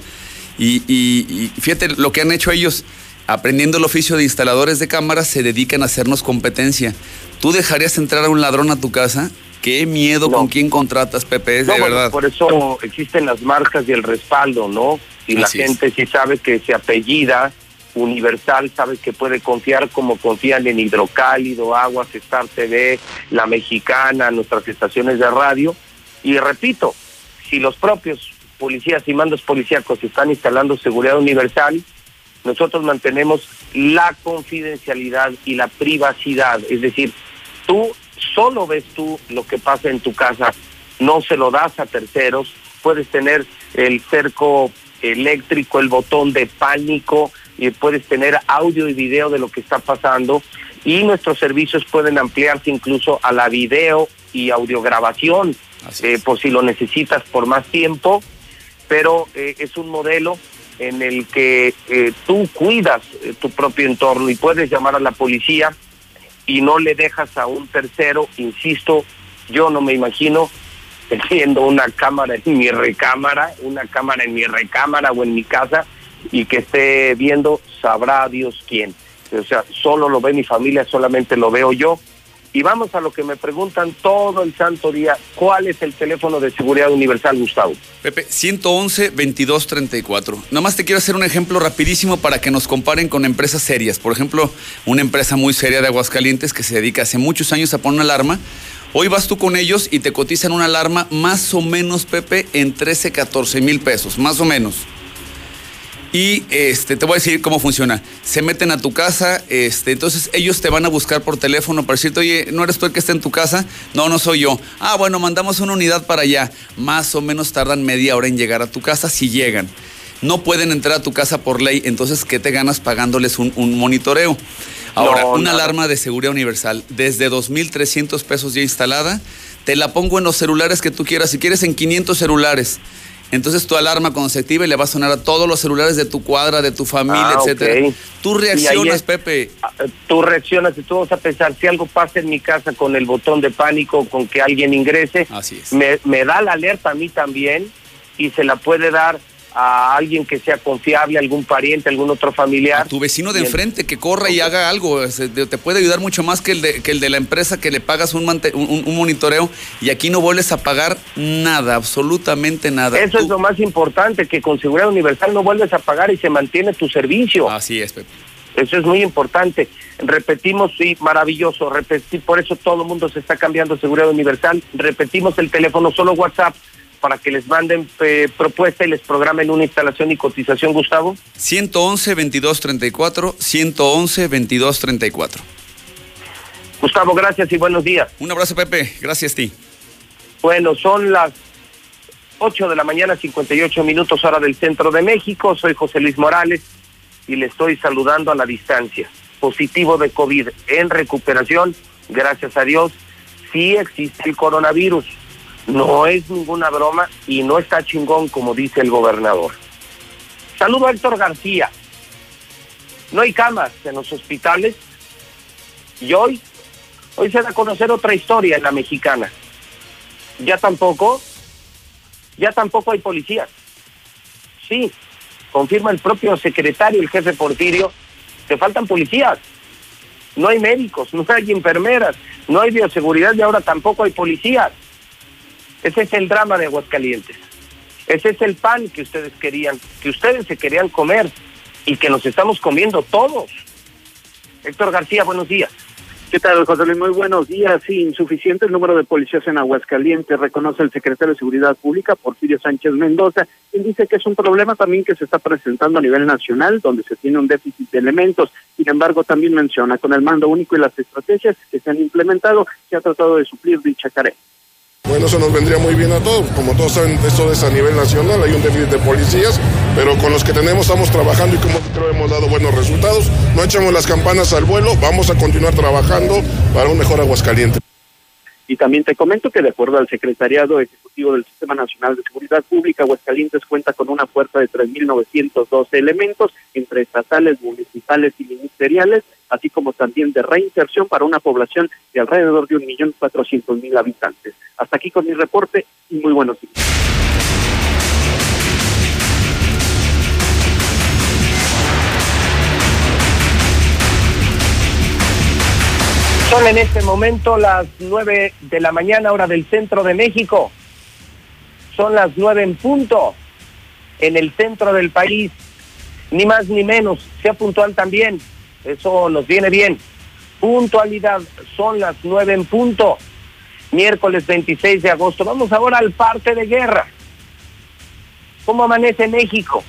Y, y, y fíjate lo que han hecho ellos. Aprendiendo el oficio de instaladores de cámaras, se dedican a hacernos competencia. ¿Tú dejarías entrar a un ladrón a tu casa? Qué miedo con quién contratas, Pepe, es No, de bueno, verdad. por eso existen las marcas y el respaldo, ¿no? Y la Así es. gente sí sabe que se apellida Universal, sabe que puede confiar como confían en Hidrocálido, Aguas, Star TV, La Mexicana, nuestras estaciones de radio. Y repito, si los propios policías y mandos policíacos están instalando seguridad universal, nosotros mantenemos la confidencialidad y la privacidad. Es decir, tú solo ves tú lo que pasa en tu casa, no se lo das a terceros, puedes tener el cerco eléctrico, el botón de pánico, y puedes tener audio y video de lo que está pasando y nuestros servicios pueden ampliarse incluso a la video y audiograbación eh, por si lo necesitas por más tiempo, pero eh, es un modelo en el que eh, tú cuidas eh, tu propio entorno y puedes llamar a la policía y no le dejas a un tercero, insisto, yo no me imagino teniendo una cámara en mi recámara, una cámara en mi recámara o en mi casa y que esté viendo, sabrá Dios quién. O sea, solo lo ve mi familia, solamente lo veo yo. Y vamos a lo que me preguntan todo el santo día, ¿cuál es el teléfono de seguridad universal, Gustavo? Pepe, 111-2234. Nada más te quiero hacer un ejemplo rapidísimo para que nos comparen con empresas serias. Por ejemplo, una empresa muy seria de Aguascalientes que se dedica hace muchos años a poner una alarma. Hoy vas tú con ellos y te cotizan una alarma más o menos, Pepe, en 13, 14 mil pesos, más o menos. Y este, te voy a decir cómo funciona. Se meten a tu casa, este, entonces ellos te van a buscar por teléfono para decirte, oye, ¿no eres tú el que está en tu casa? No, no soy yo. Ah, bueno, mandamos una unidad para allá. Más o menos tardan media hora en llegar a tu casa si llegan. No pueden entrar a tu casa por ley, entonces, ¿qué te ganas pagándoles un, un monitoreo? Ahora, No, una nada. alarma de seguridad universal, desde 2.300 pesos ya instalada, te la pongo en los celulares que tú quieras, si quieres en 500 celulares. Entonces tu alarma cuando se active le va a sonar a todos los celulares de tu cuadra, de tu familia, Ah, etcétera. ok. Tú reaccionas, es- Pepe. Tú reaccionas y tú vas a pensar, si algo pasa en mi casa con el botón de pánico, con que alguien ingrese, me, me da la alerta a mí también y se la puede dar a alguien que sea confiable, algún pariente, algún otro familiar. Tu vecino de enfrente que corra y haga algo, se- te puede ayudar mucho más que el de, que el de la empresa que le pagas un, mante- un, un monitoreo y aquí no vuelves a pagar nada, absolutamente nada. Eso es lo más importante, que con seguridad universal no vuelves a pagar y se mantiene tu servicio. Así es, Pepe. Eso es muy importante. Repetimos, sí, maravilloso. Repetir, por eso todo el mundo se está cambiando a seguridad universal. Repetimos el teléfono, solo WhatsApp, para que les manden eh, propuesta y les programen una instalación y cotización, Gustavo. 111-2234, 111-2234. Gustavo, gracias y buenos días. Un abrazo, Pepe. Gracias a ti. Bueno, son las 8 de la mañana, 58 minutos hora del centro de México. Soy José Luis Morales y le estoy saludando a la distancia. Positivo de COVID en recuperación, gracias a Dios. Sí existe el coronavirus. No es ninguna broma y no está chingón como dice el gobernador. Saludo a Héctor García. No hay camas en los hospitales y hoy, hoy se da a conocer otra historia en la mexicana ya tampoco, ya tampoco hay policías. Sí, confirma el propio secretario, el jefe Porfirio, que faltan policías. No hay médicos, no hay enfermeras, no hay bioseguridad y ahora tampoco hay policías. Ese es el drama de Aguascalientes. Ese es el pan que ustedes querían, que ustedes se querían comer y que nos estamos comiendo todos. Héctor García, buenos días. ¿Qué tal, José Luis? Muy buenos días. Sí, insuficiente el número de policías en Aguascalientes, reconoce el secretario de Seguridad Pública, Porfirio Sánchez Mendoza, quien dice que es un problema también que se está presentando a nivel nacional, donde se tiene un déficit de elementos. Sin embargo, también menciona, con el mando único y las estrategias que se han implementado, se ha tratado de suplir dicha carencia. Bueno, eso nos vendría muy bien a todos. Como todos saben, esto es a nivel nacional, hay un déficit de policías, pero con los que tenemos estamos trabajando y como creo hemos dado buenos resultados. No echemos las campanas al vuelo, vamos a continuar trabajando para un mejor Aguascalientes. Y también te comento que de acuerdo al Secretariado Ejecutivo del Sistema Nacional de Seguridad Pública, Aguascalientes cuenta con una fuerza de 3.912 elementos entre estatales, municipales y ministeriales, así como también de reinserción para una población de alrededor de 1.400.000 habitantes. Hasta aquí con mi reporte y muy buenos días. Son en este momento las nueve de la mañana, hora del centro de México. Son las nueve en punto en el centro del país. Ni más ni menos. Sea puntual también. Eso nos viene bien. Puntualidad. Son las nueve en punto. Miércoles 26 de agosto. Vamos ahora al parte de guerra. ¿Cómo amanece México?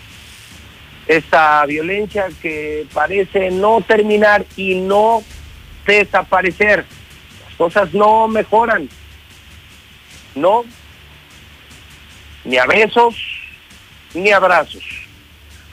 Esta violencia que parece no terminar y no desaparecer. Las cosas no mejoran. No. Ni a besos, ni abrazos.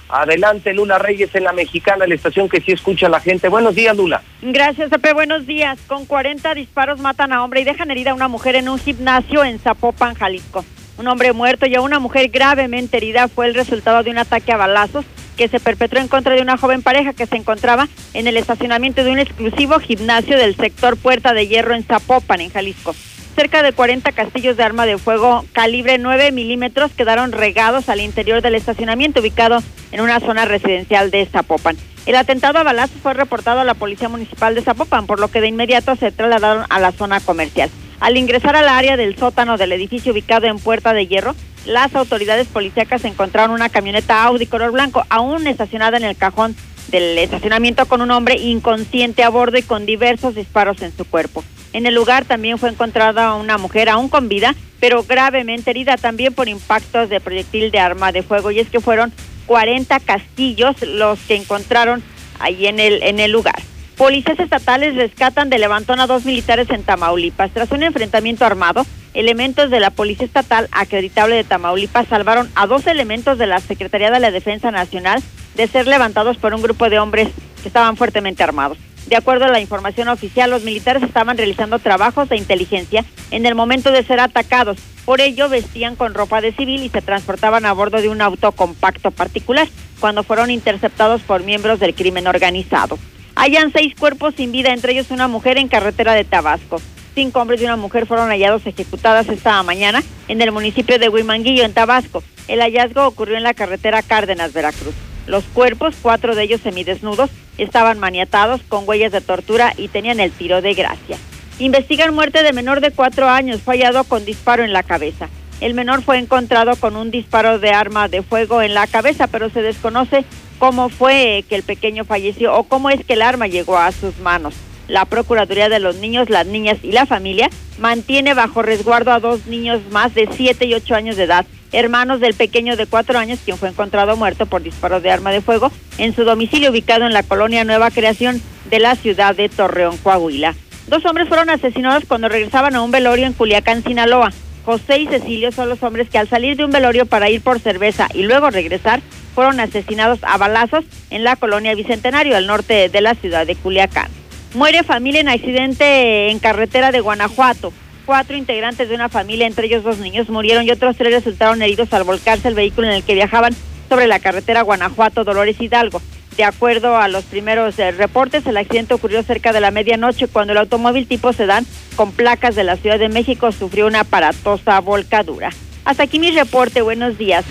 Adelante, Lula Reyes en la mexicana, la estación que sí escucha a la gente. Buenos días, Lula. Gracias, Pepe. Buenos días. Con 40 disparos matan a hombre y dejan herida a una mujer en un gimnasio en Zapopan, Jalisco. Un hombre muerto y a una mujer gravemente herida fue el resultado de un ataque a balazos que se perpetró en contra de una joven pareja que se encontraba en el estacionamiento de un exclusivo gimnasio del sector Puerta de Hierro en Zapopan, en Jalisco. Cerca de 40 castillos de arma de fuego calibre 9 milímetros quedaron regados al interior del estacionamiento ubicado en una zona residencial de Zapopan. El atentado a balazos fue reportado a la Policía Municipal de Zapopan, por lo que de inmediato se trasladaron a la zona comercial. Al ingresar al área del sótano del edificio ubicado en Puerta de Hierro, las autoridades policíacas encontraron una camioneta Audi color blanco aún estacionada en el cajón del estacionamiento con un hombre inconsciente a bordo y con diversos disparos en su cuerpo. En el lugar también fue encontrada una mujer aún con vida, pero gravemente herida también por impactos de proyectil de arma de fuego. Y es que fueron 40 castillos los que encontraron ahí en el, en el lugar. Policías estatales rescatan de levantón a dos militares en Tamaulipas. Tras un enfrentamiento armado, elementos de la Policía Estatal acreditable de Tamaulipas salvaron a dos elementos de la Secretaría de la Defensa Nacional de ser levantados por un grupo de hombres que estaban fuertemente armados. De acuerdo a la información oficial, los militares estaban realizando trabajos de inteligencia en el momento de ser atacados. Por ello, vestían con ropa de civil y se transportaban a bordo de un auto compacto particular cuando fueron interceptados por miembros del crimen organizado. Hayan seis cuerpos sin vida, entre ellos una mujer en carretera de Tabasco. Cinco hombres y una mujer fueron hallados ejecutadas esta mañana en el municipio de Huimanguillo, en Tabasco. El hallazgo ocurrió en la carretera Cárdenas, Veracruz. Los cuerpos, cuatro de ellos semidesnudos, estaban maniatados con huellas de tortura y tenían el tiro de gracia. Investigan muerte de menor de cuatro años, fallado con disparo en la cabeza. El menor fue encontrado con un disparo de arma de fuego en la cabeza, pero se desconoce cómo fue que el pequeño falleció o cómo es que el arma llegó a sus manos. La Procuraduría de los Niños, las Niñas y la Familia mantiene bajo resguardo a dos niños más de 7 y 8 años de edad, hermanos del pequeño de 4 años, quien fue encontrado muerto por disparos de arma de fuego en su domicilio ubicado en la colonia Nueva Creación de la ciudad de Torreón, Coahuila. Dos hombres fueron asesinados cuando regresaban a un velorio en Culiacán, Sinaloa. José y Cecilio son los hombres que al salir de un velorio para ir por cerveza y luego regresar fueron asesinados a balazos en la colonia Bicentenario, al norte de la ciudad de Culiacán. Muere familia en accidente en carretera de Guanajuato. Cuatro integrantes de una familia, entre ellos dos niños, murieron y otros tres resultaron heridos al volcarse el vehículo en el que viajaban sobre la carretera Guanajuato-Dolores Hidalgo. De acuerdo a los primeros eh, reportes, el accidente ocurrió cerca de la medianoche cuando el automóvil tipo sedán con placas de la Ciudad de México sufrió una aparatosa volcadura. Hasta aquí mi reporte. Buenos días.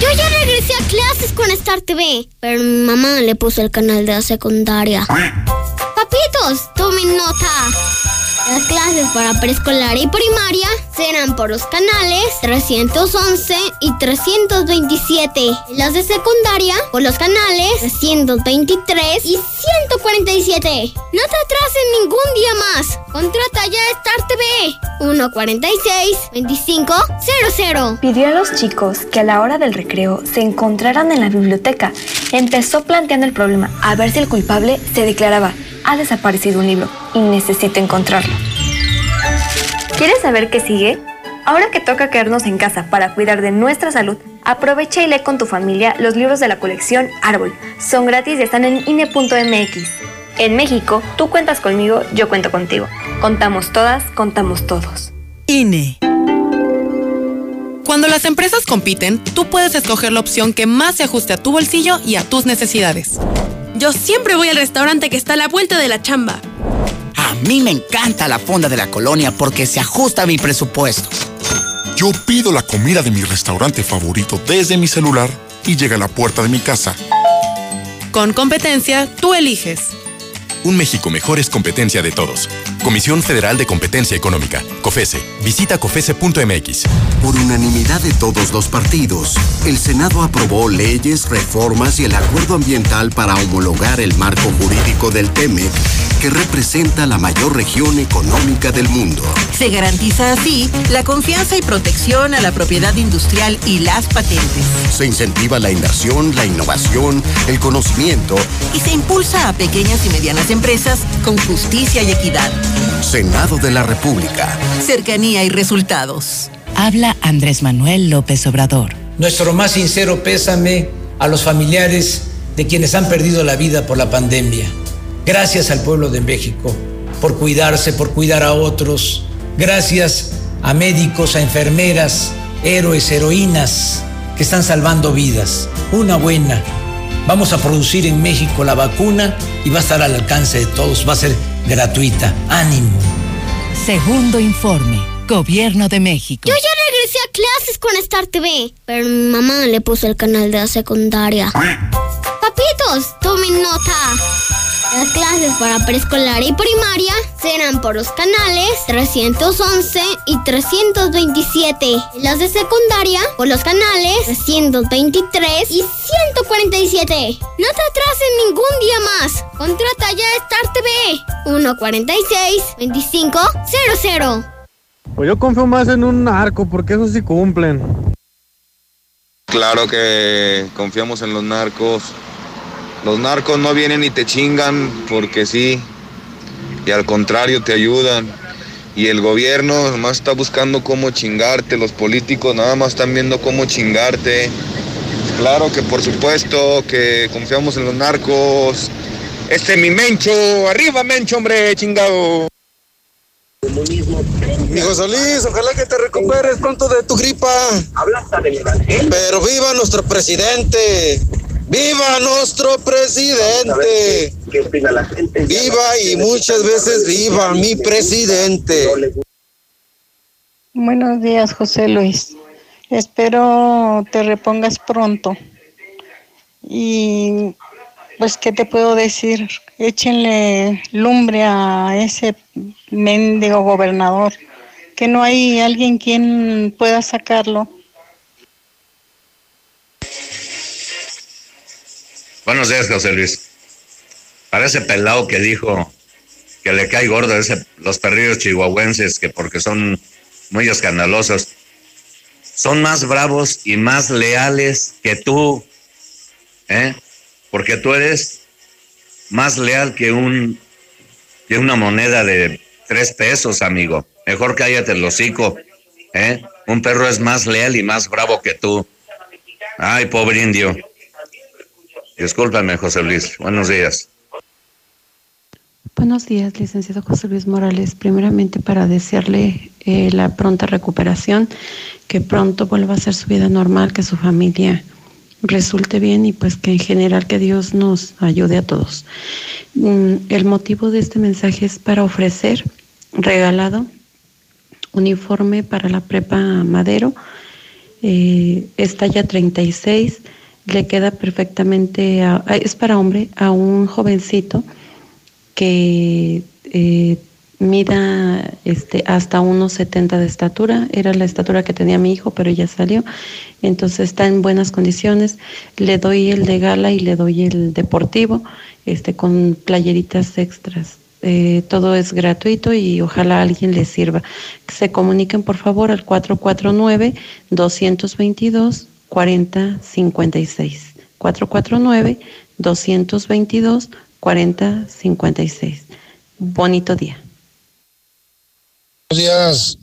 Yo ya regresé a clases con Star TV, pero mi mamá le puso el canal de la secundaria. Papitos, tomen nota. Las clases para preescolar y primaria serán por los canales 311 y 327. Las de secundaria por los canales 323 y 147. No te atrases ningún día más. Contrata ya Star TV 146 2500. Pidió a los chicos que a la hora del recreo se encontraran en la biblioteca. Empezó planteando el problema a ver si el culpable se declaraba ha desaparecido un libro y necesito encontrarlo. ¿Quieres saber qué sigue? Ahora que toca quedarnos en casa para cuidar de nuestra salud, aprovecha y lee con tu familia los libros de la colección Árbol. Son gratis y están en INE.mx. En México, tú cuentas conmigo, yo cuento contigo. Contamos todas, contamos todos. INE. Cuando las empresas compiten, tú puedes escoger la opción que más se ajuste a tu bolsillo y a tus necesidades. Yo siempre voy al restaurante que está a la vuelta de la chamba. A mí me encanta la fonda de la colonia porque se ajusta a mi presupuesto. Yo pido la comida de mi restaurante favorito desde mi celular y llega a la puerta de mi casa. Con competencia, tú eliges. Un México mejor es competencia de todos. Comisión Federal de Competencia Económica, COFESE. Visita COFESE.mx. Por unanimidad de todos los partidos, el Senado aprobó leyes, reformas y el acuerdo ambiental para homologar el marco jurídico del TEMEC, que representa la mayor región económica del mundo. Se garantiza así la confianza y protección a la propiedad industrial y las patentes. Se incentiva la inversión, la innovación, el conocimiento. Y se impulsa a pequeñas y medianas empresas con justicia y equidad. Senado de la República. Cercanía y resultados. Habla Andrés Manuel López Obrador. Nuestro más sincero pésame a los familiares de quienes han perdido la vida por la pandemia. Gracias al pueblo de México por cuidarse, por cuidar a otros. Gracias a médicos, a enfermeras, héroes, heroínas que están salvando vidas. Una buena. Vamos a producir en México la vacuna y va a estar al alcance de todos. Va a ser gratuita. Ánimo. Segundo informe. Gobierno de México. Yo ya regresé a clases con Star TV, pero mi mamá le puso el canal de la secundaria. Papitos, tomen nota. Las clases para preescolar y primaria serán por los canales 311 y 327. Las de secundaria por los canales 323 y 147. No te atrases ningún día más. Contrata ya Star TV 146 2500. Pues yo confío más en un narco porque eso sí cumplen. Claro que confiamos en los narcos. Los narcos no vienen y te chingan porque sí. Y al contrario te ayudan. Y el gobierno nomás está buscando cómo chingarte. Los políticos nada más están viendo cómo chingarte. Claro que por supuesto que confiamos en los narcos. Este mi Mencho. Arriba Mencho, hombre, chingado. Mi José Luis, ojalá que te recuperes pronto de tu gripa. Pero viva nuestro presidente. ¡Viva nuestro presidente! ¡Viva y muchas veces viva mi presidente! Buenos días, José Luis. Espero te repongas pronto. Y pues, ¿qué te puedo decir? Échenle lumbre a ese mendigo gobernador, que no hay alguien quien pueda sacarlo. Buenos días, José Luis. Para ese pelado que dijo que le cae gordo ese, los perrillos chihuahuenses, que porque son muy escandalosos, son más bravos y más leales que tú, ¿eh? Porque tú eres más leal que un que una moneda de tres pesos, amigo. Mejor cállate el hocico, ¿eh? Un perro es más leal y más bravo que tú. Ay, pobre indio. Discúlpame, José Luis. Buenos días. Buenos días, licenciado José Luis Morales. Primeramente para desearle eh, la pronta recuperación, que pronto vuelva a ser su vida normal, que su familia resulte bien y pues que en general que Dios nos ayude a todos. Mm, el motivo de este mensaje es para ofrecer regalado uniforme para la prepa Madero, eh, es talla 36 le queda perfectamente, es para hombre, a un jovencito que eh, mida este, hasta 1,70 de estatura. Era la estatura que tenía mi hijo, pero ya salió. Entonces está en buenas condiciones. Le doy el de gala y le doy el deportivo este, con playeritas extras. Eh, todo es gratuito y ojalá a alguien les sirva. Se comuniquen por favor al 449-222-4056. 449-222-4056. Bonito día. Buenos días,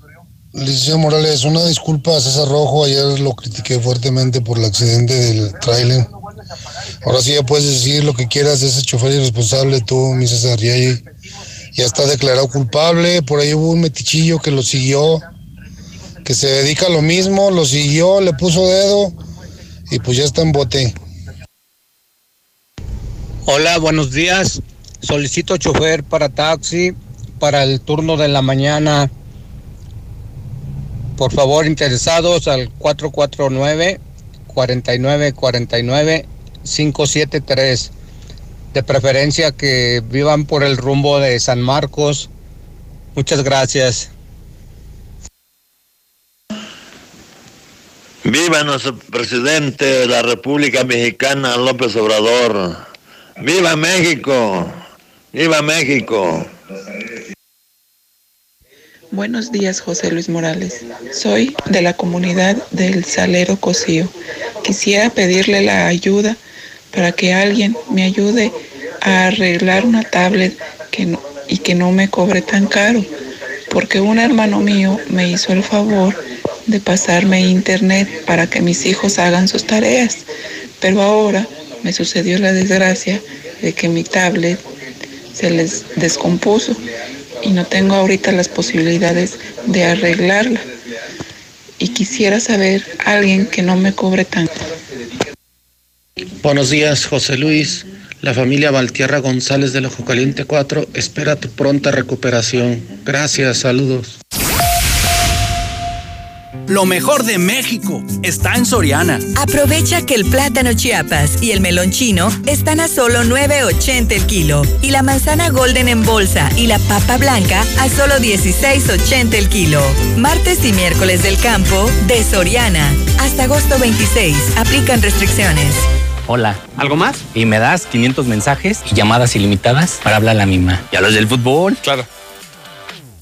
licenciado Morales. Una disculpa a César Rojo. Ayer lo critiqué fuertemente por el accidente del tráiler. Ahora sí ya puedes decir lo que quieras de ese chofer irresponsable, tú, mi César. Ya, ya está declarado culpable. Por ahí hubo un metichillo que lo siguió, que se dedica a lo mismo, lo siguió, le puso dedo y pues ya está en bote. Hola, buenos días. Solicito chofer para taxi para el turno de la mañana. Por favor, interesados al 449 4949 573. De preferencia que vivan por el rumbo de San Marcos. Muchas gracias. Viva nuestro presidente de la República Mexicana, López Obrador. Viva México. Viva México. Buenos días, José Luis Morales. Soy de la comunidad del Salero Cocío. Quisiera pedirle la ayuda para que alguien me ayude a arreglar una tablet que y que no me cobre tan caro, porque un hermano mío me hizo el favor de pasarme internet para que mis hijos hagan sus tareas, pero ahora me sucedió la desgracia de que mi tablet se les descompuso y no tengo ahorita las posibilidades de arreglarla. Y quisiera saber alguien que no me cobre tanto. Buenos días, José Luis. La familia Valtierra González del Ojo Caliente 4 espera tu pronta recuperación. Gracias, saludos. Lo mejor de México está en Soriana. Aprovecha que el plátano Chiapas y el melón chino están a solo 9.80 el kilo y la manzana golden en bolsa y la papa blanca a solo 16.80 el kilo. Martes y miércoles del campo de Soriana. Hasta agosto 26. Aplican restricciones. Hola. ¿Algo más? Y me das 500 mensajes y llamadas ilimitadas para hablar a la misma. ¿Y a los del fútbol? Claro.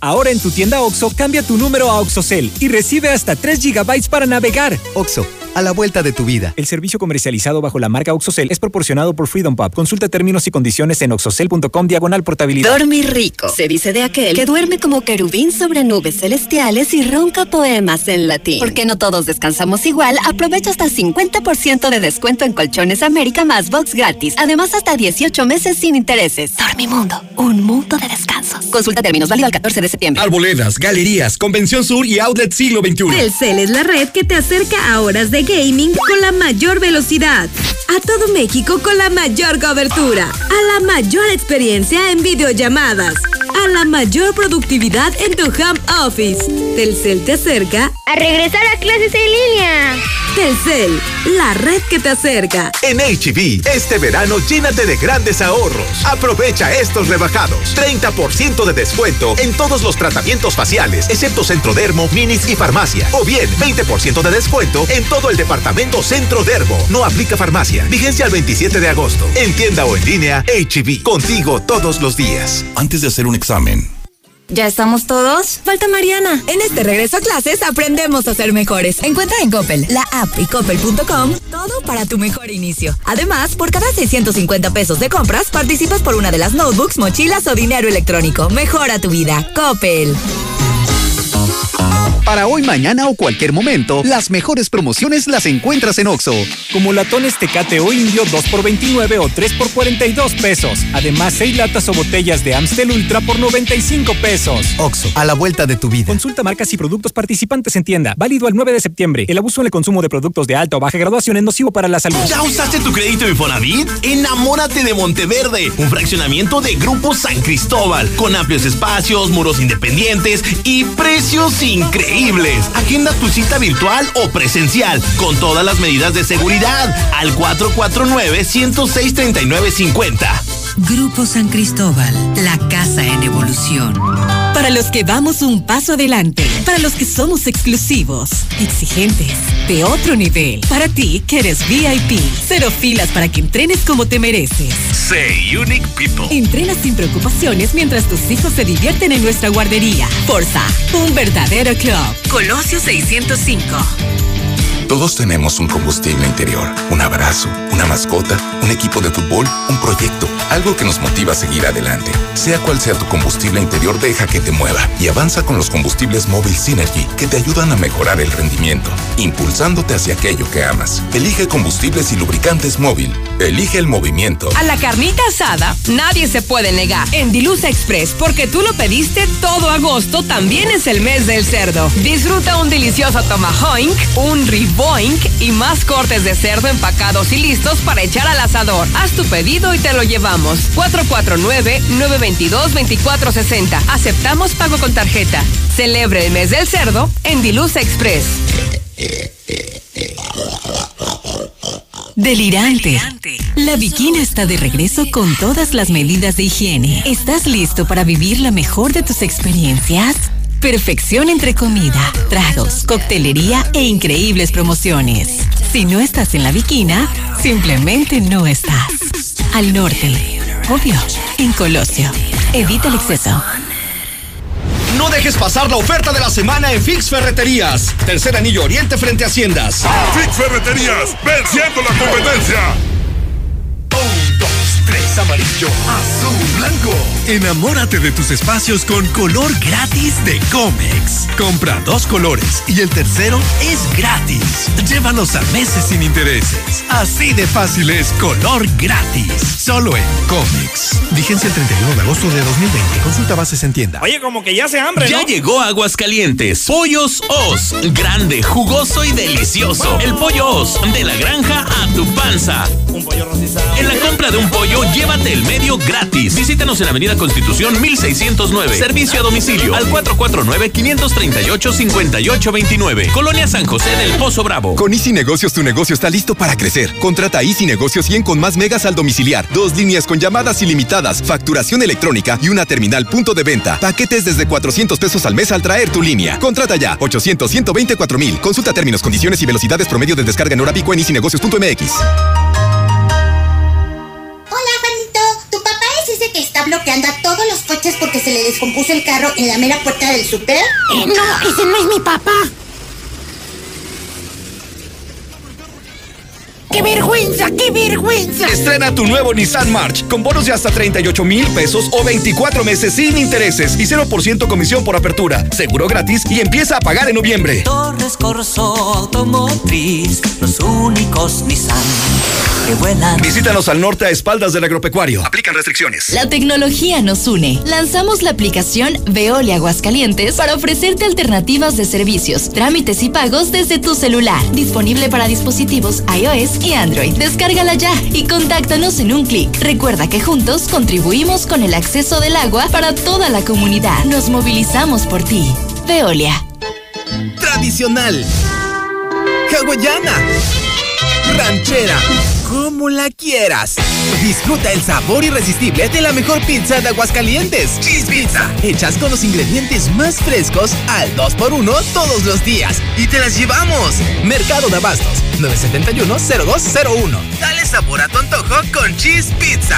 Ahora en tu tienda OXO, cambia tu número a OXOCEL y recibe hasta 3 GB para navegar. OXO, a la vuelta de tu vida. El servicio comercializado bajo la marca OXOCEL es proporcionado por Freedom Pub. Consulta términos y condiciones en oxocel.com diagonal portabilidad. Dormir rico. Se dice de aquel que duerme como querubín sobre nubes celestiales y ronca poemas en latín. Porque no todos descansamos igual, aprovecha hasta 50% de descuento en Colchones América más box gratis. Además, hasta 18 meses sin intereses. Dormimundo, un mundo de descansos. Consulta términos válido al 14 de septiembre. Arboledas, galerías, Convención Sur y Outlet Siglo XXI. Telcel es la red que te acerca a horas de gaming con la mayor velocidad. A todo México con la mayor cobertura. A la mayor experiencia en videollamadas. A la mayor productividad en tu home office. Telcel te acerca a regresar a clases en línea. Telcel, la red que te acerca. En HB, este verano llénate de grandes ahorros. Aprovecha estos rebajados. 30% de descuento en todos los tratamientos faciales, excepto Centrodermo, Minis y Farmacia. O bien, 20% de descuento en todo el departamento Centrodermo. No aplica farmacia. Vigencia al 27 de agosto. En tienda o en línea, HB. Contigo todos los días. Antes de hacer un examen, ¿Ya estamos todos? Falta Mariana. En este regreso a clases aprendemos a ser mejores. Encuentra en Coppel, la app y coppel.com todo para tu mejor inicio. Además, por cada 650 pesos de compras, participas por una de las notebooks, mochilas o dinero electrónico. Mejora tu vida. Coppel. Para hoy, mañana o cualquier momento, las mejores promociones las encuentras en Oxo. Como latones Tecate o Indio 2 por 29 o 3 por 42 pesos. Además, 6 latas o botellas de Amstel Ultra por 95 pesos. Oxo, a la vuelta de tu vida. Consulta marcas y productos participantes en tienda. Válido al 9 de septiembre. El abuso en el consumo de productos de alta o baja graduación es nocivo para la salud. ¿Ya usaste tu crédito Infonavit? Enamórate de Monteverde, un fraccionamiento de Grupo San Cristóbal, con amplios espacios, muros independientes y precios increíbles. Agenda tu cita virtual o presencial con todas las medidas de seguridad al 449-106-3950. Grupo San Cristóbal, la casa en evolución. Para los que vamos un paso adelante. Para los que somos exclusivos, exigentes, de otro nivel. Para ti, que eres VIP. Cero filas para que entrenes como te mereces. Say Unique People. Entrena sin preocupaciones mientras tus hijos se divierten en nuestra guardería. Forza, un verdadero club. Colosio 605. Todos tenemos un combustible interior, un abrazo, una mascota, un equipo de fútbol, un proyecto, algo que nos motiva a seguir adelante. Sea cual sea tu combustible interior, deja que te mueva y avanza con los combustibles Móvil Synergy que te ayudan a mejorar el rendimiento, impulsándote hacia aquello que amas. Elige combustibles y lubricantes móvil. Elige el movimiento. A la carnita asada, nadie se puede negar. En Dilusa Express, porque tú lo pediste todo agosto, también es el mes del cerdo. Disfruta un delicioso tomahawk, un ribón y más cortes de cerdo empacados y listos para echar al asador. Haz tu pedido y te lo llevamos. 449-922-2460. Aceptamos pago con tarjeta. Celebre el mes del cerdo en Dilusa Express. Delirante. La Bikina está de regreso con todas las medidas de higiene. ¿Estás listo para vivir la mejor de tus experiencias? Perfección entre comida, tragos, coctelería e increíbles promociones. Si no estás en la Bikina, simplemente no estás. Al norte, obvio, en Colosio. Evita el exceso. No dejes pasar la oferta de la semana en Fix Ferreterías. Tercer anillo oriente frente a Haciendas. Fix Ferreterías, venciendo la competencia. Tres, amarillo, azul, blanco. Enamórate de tus espacios con color gratis de Comex. Compra dos colores y el tercero es gratis. Llévalos a meses sin intereses. Así de fácil es color gratis. Solo en Comex. Vigencia el 31 de agosto de 2020. Consulta bases en tienda. Oye, como que ya se hambre, Ya llegó Aguascalientes. Pollos Os. Grande, jugoso y delicioso. El pollo Os. De la granja a tu panza. Un pollo rostizado. En la compra de un pollo, llévate el medio gratis. Visítanos en Avenida Constitución 1609. Servicio a domicilio al 449-538-5829. Colonia San José del Pozo Bravo. Con Easy Negocios tu negocio está listo para crecer. Contrata Easy Negocios 100 con más megas al domiciliar, dos líneas con llamadas ilimitadas, facturación electrónica y una terminal punto de venta. Paquetes desde 400 pesos al mes al traer tu línea. Contrata ya 800 124 mil. Consulta términos, condiciones y velocidades promedio de descarga en hora pico en easynegocios.mx. está bloqueando todos los coches porque se le descompuso el carro en la mera puerta del súper? Eh, no, ese no es mi papá. ¡Qué vergüenza! ¡Qué vergüenza! Estrena tu nuevo Nissan March con bonos de hasta 38 mil pesos o 24 meses sin intereses y 0% comisión por apertura. Seguro gratis y empieza a pagar en noviembre. Torres Corso Automotriz, los únicos Nissan que vuelan. Visítanos al norte a espaldas del agropecuario. Aplican restricciones. La tecnología nos une. Lanzamos la aplicación Veolia Aguascalientes para ofrecerte alternativas de servicios, trámites y pagos desde tu celular. Disponible para dispositivos iOS y Android. Descárgala ya y contáctanos en un clic. Recuerda que juntos contribuimos con el acceso del agua para toda la comunidad. Nos movilizamos por ti. Veolia. Tradicional. Hawaiana. Ranchera. Como la quieras. Disfruta el sabor irresistible de la mejor pizza de Aguascalientes. Cheese Pizza. Hechas con los ingredientes más frescos al 2x1 todos los días. Y te las llevamos. Mercado de Abastos. 971-0201. Dale sabor a tu antojo con Cheese Pizza.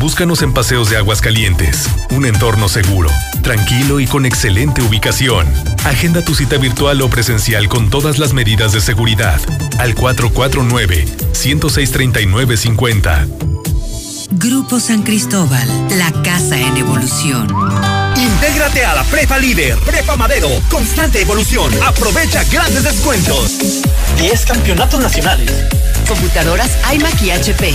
Búscanos en Paseos de Aguascalientes, un entorno seguro, tranquilo y con excelente ubicación. Agenda tu cita virtual o presencial con todas las medidas de seguridad al 449-106-3950. Grupo San Cristóbal, la casa en evolución. Intégrate a la Prepa Líder, Prepa Madero, constante evolución. Aprovecha grandes descuentos. 10 campeonatos nacionales. Computadoras iMac y HP.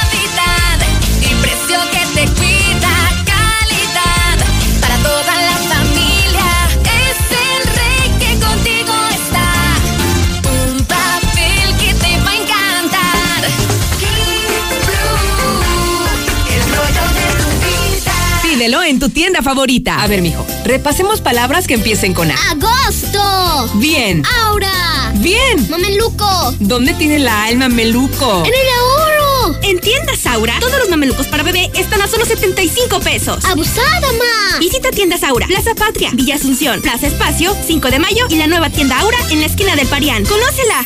En tu tienda favorita. A ver, mijo, repasemos palabras que empiecen con A. ¡Agosto! Bien. ¡Aura! Bien. ¡Mameluco! ¿Dónde tiene la alma meluco? ¡En el ahorro! En tiendas Aura, todos los mamelucos para bebé están a solo 75 pesos. ¡Abusada, ma! Visita tiendas Aura, Plaza Patria, Villa Asunción, Plaza Espacio, 5 de mayo y la nueva tienda Aura en la esquina del Parián. ¡Conócela!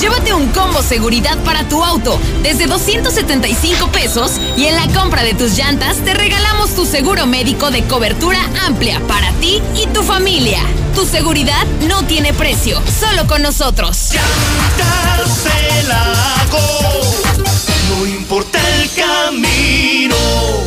Llévate un combo seguridad para tu auto desde 275 pesos y en la compra de tus llantas te regalamos tu seguro médico de cobertura amplia para ti y tu familia. Tu seguridad no tiene precio, solo con nosotros. Camino.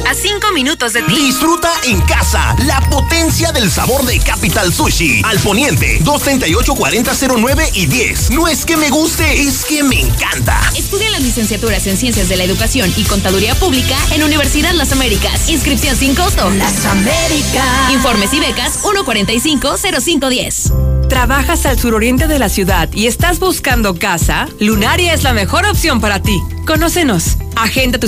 A 5 minutos de ti. Disfruta en casa la potencia del sabor de Capital Sushi. Al poniente, 238 4009 y 10. No es que me guste, es que me encanta. Estudia las licenciaturas en Ciencias de la Educación y Contaduría Pública en Universidad Las Américas. Inscripción sin costo. Las Américas. Informes y becas 145-0510. ¿Trabajas al suroriente de la ciudad y estás buscando casa? Lunaria es la mejor opción para ti. Conócenos. Agenda tu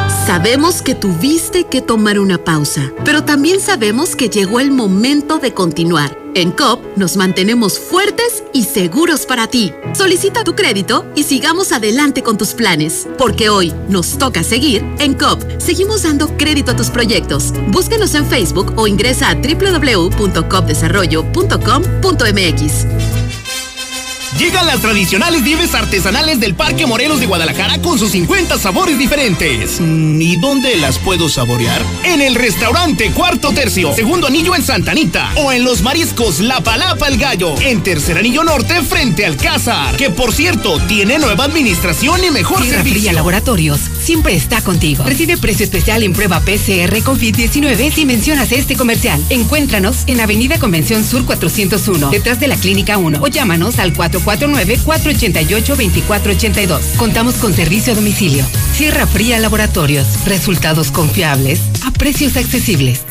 Sabemos que tuviste que tomar una pausa, pero también sabemos que llegó el momento de continuar. En COP nos mantenemos fuertes y seguros para ti. Solicita tu crédito y sigamos adelante con tus planes, porque hoy nos toca seguir. En COP seguimos dando crédito a tus proyectos. Búscanos en Facebook o ingresa a www.copdesarrollo.com.mx. Llegan las tradicionales nieves artesanales del Parque Morelos de Guadalajara con sus 50 sabores diferentes. Mm, ¿Y dónde las puedo saborear? En el restaurante Cuarto Tercio, segundo anillo en Santa Anita. O en los mariscos La Palapa el Gallo, en tercer anillo norte frente al Cázar. Que por cierto, tiene nueva administración y mejor Sierra servicio. Fría Laboratorios siempre está contigo. Recibe precio especial en prueba PCR COVID-19 si mencionas este comercial. Encuéntranos en Avenida Convención Sur 401, detrás de la Clínica 1 o llámanos al 449-488-2482. Contamos con servicio a domicilio. Sierra Fría Laboratorios. Resultados confiables a precios accesibles.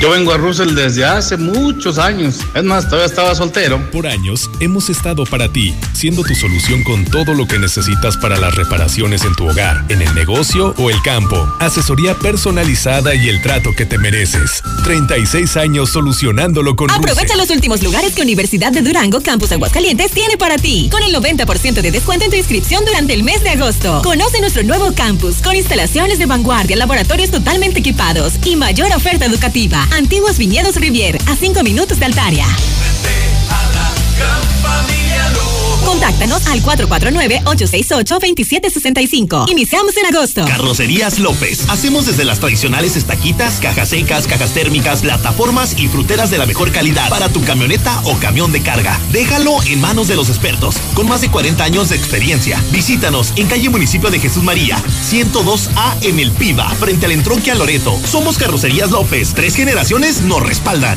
Yo vengo a Russell desde hace muchos años. Es más, todavía estaba soltero. Por años hemos estado para ti, siendo tu solución con todo lo que necesitas para las reparaciones en tu hogar, en el negocio o el campo. Asesoría personalizada y el trato que te mereces. 36 años solucionándolo con Aprovecha Russell. los últimos lugares que Universidad de Durango Campus Aguascalientes tiene para ti, con el 90% de descuento en tu inscripción durante el mes de agosto. Conoce nuestro nuevo campus con instalaciones de vanguardia, laboratorios totalmente equipados y mayor oferta educativa. Antiguos Viñedos Rivier, a 5 minutos de Altaria. Contáctanos al 449-868-2765. Iniciamos en agosto. Carrocerías López. Hacemos desde las tradicionales estaquitas, cajas secas, cajas térmicas, plataformas y fruteras de la mejor calidad para tu camioneta o camión de carga. Déjalo en manos de los expertos, con más de 40 años de experiencia. Visítanos en calle Municipio de Jesús María, 102A en El Piba, frente al entronque a Loreto. Somos Carrocerías López. Tres generaciones nos respaldan.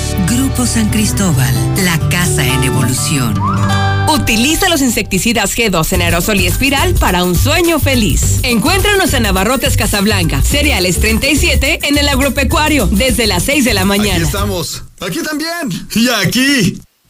Grupo San Cristóbal, la casa en evolución. Utiliza los insecticidas G2 en aerosol y espiral para un sueño feliz. Encuéntranos en Navarrotes Casablanca, Cereales 37 en el agropecuario, desde las 6 de la mañana. Aquí estamos. Aquí también. Y aquí.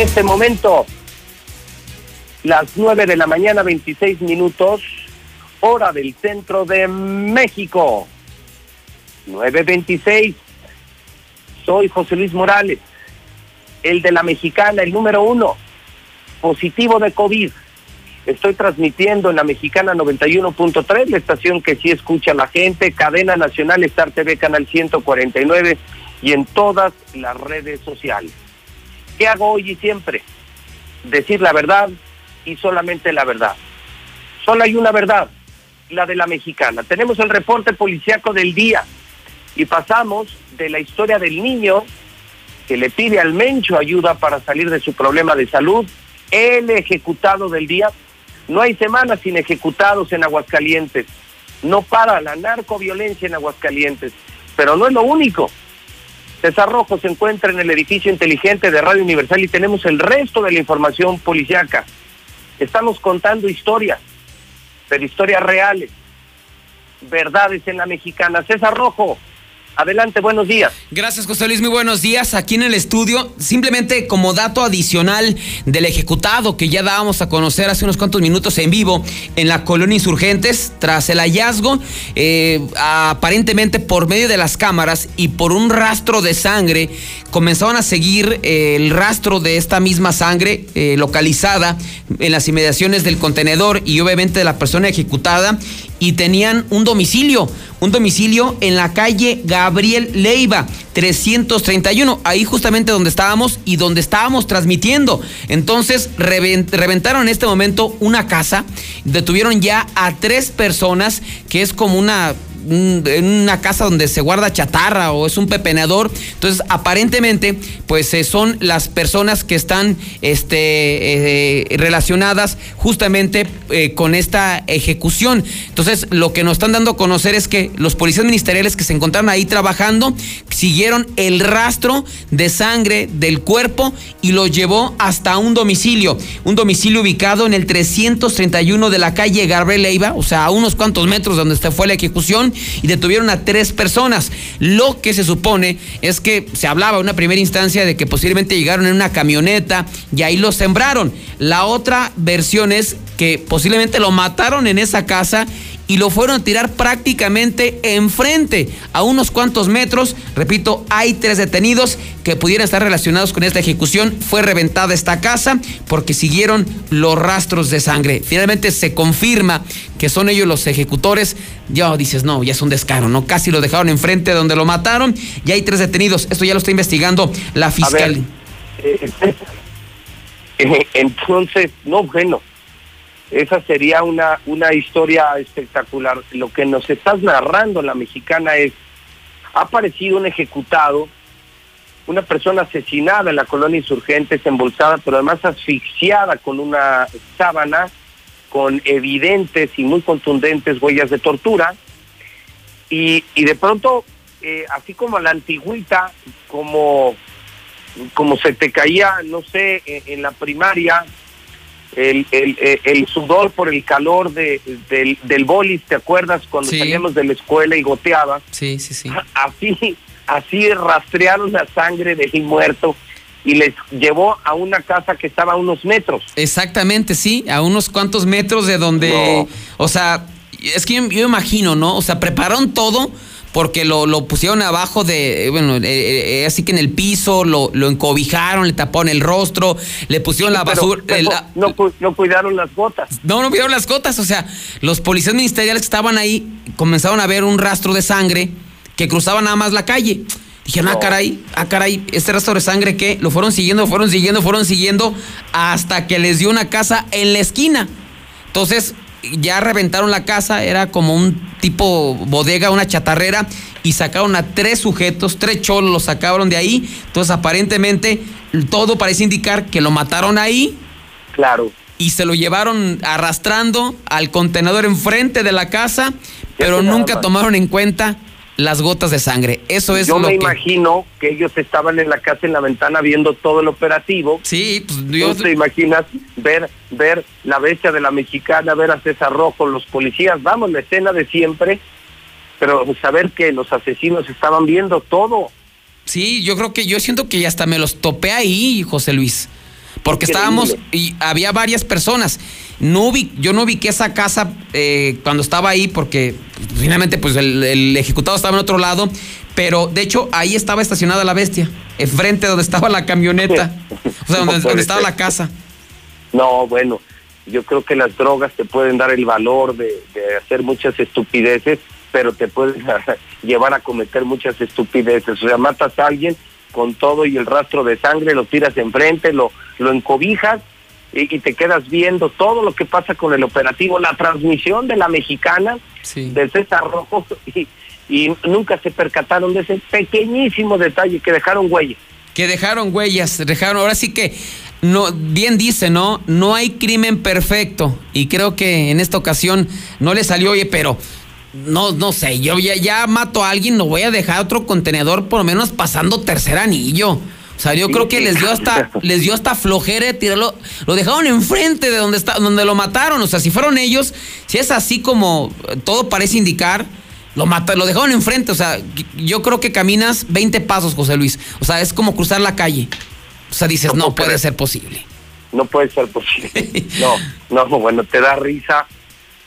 Este momento las 9 de la mañana, 26 minutos, hora del centro de México. 9.26. Soy José Luis Morales, el de la mexicana, el número uno, positivo de COVID. Estoy transmitiendo en la mexicana 91.3, la estación que sí escucha la gente, cadena nacional Star TV, canal 149 y en todas las redes sociales. ¿Qué hago hoy y siempre? Decir la verdad y solamente la verdad. Solo hay una verdad, la de la mexicana. Tenemos el reporte policiaco del día y pasamos de la historia del niño que le pide al Mencho ayuda para salir de su problema de salud, el ejecutado del día. No hay semanas sin ejecutados en Aguascalientes. No para la narcoviolencia en Aguascalientes. Pero no es lo único. César Rojo se encuentra en el edificio inteligente de Radio Universal y tenemos el resto de la información policiaca. Estamos contando historias, pero historias reales, verdades en la mexicana. César Rojo, adelante, buenos días. Gracias, José Luis. Muy buenos días. Aquí en el estudio, simplemente como dato adicional del ejecutado que ya dábamos a conocer hace unos cuantos minutos en vivo en la colonia Insurgentes, tras el hallazgo, eh, aparentemente por medio de las cámaras y por un rastro de sangre, comenzaron a seguir eh, el rastro de esta misma sangre eh, localizada en las inmediaciones del contenedor y obviamente de la persona ejecutada y tenían un domicilio, un domicilio en la calle Gabriel Leiva, 331, ahí justamente donde estábamos y donde estábamos transmitiendo. Entonces revent- reventaron en este momento una casa, detuvieron ya a tres personas, que es como una un- en una casa donde se guarda chatarra o es un pepenador. Entonces, aparentemente, pues eh, son las personas que están este, eh, relacionadas justamente eh, con esta ejecución. Entonces, lo que nos están dando a conocer es que los policías ministeriales que se encontraron ahí trabajando siguieron el rastro de sangre del cuerpo y lo llevó hasta un domicilio, un domicilio ubicado en el 331 de la calle Gabriel Leiva, o sea, a unos cuantos metros donde este fue la ejecución y detuvieron a tres personas. Lo que se supone es que se hablaba en una primera instancia de que posiblemente llegaron en una camioneta y ahí lo sembraron. La otra versión es que posiblemente lo mataron en esa casa y lo fueron a tirar prácticamente enfrente, a unos cuantos metros. Repito, hay tres detenidos que pudieran estar relacionados con esta ejecución. Fue reventada esta casa porque siguieron los rastros de sangre. Finalmente se confirma que son ellos los ejecutores. Ya dices, no, ya es un descaro, ¿no? Casi lo dejaron enfrente de donde lo mataron. Y hay tres detenidos. Esto ya lo está investigando la fiscalía. Eh, entonces, no, bueno, esa sería una, una historia espectacular. Lo que nos estás narrando, la mexicana, es, ha aparecido un ejecutado, una persona asesinada en la colonia Insurgentes, embolsada, pero además asfixiada con una sábana, con evidentes y muy contundentes huellas de tortura. Y, y de pronto, eh, así como a la antigüita, como, como se te caía, no sé, en, en la primaria, el, el, el, el sudor por el calor de, del, del bolis, ¿te acuerdas? Cuando Sí. salíamos de la escuela y goteaba. Sí, sí, sí. Así, así rastrearon la sangre del muerto y les llevó a una casa que estaba a unos metros. Exactamente, sí, a unos cuantos metros de donde, No. o sea, es que yo, yo imagino, ¿no? O sea, prepararon todo porque lo, lo pusieron abajo de, eh, bueno, eh, eh, así que en el piso, lo, lo encobijaron, le taparon el rostro, le pusieron la basura. pero no, no cuidaron las gotas. no, no vieron las gotas, o sea, los policías ministeriales que estaban ahí comenzaron a ver un rastro de sangre que cruzaba nada más la calle. Dijeron, ah, caray, ah, caray, este rastro de sangre que lo fueron siguiendo, fueron siguiendo, fueron siguiendo hasta que les dio una casa en la esquina. Entonces, ya reventaron la casa, era como un tipo bodega, una chatarrera, y sacaron a tres sujetos, tres cholos, los sacaron de ahí. Entonces, aparentemente, todo parece indicar que lo mataron ahí. Claro. Y se lo llevaron arrastrando al contenedor enfrente de la casa, pero nunca tomaron en cuenta las gotas de sangre. Eso es Yo lo me que. imagino que ellos estaban en la casa en la ventana viendo todo el operativo. Sí, pues ¿No yo. te imaginas ver ver la bestia de la mexicana, ver a César Rojo, los policías, vamos, la escena de siempre, pero saber que los asesinos estaban viendo todo. Sí, yo creo que yo siento que hasta me los topé ahí, José Luis. Porque Increíble. estábamos y había varias personas. No vi, yo no ubiqué esa casa eh, cuando estaba ahí porque finalmente pues el, el ejecutado estaba en otro lado. Pero de hecho ahí estaba estacionada la bestia, enfrente donde estaba la camioneta. O sea, donde, donde estaba la casa. No, bueno, yo creo que las drogas te pueden dar el valor de, de hacer muchas estupideces, pero te pueden llevar a cometer muchas estupideces. O sea, matas a alguien con todo y el rastro de sangre, lo tiras enfrente, lo, lo encobijas y, y te quedas viendo todo lo que pasa con el operativo, la transmisión de la mexicana, de César Rojo, y, y nunca se percataron de ese pequeñísimo detalle que dejaron huella. Que dejaron huellas, dejaron, ahora sí que, no, bien dice, ¿no? No hay crimen perfecto. Y creo que en esta ocasión no le salió, oye, pero no, no sé, yo ya, ya mato a alguien, no voy a dejar otro contenedor por lo menos pasando tercer anillo. O sea, yo Sí, creo que les dio hasta, les dio hasta flojera de tirarlo. Lo dejaron enfrente de donde está, donde lo mataron. O sea, si fueron ellos, si es así como todo parece indicar, lo mata, lo dejaron enfrente. O sea, yo creo que caminas 20 pasos, José Luis. O sea, es como cruzar la calle. O sea, dices, no puede ser posible. no puede ser posible. No, no, bueno, te da risa,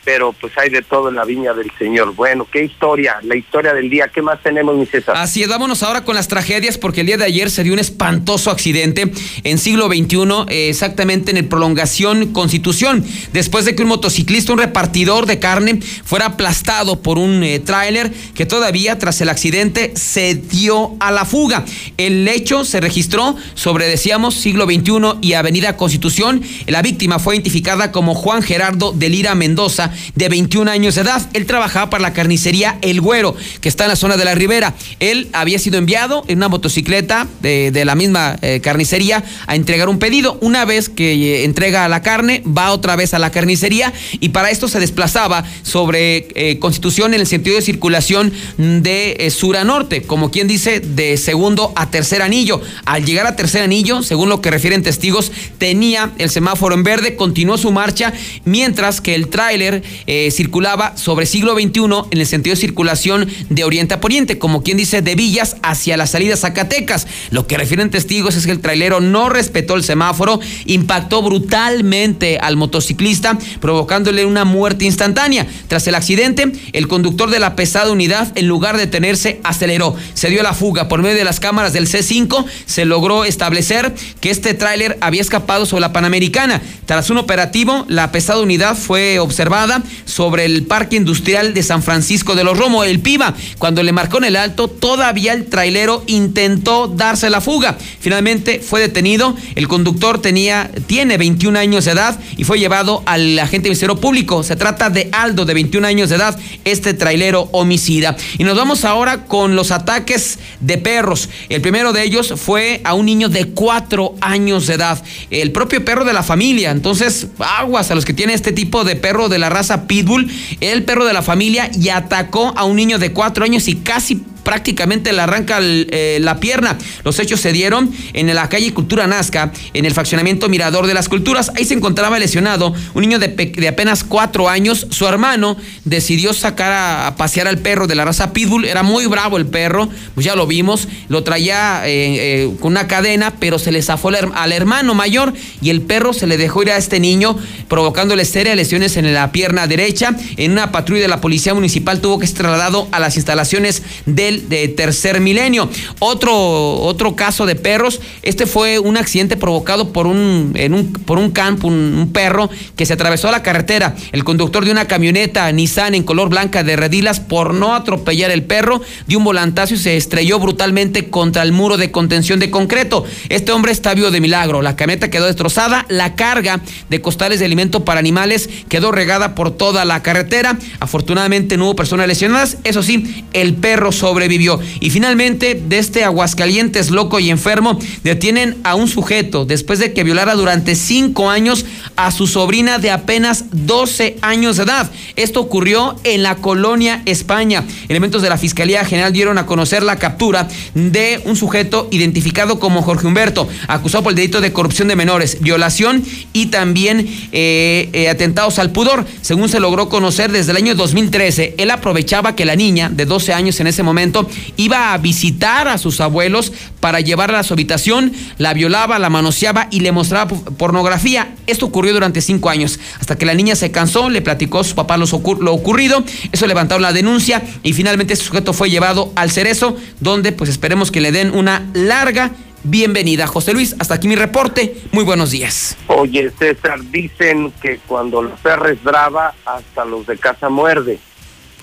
pero pues hay de todo en la viña del Señor. Bueno, qué historia, la historia del día. ¿Qué más tenemos, mi César? Así es, vámonos ahora con las tragedias porque el día de ayer se dio un espantoso accidente en siglo XXI, eh, exactamente en el prolongación Constitución, después de que un motociclista, un repartidor de carne, fuera aplastado por un eh, tráiler que todavía tras el accidente se dio a la fuga. El hecho se registró sobre, decíamos, siglo XXI y Avenida Constitución. La víctima fue identificada como Juan Gerardo de Lira Mendoza, de 21 años de edad. Él trabajaba para la carnicería El Güero, que está en la zona de la Ribera. Él había sido enviado en una motocicleta de, de la misma eh, carnicería a entregar un pedido. Una vez que eh, entrega la carne, va otra vez a la carnicería y para esto se desplazaba sobre eh, Constitución en el sentido de circulación de sur a norte, como quien dice, de segundo a tercer anillo. Al llegar a tercer anillo, según lo que refieren testigos, tenía el semáforo en verde, continuó su marcha, mientras que el tráiler eh, circulaba sobre siglo XXI en el sentido de circulación de oriente a poniente, como quien dice de Villas hacia la salida Zacatecas. Lo que refieren testigos es que el trailero no respetó el semáforo, impactó brutalmente al motociclista, provocándole una muerte instantánea. Tras el accidente, el conductor de la pesada unidad, en lugar de detenerse, aceleró. Se dio la fuga. Por medio de las cámaras del C5, se logró establecer que este tráiler había escapado sobre la Panamericana. Tras un operativo, la pesada unidad fue observada sobre el Parque Industrial de San Francisco de los Romo, el PIBA. Cuando le marcó en el alto, todavía el trailero intentó darse la fuga. Finalmente fue detenido. El conductor tenía, tiene 21 años de edad y fue llevado al agente ministerio público. Se trata de Aldo, de 21 años de edad, este trailero homicida. Y nos vamos ahora con los ataques de perros. El primero de ellos fue a un niño de 4 años de edad. El propio perro de la familia. Entonces, aguas a los que tienen este tipo de perro de la raza Pitbull. El perro de la familia y atacó a un niño de 4 años y casi prácticamente le arranca eh, la pierna. Los hechos se dieron en la calle Cultura Nazca, en el faccionamiento Mirador de las Culturas. Ahí se encontraba lesionado un niño de, apenas cuatro años. Su hermano decidió sacar a, pasear al perro de la raza Pitbull. Era muy bravo el perro, pues ya lo vimos. Lo traía eh, eh, con una cadena, pero se le zafó al hermano mayor y el perro se le dejó ir a este niño, provocándole serias lesiones en la pierna derecha. En una patrulla de la policía municipal tuvo que ser trasladado a las instalaciones del de tercer milenio. Otro, otro caso de perros, este fue un accidente provocado por un, en un, por un campo, un, perro que se atravesó la carretera. El conductor de una camioneta Nissan en color blanca de redilas, por no atropellar el perro, dio un volantazo y se estrelló brutalmente contra el muro de contención de concreto. Este hombre está vivo de milagro. La camioneta quedó destrozada, la carga de costales de alimento para animales quedó regada por toda la carretera. Afortunadamente no hubo personas lesionadas. Eso sí, el perro sobre vivió Y finalmente, de este Aguascalientes loco y enfermo, detienen a un sujeto después de que violara durante cinco años a su sobrina de apenas 12 años de edad. Esto ocurrió en la colonia España. Elementos de la Fiscalía General dieron a conocer la captura de un sujeto identificado como Jorge Humberto, acusado por el delito de corrupción de menores, violación y también eh, eh, atentados al pudor. Según se logró conocer desde el año 2013, él aprovechaba que la niña de 12 años en ese momento iba a visitar a sus abuelos para llevarla a su habitación, la violaba, la manoseaba y le mostraba pornografía. Esto ocurrió durante cinco años, hasta que la niña se cansó, le platicó a su papá lo, ocurrido, eso levantaron la denuncia y finalmente este sujeto fue llevado al cerezo, donde pues esperemos que le den una larga bienvenida. José Luis, hasta aquí mi reporte. Muy buenos días. Oye, César, dicen que cuando la perra es brava, hasta los de casa muerde.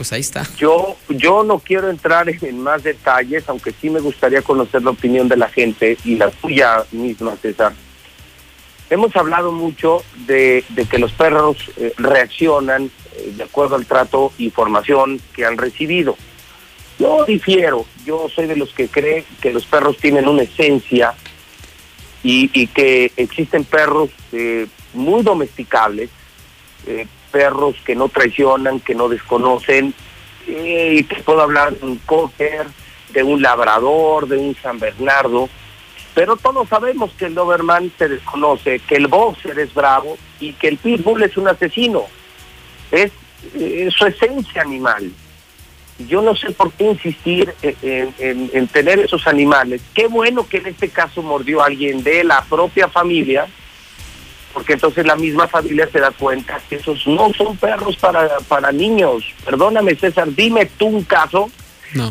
Pues ahí está. Yo, yo no quiero entrar en más detalles, aunque sí me gustaría conocer la opinión de la gente y la tuya misma, César. Hemos hablado mucho de, que los perros eh, reaccionan eh, de acuerdo al trato y formación que han recibido. Yo difiero, yo soy de los que cree que los perros tienen una esencia y, que existen perros eh, muy domesticables, perros que no traicionan, que no desconocen, y que puedo hablar de un cocker, de un labrador, de un San Bernardo, pero todos sabemos que el Doberman se desconoce, que el Boxer es bravo y que el Pitbull es un asesino. Es, su esencia animal. Yo no sé por qué insistir en, en, tener esos animales. Qué bueno que en este caso mordió a alguien de la propia familia, porque entonces la misma familia se da cuenta que esos no son perros para, para niños. Perdóname, César, dime tú un caso.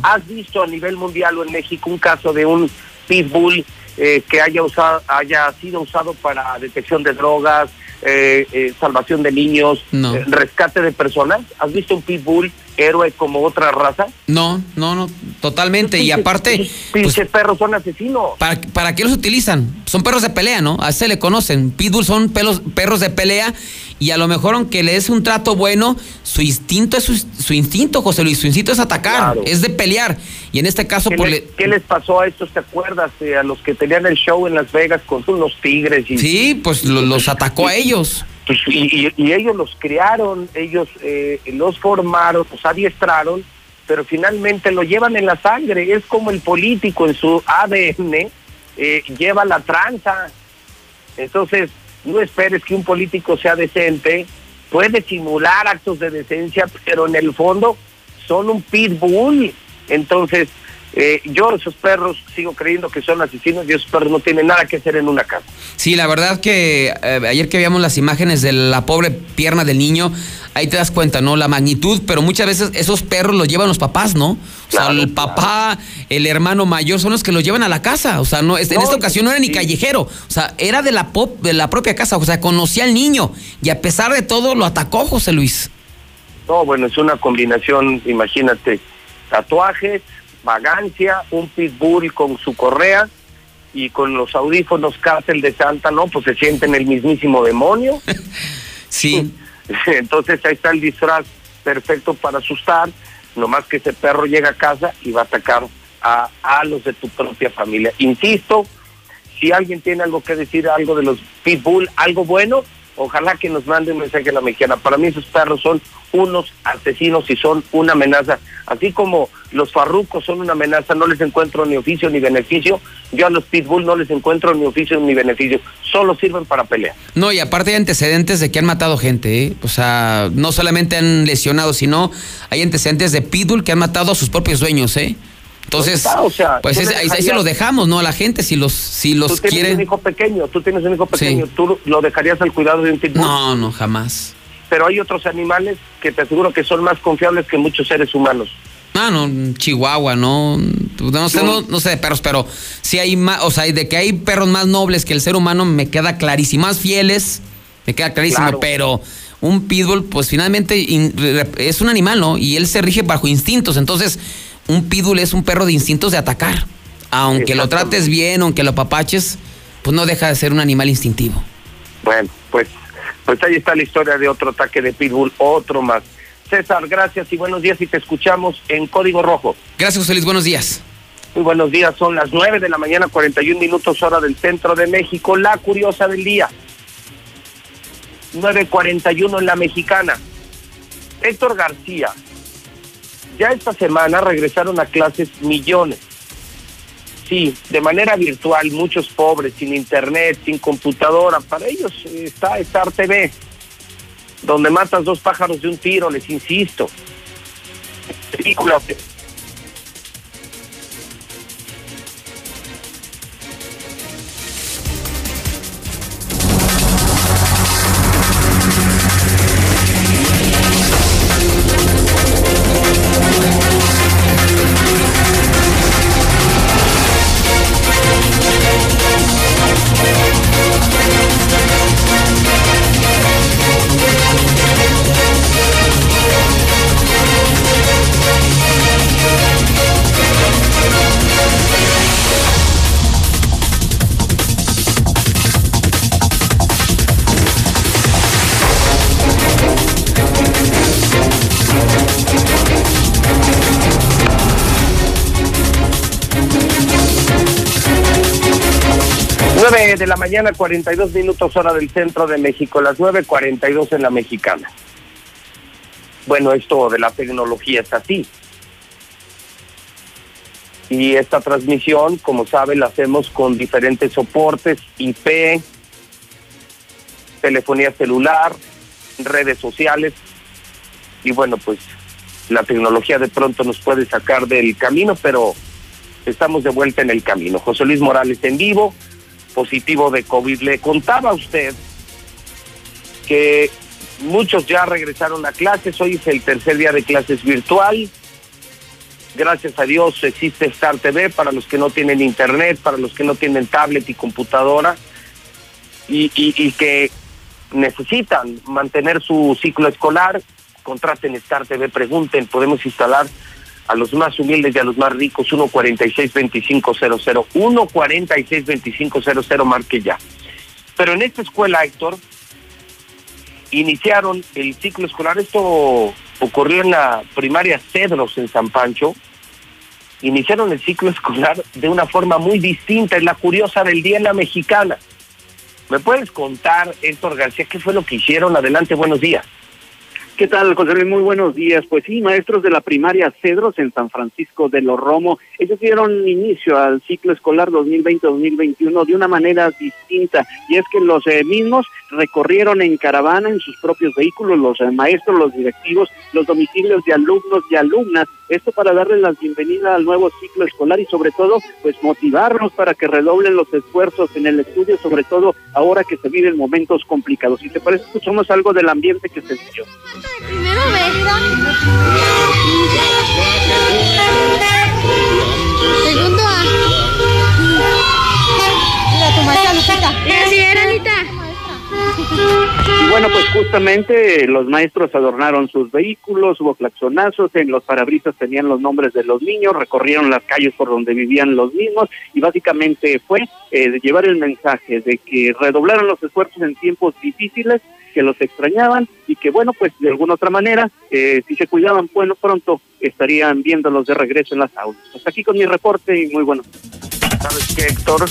¿Has visto a nivel mundial o en México un caso de un pitbull eh, que haya, usado, haya sido usado para detección de drogas, eh, eh, salvación de niños, rescate de personas? ¿Has visto un pitbull héroe como otra raza? No, no, no, totalmente. y aparte. Pinches pues, perros son asesinos. ¿para, ¿Para qué los utilizan? Son perros de pelea, ¿no? A ese le conocen. Pitbull son pelos, perros de pelea. Y a lo mejor, aunque le des un trato bueno, su instinto es su, instinto, José Luis. Su instinto es atacar, es de pelear. Y en este caso, ¿Qué, pues, ¿qué les pasó a estos? ¿Te acuerdas? Eh, a los que tenían el show en Las Vegas con unos tigres. Y, sí, pues los atacó a ellos. Pues, y, ellos los criaron, ellos eh, los formaron, los adiestraron, pero finalmente lo llevan en la sangre. Es como el político en su ADN eh, lleva la tranza. Entonces, no esperes que un político sea decente puede simular actos de decencia, pero en el fondo son un pitbull. Entonces, eh, yo esos perros sigo creyendo que son asesinos y esos perros no tienen nada que hacer en una casa. Sí, la verdad que eh, ayer que veíamos las imágenes de la pobre pierna del niño, ahí te das cuenta, ¿no? La magnitud, pero muchas veces esos perros los llevan los papás, ¿no? O sea, el papá, el hermano mayor son los que los llevan a la casa. O sea, no, en esta ocasión no era ni callejero. O sea, era de la, pop, de la propia casa. O sea, conocía al niño. Y a pesar de todo, lo atacó José Luis. No, bueno, es una combinación, imagínate, tatuajes, vagancia, un pitbull con su correa y con los audífonos cárcel de Santa, ¿no? Pues se sienten el mismísimo demonio. sí. Entonces ahí está el disfraz perfecto para asustar, nomás que ese perro llega a casa y va a atacar a, a los de tu propia familia. Insisto, si alguien tiene algo que decir, algo de los pitbull, algo bueno, ojalá que nos mande un mensaje a la mexicana. Para mí esos perros son unos asesinos y son una amenaza. Así como los farrucos son una amenaza, no les encuentro ni oficio ni beneficio, yo a los pitbull no les encuentro ni oficio ni beneficio, solo sirven para pelear. No, y aparte hay antecedentes de que han matado gente, ¿eh? o sea, no solamente han lesionado, sino hay antecedentes de pitbull que han matado a sus propios dueños, ¿eh? Entonces, pues ahí, se lo dejamos, ¿no? A la gente, si los, si los tú tienes un hijo pequeño, tú tienes un hijo pequeño, ¿tú lo dejarías al cuidado de un pitbull? No, no, jamás. Pero hay otros animales que te aseguro que son más confiables que muchos seres humanos. Ah, no, Chihuahua, no, no sé, no, sé de perros, pero sí hay más, o sea, de que hay perros más nobles que el ser humano me queda clarísimo, más fieles, me queda clarísimo, pero un pitbull, pues finalmente es un animal, ¿no? Y él se rige bajo instintos, entonces un pitbull es un perro de instintos de atacar. Aunque lo trates bien, aunque lo papaches, pues no deja de ser un animal instintivo. Bueno, pues, pues ahí está la historia de otro ataque de pitbull, otro más. César, gracias y buenos días y te escuchamos en Código Rojo. Gracias, José Luis, buenos días. Muy buenos días, son las 9 de la mañana, 41 minutos hora del centro de México, la curiosa del día. 9.41 en la mexicana. Héctor García, ya esta semana regresaron a clases millones. Sí, de manera virtual, muchos pobres, sin internet, sin computadora. Para ellos está Star TV, donde matas dos pájaros de un tiro, les insisto. Película 9 de la mañana, 42 minutos hora del centro de México, las 9.42 en la mexicana. Bueno, esto de la tecnología es así. Y esta transmisión, como sabe, la hacemos con diferentes soportes, IP, telefonía celular, redes sociales. Y bueno, pues la tecnología de pronto nos puede sacar del camino, pero estamos de vuelta en el camino. José Luis Morales en vivo, positivo de COVID. Le contaba a usted que muchos ya regresaron a clases, hoy es el tercer día de clases virtual. Gracias a Dios existe Star TV para los que no tienen internet, para los que no tienen tablet y computadora y, y que necesitan mantener su ciclo escolar, contraten Star TV, pregunten, podemos instalar a los más humildes y a los más ricos, 146-2500, 146-2500, marque ya. Pero en esta escuela, Héctor, iniciaron el ciclo escolar, esto ocurrió en la primaria Cedros en San Pancho, iniciaron el ciclo escolar de una forma muy distinta, es la curiosa del día en la mexicana. ¿Me puedes contar, Héctor García, qué fue lo que hicieron? Adelante, buenos días. ¿Qué tal, José Luis? Muy buenos días. Pues sí, maestros de la primaria Cedros en San Francisco de los Romo, ellos dieron inicio al ciclo escolar 2020-2021 de una manera distinta, y es que los eh, mismos recorrieron en caravana en sus propios vehículos, los eh, maestros, los directivos, los domicilios de alumnos y alumnas, esto para darles la bienvenida al nuevo ciclo escolar y sobre todo, pues motivarlos para que redoblen los esfuerzos en el estudio, sobre todo ahora que se viven momentos complicados. Si te parece, escuchamos algo del ambiente que se vivió. Primero. Segundo A. Maestra Lupita. Sí, era Anita. Y bueno, pues justamente los maestros adornaron sus vehículos, hubo claxonazos, en los parabrisas tenían los nombres de los niños, recorrieron las calles por donde vivían los mismos y básicamente fue eh, de llevar el mensaje de que redoblaron los esfuerzos en tiempos difíciles, que los extrañaban y que bueno, pues de alguna otra manera, eh, si se cuidaban, bueno, pronto estarían viéndolos de regreso en las aulas. Hasta aquí con mi reporte y muy bueno. ¿Sabes qué, Héctor?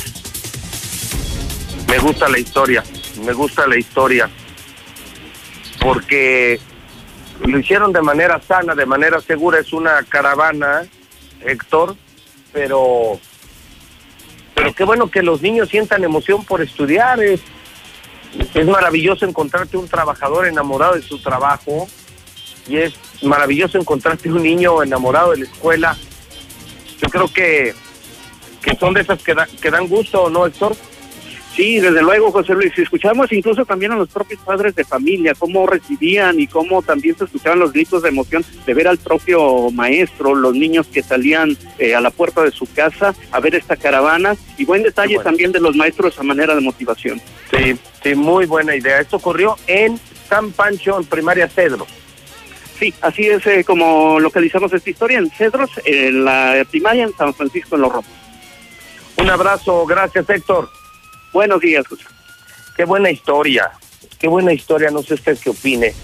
Me gusta la historia, me gusta la historia, porque lo hicieron de manera sana, de manera segura, es una caravana, Héctor, pero, pero qué bueno que los niños sientan emoción por estudiar, es, es maravilloso encontrarte un trabajador enamorado de su trabajo y es maravilloso encontrarte un niño enamorado de la escuela. Yo creo que, que son de esas que, da- que dan gusto, ¿no, Héctor? Sí, desde luego, José Luis. Si escuchamos incluso también a los propios padres de familia, cómo recibían y cómo también se escuchaban los gritos de emoción de ver al propio maestro, los niños que salían eh, a la puerta de su casa a ver esta caravana y buen detalle también de los maestros a manera de motivación. Sí, sí, muy buena idea. Esto ocurrió en San Pancho, en primaria Cedro. Sí, así es eh, como localizamos esta historia en Cedros, en la primaria en San Francisco en Los Romos. Un abrazo, gracias Héctor. Buenos días, José. Qué buena historia, qué buena historia, no sé usted qué opine.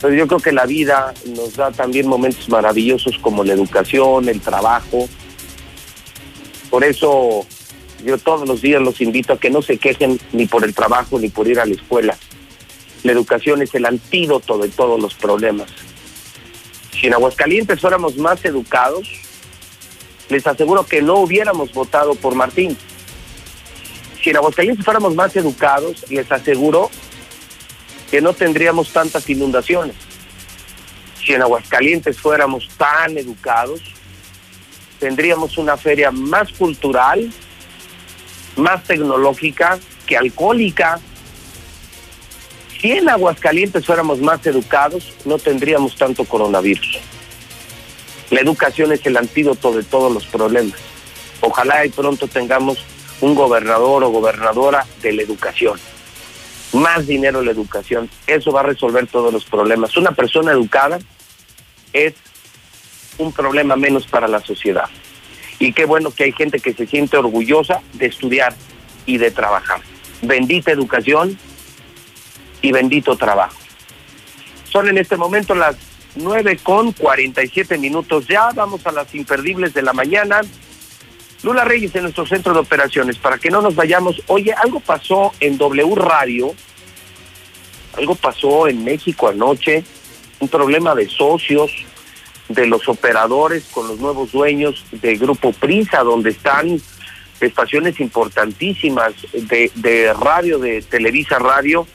Pero yo creo que la vida nos da también momentos maravillosos como la educación, el trabajo. Por eso yo todos los días los invito a que no se quejen ni por el trabajo ni por ir a la escuela. La educación es el antídoto de todos los problemas. Si en Aguascalientes fuéramos más educados, les aseguro que no hubiéramos votado por Martín. Si en Aguascalientes fuéramos más educados, les aseguro que no tendríamos tantas inundaciones. Si en Aguascalientes fuéramos tan educados, tendríamos una feria más cultural, más tecnológica que alcohólica. Si en Aguascalientes fuéramos más educados, no tendríamos tanto coronavirus. La educación es el antídoto de todos los problemas. Ojalá y pronto tengamos un gobernador o gobernadora de la educación. Más dinero en la educación. Eso va a resolver todos los problemas. Una persona educada es un problema menos para la sociedad. Y qué bueno que hay gente que se siente orgullosa de estudiar y de trabajar. Bendita educación y bendito trabajo. Son en este momento las 9 con 47 minutos. Ya vamos a las imperdibles de la mañana. Lula Reyes en nuestro centro de operaciones, para que no nos vayamos. Oye, algo pasó en W Radio, algo pasó en México anoche, un problema de socios, de los operadores con los nuevos dueños de Grupo Prisa, donde están estaciones importantísimas de, de radio, de Televisa Radio,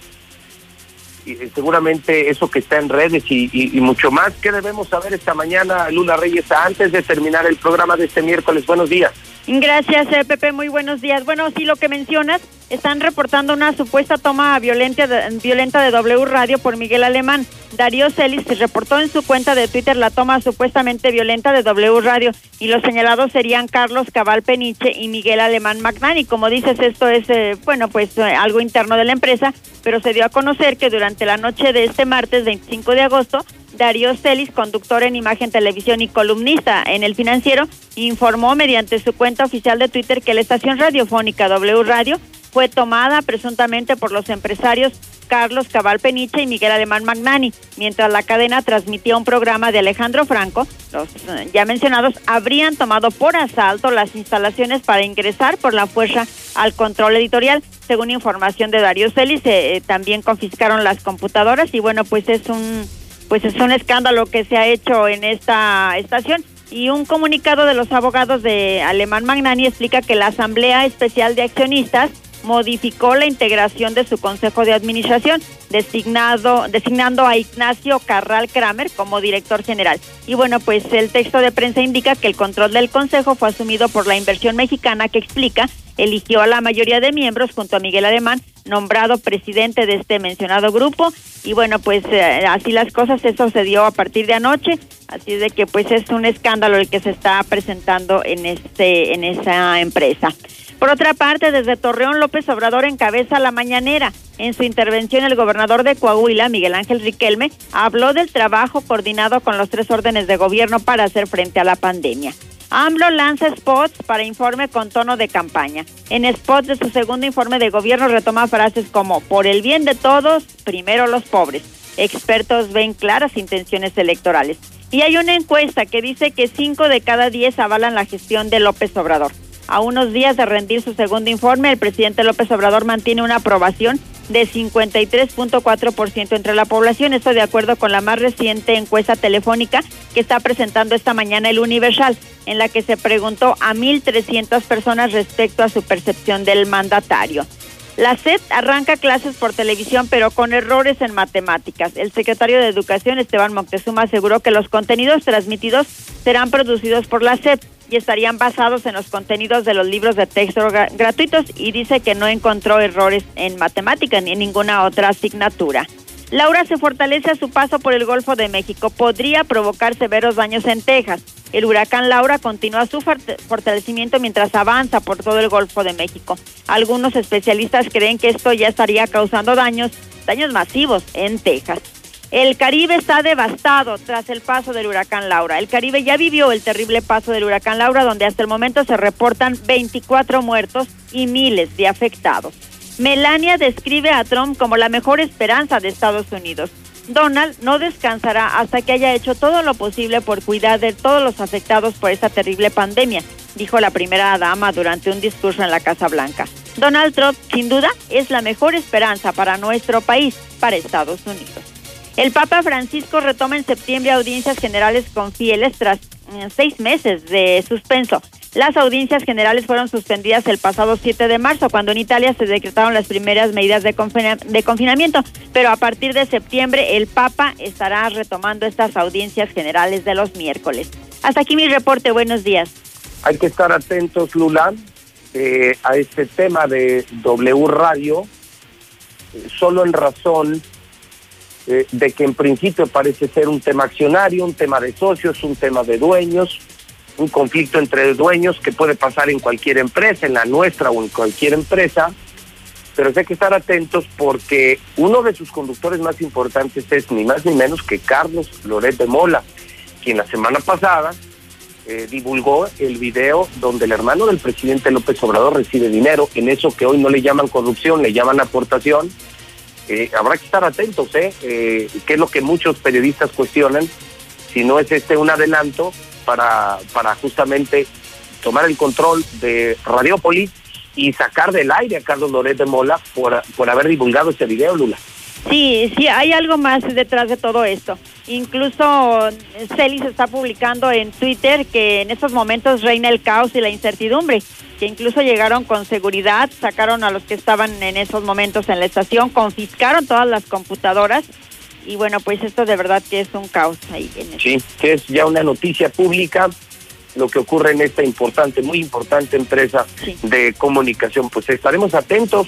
y seguramente eso que está en redes y, y- y mucho más. ¿Qué debemos saber esta mañana, Lula Reyes, antes de terminar el programa de este miércoles? Buenos días. Gracias, eh, Pepe. Muy buenos días. Bueno, sí, lo que mencionas, están reportando una supuesta toma violenta de, violenta de W Radio por Miguel Alemán. Darío Celis reportó en su cuenta de Twitter la toma supuestamente violenta de W Radio y los señalados serían Carlos Cabal Peniche y Miguel Alemán Magnani. Como dices, esto es, eh, bueno, pues eh, algo interno de la empresa, pero se dio a conocer que durante la noche de este martes 25 de agosto, Darío Celis, conductor en Imagen Televisión y columnista en El Financiero, informó mediante su cuenta oficial de Twitter que la estación radiofónica W Radio fue tomada presuntamente por los empresarios Carlos Cabal Peniche y Miguel Alemán Magnani, mientras la cadena transmitía un programa de Alejandro Franco. Los eh, ya mencionados habrían tomado por asalto las instalaciones para ingresar por la fuerza al control editorial. Según información de Darío Celis, eh, también confiscaron las computadoras y bueno, pues es un pues es un escándalo que se ha hecho en esta estación. Y un comunicado de los abogados de Alemán Magnani explica que la Asamblea Especial de Accionistas modificó la integración de su consejo de administración, designado, designando a Ignacio Carral Kramer como director general. Y bueno, pues el texto de prensa indica que el control del consejo fue asumido por la inversión mexicana que explica eligió a la mayoría de miembros junto a Miguel Alemán, nombrado presidente de este mencionado grupo. Y bueno, pues eh, así las cosas, eso se dio a partir de anoche, así de que pues es un escándalo el que se está presentando en este en esa empresa. Por otra parte, desde Torreón, López Obrador encabeza la mañanera. En su intervención, el gobernador de Coahuila, Miguel Ángel Riquelme, habló del trabajo coordinado con los tres órdenes de gobierno para hacer frente a la pandemia. AMLO lanza spots para informe con tono de campaña. En spots de su segundo informe de gobierno retoma frases como, por el bien de todos, primero los pobres. Expertos ven claras intenciones electorales. Y hay una encuesta que dice que cinco de cada diez avalan la gestión de López Obrador. A unos días de rendir su segundo informe, el presidente López Obrador mantiene una aprobación de 53.4% entre la población. Esto de acuerdo con la más reciente encuesta telefónica que está presentando esta mañana el Universal, en la que se preguntó a 1.300 personas respecto a su percepción del mandatario. La SED arranca clases por televisión, pero con errores en matemáticas. El secretario de Educación, Esteban Moctezuma, aseguró que los contenidos transmitidos serán producidos por la SED y estarían basados en los contenidos de los libros de texto gratuitos y dice que no encontró errores en matemática ni en ninguna otra asignatura. Laura se fortalece a su paso por el Golfo de México. Podría provocar severos daños en Texas. El huracán Laura continúa su fortalecimiento mientras avanza por todo el Golfo de México. Algunos especialistas creen que esto ya estaría causando daños, daños masivos en Texas. El Caribe está devastado tras el paso del huracán Laura. El Caribe ya vivió el terrible paso del huracán Laura, donde hasta el momento se reportan 24 muertos y miles de afectados. Melania describe a Trump como la mejor esperanza de Estados Unidos. Donald no descansará hasta que haya hecho todo lo posible por cuidar de todos los afectados por esta terrible pandemia, dijo la primera dama durante un discurso en la Casa Blanca. Donald Trump, sin duda, es la mejor esperanza para nuestro país, para Estados Unidos. El Papa Francisco retoma en septiembre audiencias generales con fieles tras eh, seis meses de suspenso. Las audiencias generales fueron suspendidas el pasado 7 de marzo, cuando en Italia se decretaron las primeras medidas de, confinamiento, pero a partir de septiembre el Papa estará retomando estas audiencias generales de los miércoles. Hasta aquí mi reporte, buenos días. Hay que estar atentos, Lula, eh, a este tema de W Radio, eh, solo en razón eh, de que en principio parece ser un tema accionario, un tema de socios, un tema de dueños, un conflicto entre dueños que puede pasar en cualquier empresa, en la nuestra o en cualquier empresa, pero hay que estar atentos porque uno de sus conductores más importantes es ni más ni menos que Carlos Loret de Mola, quien la semana pasada eh, divulgó el video donde el hermano del presidente López Obrador recibe dinero, en eso que hoy no le llaman corrupción, le llaman aportación, eh, habrá que estar atentos, ¿eh? ¿eh? que es lo que muchos periodistas cuestionan, si no es este un adelanto para, para justamente tomar el control de Radiópolis y sacar del aire a Carlos Loret de Mola por, por haber divulgado ese video, Lula. Sí, sí, hay algo más detrás de todo esto. Incluso Celis está publicando en Twitter que en estos momentos reina el caos y la incertidumbre, que incluso llegaron con seguridad, sacaron a los que estaban en esos momentos en la estación, confiscaron todas las computadoras y bueno, pues esto de verdad que es un caos ahí. En sí, que es ya una noticia pública lo que ocurre en esta importante, muy importante empresa de comunicación. Pues estaremos atentos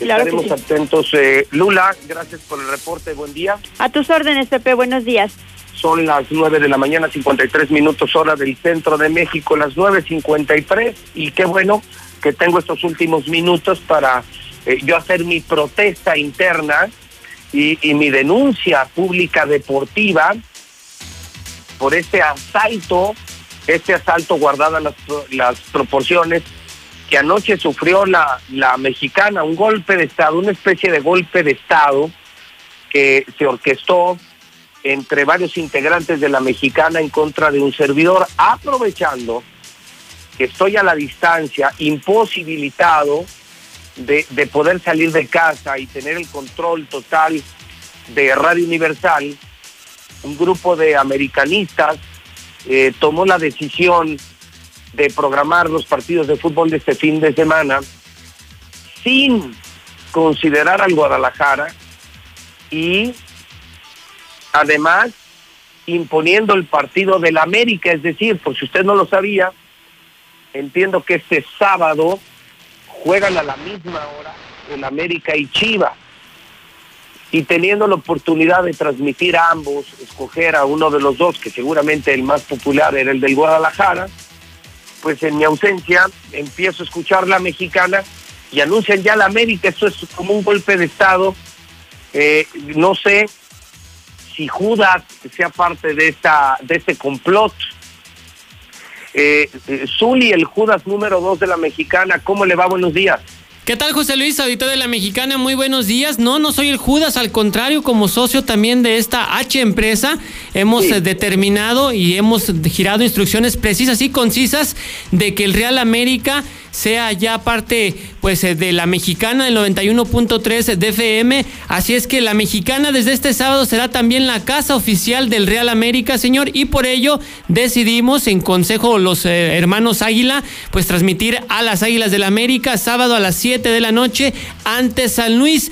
Estaremos atentos. Eh, Lula, gracias por el reporte. Buen día. A tus órdenes, Pepe. Buenos días. Son las 9 de la mañana, 53 minutos hora del centro de México, las 9.53. Y qué bueno que tengo estos últimos minutos para eh, yo hacer mi protesta interna y, mi denuncia pública deportiva por este asalto, este asalto guardada las, las proporciones que anoche sufrió la, la mexicana, un golpe de Estado, una especie de golpe de Estado que se orquestó entre varios integrantes de la mexicana en contra de un servidor, aprovechando que estoy a la distancia, imposibilitado de, de poder salir de casa y tener el control total de Radio Universal, un grupo de americanistas eh, tomó la decisión de programar los partidos de fútbol de este fin de semana sin considerar al Guadalajara y además imponiendo el partido del América, es decir, por si usted no lo sabía, entiendo que este sábado juegan a la misma hora el América y Chivas. Y teniendo la oportunidad de transmitir a ambos, escoger a uno de los dos, que seguramente el más popular era el del Guadalajara, pues en mi ausencia empiezo a escuchar la mexicana y anuncian ya la América, esto es como un golpe de Estado. Eh, no sé si Judas sea parte de esta de este complot. Eh, eh, Zuli, el Judas número dos de la mexicana, ¿cómo le va? Buenos días. ¿Qué tal, José Luis, auditor de la Mexicana? Muy buenos días. No, no soy el Judas, al contrario, como socio también de esta H empresa, hemos eh, determinado y hemos girado instrucciones precisas y concisas de que el Real América sea ya parte pues eh, de la mexicana del 91.3 de FM. Así es que la mexicana desde este sábado será también la casa oficial del Real América, señor, y por ello decidimos en consejo los eh, hermanos Águila, pues transmitir a las Águilas del América sábado a las 7 de la noche ante San Luis.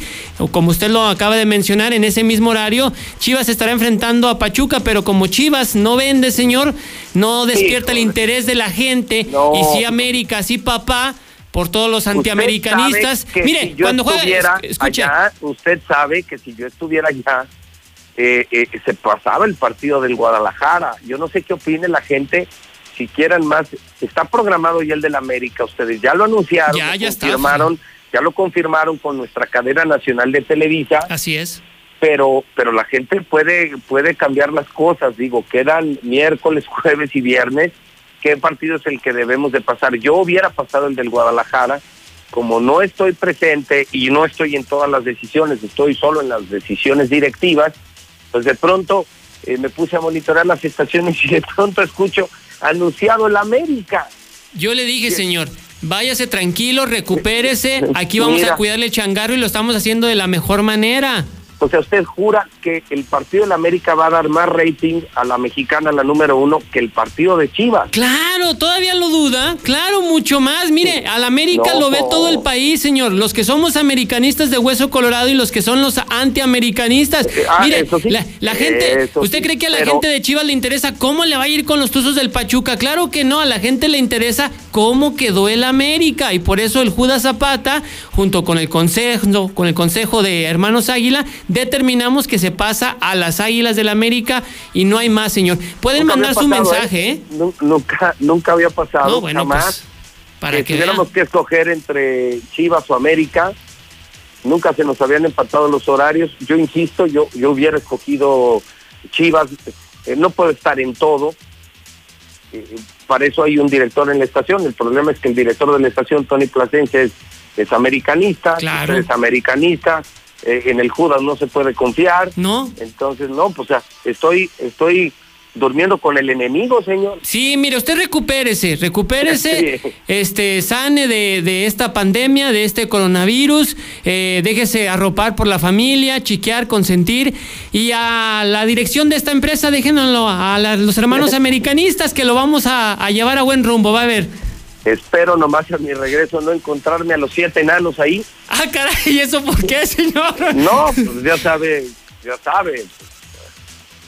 Como usted lo acaba de mencionar, en ese mismo horario, Chivas estará enfrentando a Pachuca, pero como Chivas no vende, señor, no despierta el interés de la gente, y si América, si papá, por todos los antiamericanistas. Mire, si yo cuando juega, escuche, allá, usted sabe que si yo estuviera allá, eh, eh, se pasaba el partido del Guadalajara. Yo no sé qué opine la gente. Si quieran más, está programado ya el del América. Ustedes ya lo anunciaron, Ya, ya está, confirmaron, ya lo confirmaron con nuestra cadena nacional de Televisa. Así es. Pero, pero la gente puede, puede cambiar las cosas. Digo, quedan miércoles, jueves y viernes. ¿Qué partido es el que debemos de pasar? Yo hubiera pasado el del Guadalajara. Como no estoy presente y no estoy en todas las decisiones, estoy solo en las decisiones directivas, pues de pronto eh, me puse a monitorear las estaciones y de pronto escucho anunciado el América. Yo le dije, señor, váyase tranquilo, recupérese. Aquí vamos Mira. a cuidarle el changarro y lo estamos haciendo de la mejor manera. O sea, usted jura que el partido de la América va a dar más rating a la mexicana, la número uno, que el partido de Chivas. Claro, todavía lo duda. Claro, mucho más. Mire, al América No. lo ve todo el país, señor. Los que somos americanistas de hueso colorado y los que son los antiamericanistas. ah, Mire, sí. la, la gente, Eso ¿usted sí, cree que a la pero- gente de Chivas le interesa cómo le va a ir con los Tuzos del Pachuca? Claro que no, a la gente le interesa cómo quedó el América y por eso el Judas Zapata, junto con el consejo, con el consejo de Hermanos Águila, determinamos que se pasa a las Águilas del América y no hay más, señor. Pueden Nunca mandar su pasado, mensaje, ¿eh? Nu- Nunca, nunca había pasado, No, bueno, jamás. pues, para que que tuviéramos que escoger entre Chivas o América, nunca se nos habían empatado los horarios. Yo insisto, yo, yo hubiera escogido Chivas, eh, no puedo estar en todo. Eh, para eso hay un director en la estación. El problema es que el director de la estación, Tony Plasencia, es, es americanista, Claro. es americanista. Eh, en el Judas no se puede confiar. No. Entonces, no, pues o sea, estoy, estoy durmiendo con el enemigo, señor. Sí, mire, usted recupérese, recupérese, este, sane de, de esta pandemia, de este coronavirus, eh, déjese arropar por la familia, chiquear, consentir, y a la dirección de esta empresa, déjenlo a la- los hermanos americanistas que lo vamos a, a llevar a buen rumbo, va a ver. Espero nomás a mi regreso no encontrarme a los siete enanos ahí. Ah, caray, ¿y eso por qué, señor? No, pues ya sabe, ya sabe.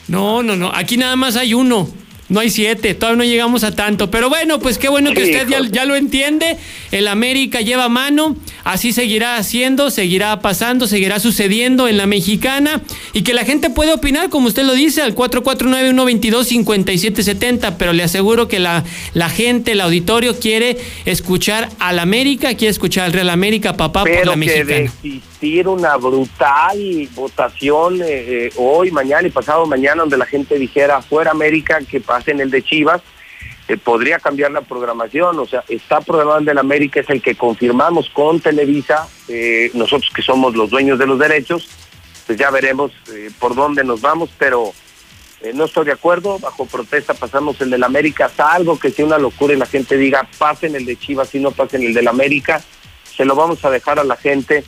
No, no, no, aquí nada más hay uno. No hay siete, todavía no llegamos a tanto. Pero bueno, pues qué bueno que usted ya, ya lo entiende. El América lleva mano, así seguirá haciendo, seguirá pasando, seguirá sucediendo en la mexicana. Y que la gente puede opinar, como usted lo dice, al 449-122-5770. Pero le aseguro que la, la gente, el auditorio, quiere escuchar al América, quiere escuchar al Real América, papá, por la que una brutal votación eh, eh, hoy, mañana y pasado mañana, donde la gente dijera fuera América, que pasen el de Chivas, eh, podría cambiar la programación, o sea, está programado el América, es el que confirmamos con Televisa, eh, nosotros que somos los dueños de los derechos, pues ya veremos eh, por dónde nos vamos, pero no estoy de acuerdo, bajo protesta pasamos el del América, salvo que sea una locura y la gente diga, pasen el de Chivas y no pasen el del América, se lo vamos a dejar a la gente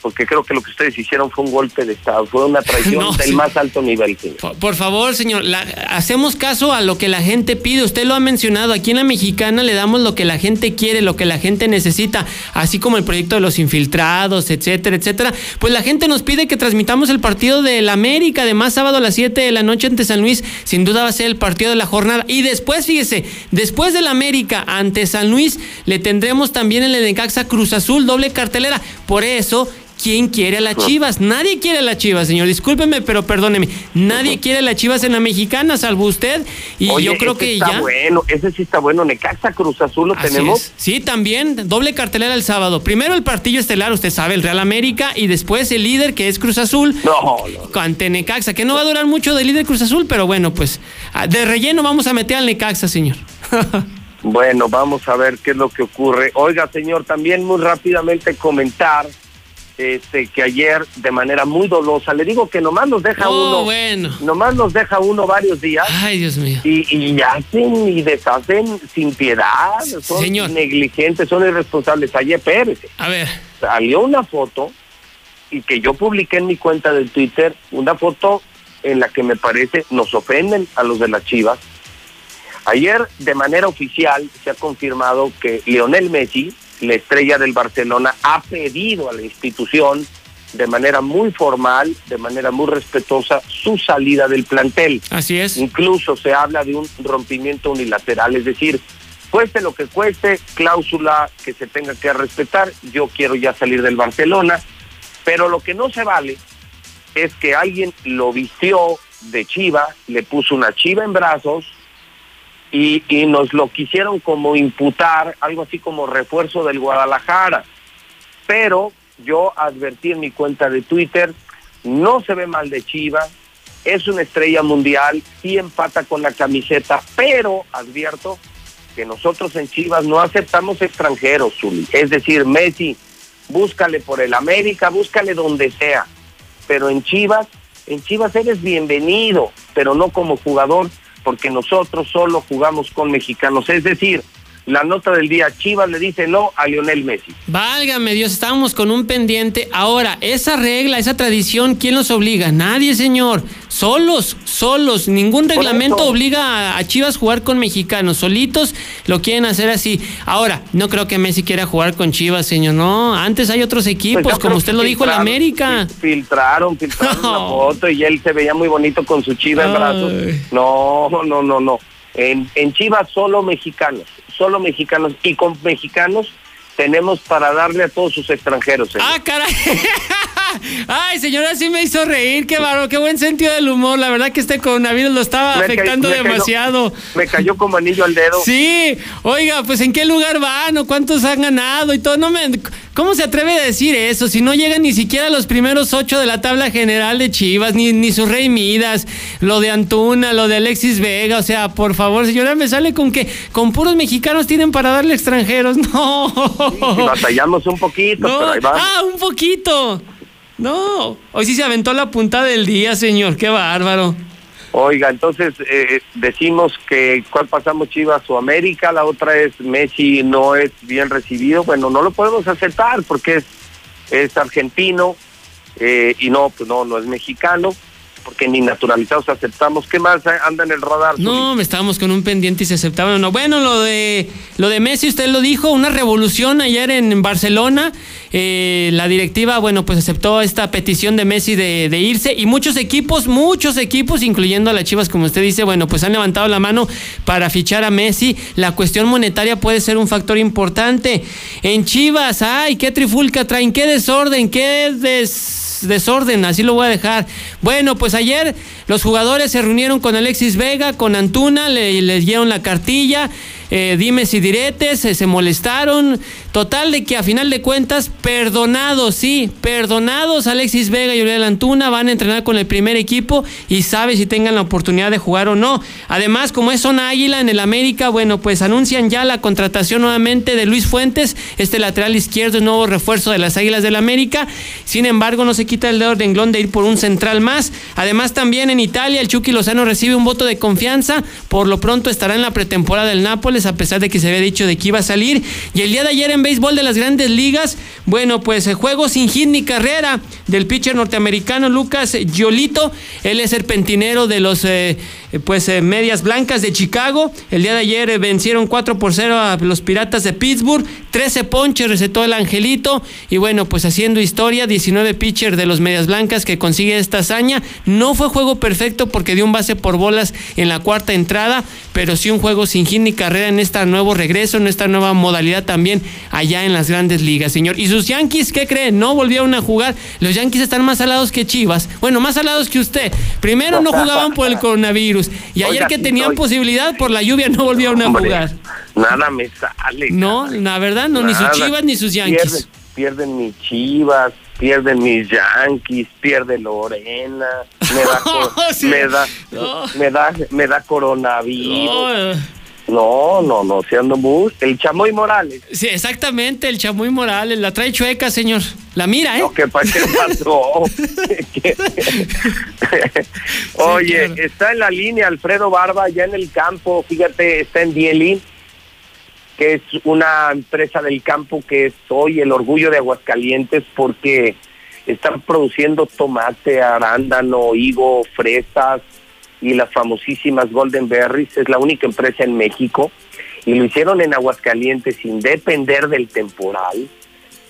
porque creo que lo que ustedes hicieron fue un golpe de Estado, fue una traición No, del sí. más alto nivel. señor. Por, por favor, señor, la- hacemos caso a lo que la gente pide. Usted lo ha mencionado. Aquí en la mexicana le damos lo que la gente quiere, lo que la gente necesita, así como el proyecto de los infiltrados, etcétera, etcétera. Pues la gente nos pide que transmitamos el partido del América, además sábado a las 7 de la noche ante San Luis. Sin duda va a ser el partido de la jornada. Y después, fíjese, después del América ante San Luis, le tendremos también el Necaxa Cruz Azul, doble cartelera. Por eso. ¿Quién quiere a las Chivas? Nadie quiere a las Chivas, señor. Discúlpeme, pero perdóneme. Nadie quiere a las Chivas en la mexicana, salvo usted. Y Oye, yo creo ese que está ya. bueno, ese sí está bueno, Necaxa Cruz Azul lo Así tenemos. es. Sí, también. Doble cartelera el sábado. Primero el partido estelar, usted sabe, el Real América. Y después el líder, que es Cruz Azul. No, Ante Necaxa, que no va a durar mucho de líder Cruz Azul, pero bueno, pues ah, de relleno vamos a meter al Necaxa, señor. Bueno, vamos a ver qué es lo que ocurre. Oiga, señor, también muy rápidamente comentar este que ayer de manera muy dolosa, le digo que nomás nos deja Oh, uno, bueno. nomás nos deja uno varios días. Ay, Dios mío. Y, y hacen y deshacen sin piedad, son Señor. negligentes, son irresponsables. Ayer, espérese. A ver. Salió una foto y que yo publiqué en mi cuenta de Twitter, una foto en la que me parece nos ofenden a los de las Chivas. Ayer, de manera oficial, se ha confirmado que Lionel Messi, la estrella del Barcelona, ha pedido a la institución de manera muy formal, de manera muy respetuosa, su salida del plantel. Así es. Incluso se habla de un rompimiento unilateral, es decir, cueste lo que cueste, cláusula que se tenga que respetar, yo quiero ya salir del Barcelona, pero lo que no se vale es que alguien lo vistió de chiva, le puso una chiva en brazos y, nos lo quisieron como imputar, algo así como refuerzo del Guadalajara. Pero yo advertí en mi cuenta de Twitter, no se ve mal de Chiva, es una estrella mundial, sí empata con la camiseta, pero advierto que nosotros en Chivas no aceptamos extranjeros, Zuli. Es decir, Messi, búscale por el América, búscale donde sea. Pero en Chivas, en Chivas eres bienvenido, pero no como jugador, porque nosotros solo jugamos con mexicanos. Es decir, la nota del día, Chivas le dice no a Lionel Messi. Válgame Dios, estábamos con un pendiente. Ahora, esa regla, esa tradición, ¿quién los obliga? Nadie, señor. Solos, solos. Ningún reglamento obliga a, a Chivas a jugar con mexicanos. Solitos lo quieren hacer así. Ahora, no creo que Messi quiera jugar con Chivas, señor. No, antes hay otros equipos, Pues yo como usted lo dijo, el América. fil- Filtraron, filtraron No. foto y él se veía muy bonito con su chiva en brazos. No, no, no, no. En, en Chivas solo mexicanos, solo mexicanos. Y con mexicanos tenemos para darle a todos sus extranjeros. señor. Ah, caray. Ay, señora, sí me hizo reír. Qué bárbaro, qué buen sentido del humor. La verdad que este coronavirus lo estaba Me afectando me cayó- demasiado. me cayó como anillo al dedo. Sí, oiga, pues en qué lugar van o cuántos han ganado y todo. No me, ¿Cómo se atreve a decir eso? Si no llegan ni siquiera a los primeros ocho de la tabla general de Chivas, ni, ni su Rey Midas, lo de Antuna, lo de Alexis Vega. O sea, por favor, señora, me sale con que con puros mexicanos tienen para darle extranjeros. No. Batallamos un poquito, No, pero ahí vamos. Ah, un poquito. No. Hoy sí se aventó la punta del día, señor. Qué bárbaro. Oiga, entonces eh, decimos que cuál pasamos Chivas o América, la otra es Messi no es bien recibido. Bueno, no lo podemos aceptar porque es, es argentino eh, y no, pues no, no es mexicano, porque ni naturalizados aceptamos. ¿Qué más anda en el radar? No, me estábamos con un pendiente y se aceptaba o no. Bueno, lo de lo de Messi, usted lo dijo, una revolución ayer en Barcelona. Eh, la directiva, bueno, pues aceptó esta petición de Messi de, de irse y muchos equipos, muchos equipos, incluyendo a las Chivas, como usted dice, bueno, pues han levantado la mano para fichar a Messi. La cuestión monetaria puede ser un factor importante. En Chivas, ay, qué trifulca traen, qué desorden, qué des desorden, así lo voy a dejar. Bueno, pues ayer los jugadores se reunieron con Alexis Vega, con Antuna, le, le dieron la cartilla. Eh, dimes y diretes, eh, se molestaron. Total de que a final de cuentas, perdonados, sí, perdonados Alexis Vega y Uriel Antuna van a entrenar con el primer equipo y sabe si tengan la oportunidad de jugar o no. Además, como es zona águila en el América, bueno, pues anuncian ya la contratación nuevamente de Luis Fuentes, este lateral izquierdo, nuevo refuerzo de las Águilas del América. Sin embargo, no se quita el dedo de englón de ir por un central más. Además, también en Italia, el Chucky Lozano recibe un voto de confianza. Por lo pronto estará en la pretemporada del Nápoles, a pesar de que se había dicho de que iba a salir. Y el día de ayer en béisbol de las grandes ligas, bueno, pues el juego sin hit ni carrera del pitcher norteamericano Lucas Giolito. Él es el pentinero de los eh, pues eh, medias blancas de Chicago. El día de ayer eh, vencieron 4 por 0 a los Piratas de Pittsburgh. 13 ponches recetó el Angelito. Y bueno, pues haciendo historia, 19 pitcher de los medias blancas que consigue esta hazaña. No fue juego perfecto porque dio un base por bolas en la cuarta entrada, pero sí un juego sin hit ni carrera en este nuevo regreso, en esta nueva modalidad también allá en las grandes ligas, señor. Y sus Yankees, ¿qué creen? No volvieron a jugar. Los Yankees están más alados que Chivas. Bueno, más alados que usted. Primero no jugaban por el coronavirus. Y ayer que tenían posibilidad por la lluvia no volvieron a jugar. Nada me sale. No, la verdad, no, ni sus. Chivas ni sus Yankees. Pierden, mis chivas, pierden mis Yankees, pierde Lorena, me da, me da, me da coronavirus. No. No, no, se ando muy, el Chamoy Morales. Sí, exactamente, el Chamuy Morales. La trae chueca, señor. La mira, ¿eh? No, ¿qué, pa- qué pasó? Oye, está en la línea Alfredo Barba, ya en el campo, fíjate, está en Dieli, que es una empresa del campo que es hoy el orgullo de Aguascalientes porque están produciendo tomate, arándano, higo, fresas y las famosísimas Golden Berries. Es la única empresa en México y lo hicieron en Aguascalientes sin depender del temporal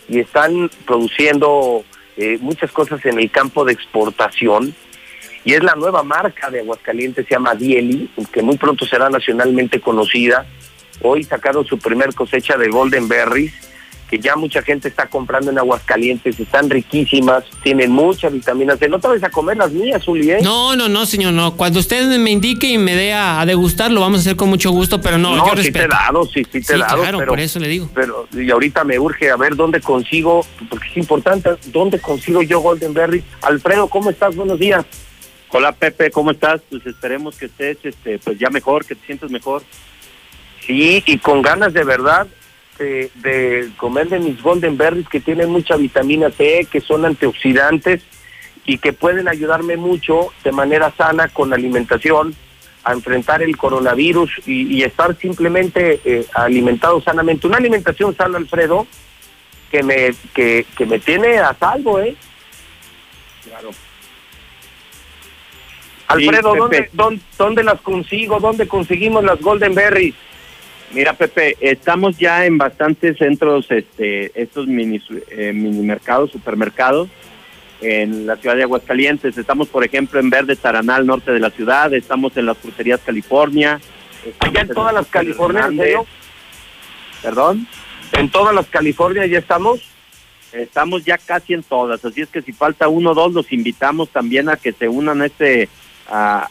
y están produciendo eh, muchas cosas en el campo de exportación y es la nueva marca de Aguascalientes, se llama Dieli, que muy pronto será nacionalmente conocida. Hoy sacaron su primer cosecha de Golden Berries, que ya mucha gente está comprando en Aguascalientes, están riquísimas, tienen mucha vitamina C. No te vayas a comer las mías, Uli, ¿eh? No, no, no, señor, no. Cuando usted me indique y me dé a, a degustar, lo vamos a hacer con mucho gusto, pero no, yo sí respeto. te he dado, sí, sí te he Sí, dado, claro, pero, por eso le digo. pero y ahorita me urge a ver dónde consigo, porque es importante, dónde consigo yo Golden Berry. Alfredo, ¿cómo estás? Buenos días. Hola Pepe, ¿cómo estás? Pues esperemos que estés este, pues ya mejor, que te sientas mejor. Sí, y con ganas de verdad de, de comer de mis Golden Berries que tienen mucha vitamina C, que son antioxidantes y que pueden ayudarme mucho de manera sana con alimentación a enfrentar el coronavirus y, y estar simplemente eh, alimentado sanamente. Una alimentación sana, Alfredo, que me, que, que me tiene a salvo, ¿eh? Claro. Alfredo, Sí, ¿dónde, dónde, dónde las consigo? ¿Dónde conseguimos las Golden Berries? Mira Pepe, estamos ya en bastantes centros, este, estos mini, eh, mini mercados, supermercados en la ciudad de Aguascalientes. Estamos, por ejemplo, en Verde Taraná, al norte de la ciudad. Estamos en las fruterías California. Allá en todas las Californias, ¿en serio? ¿Perdón? ¿En todas las Californias ya estamos? Estamos ya casi en todas, así es que si falta uno o dos, los invitamos también a que se unan a este, a,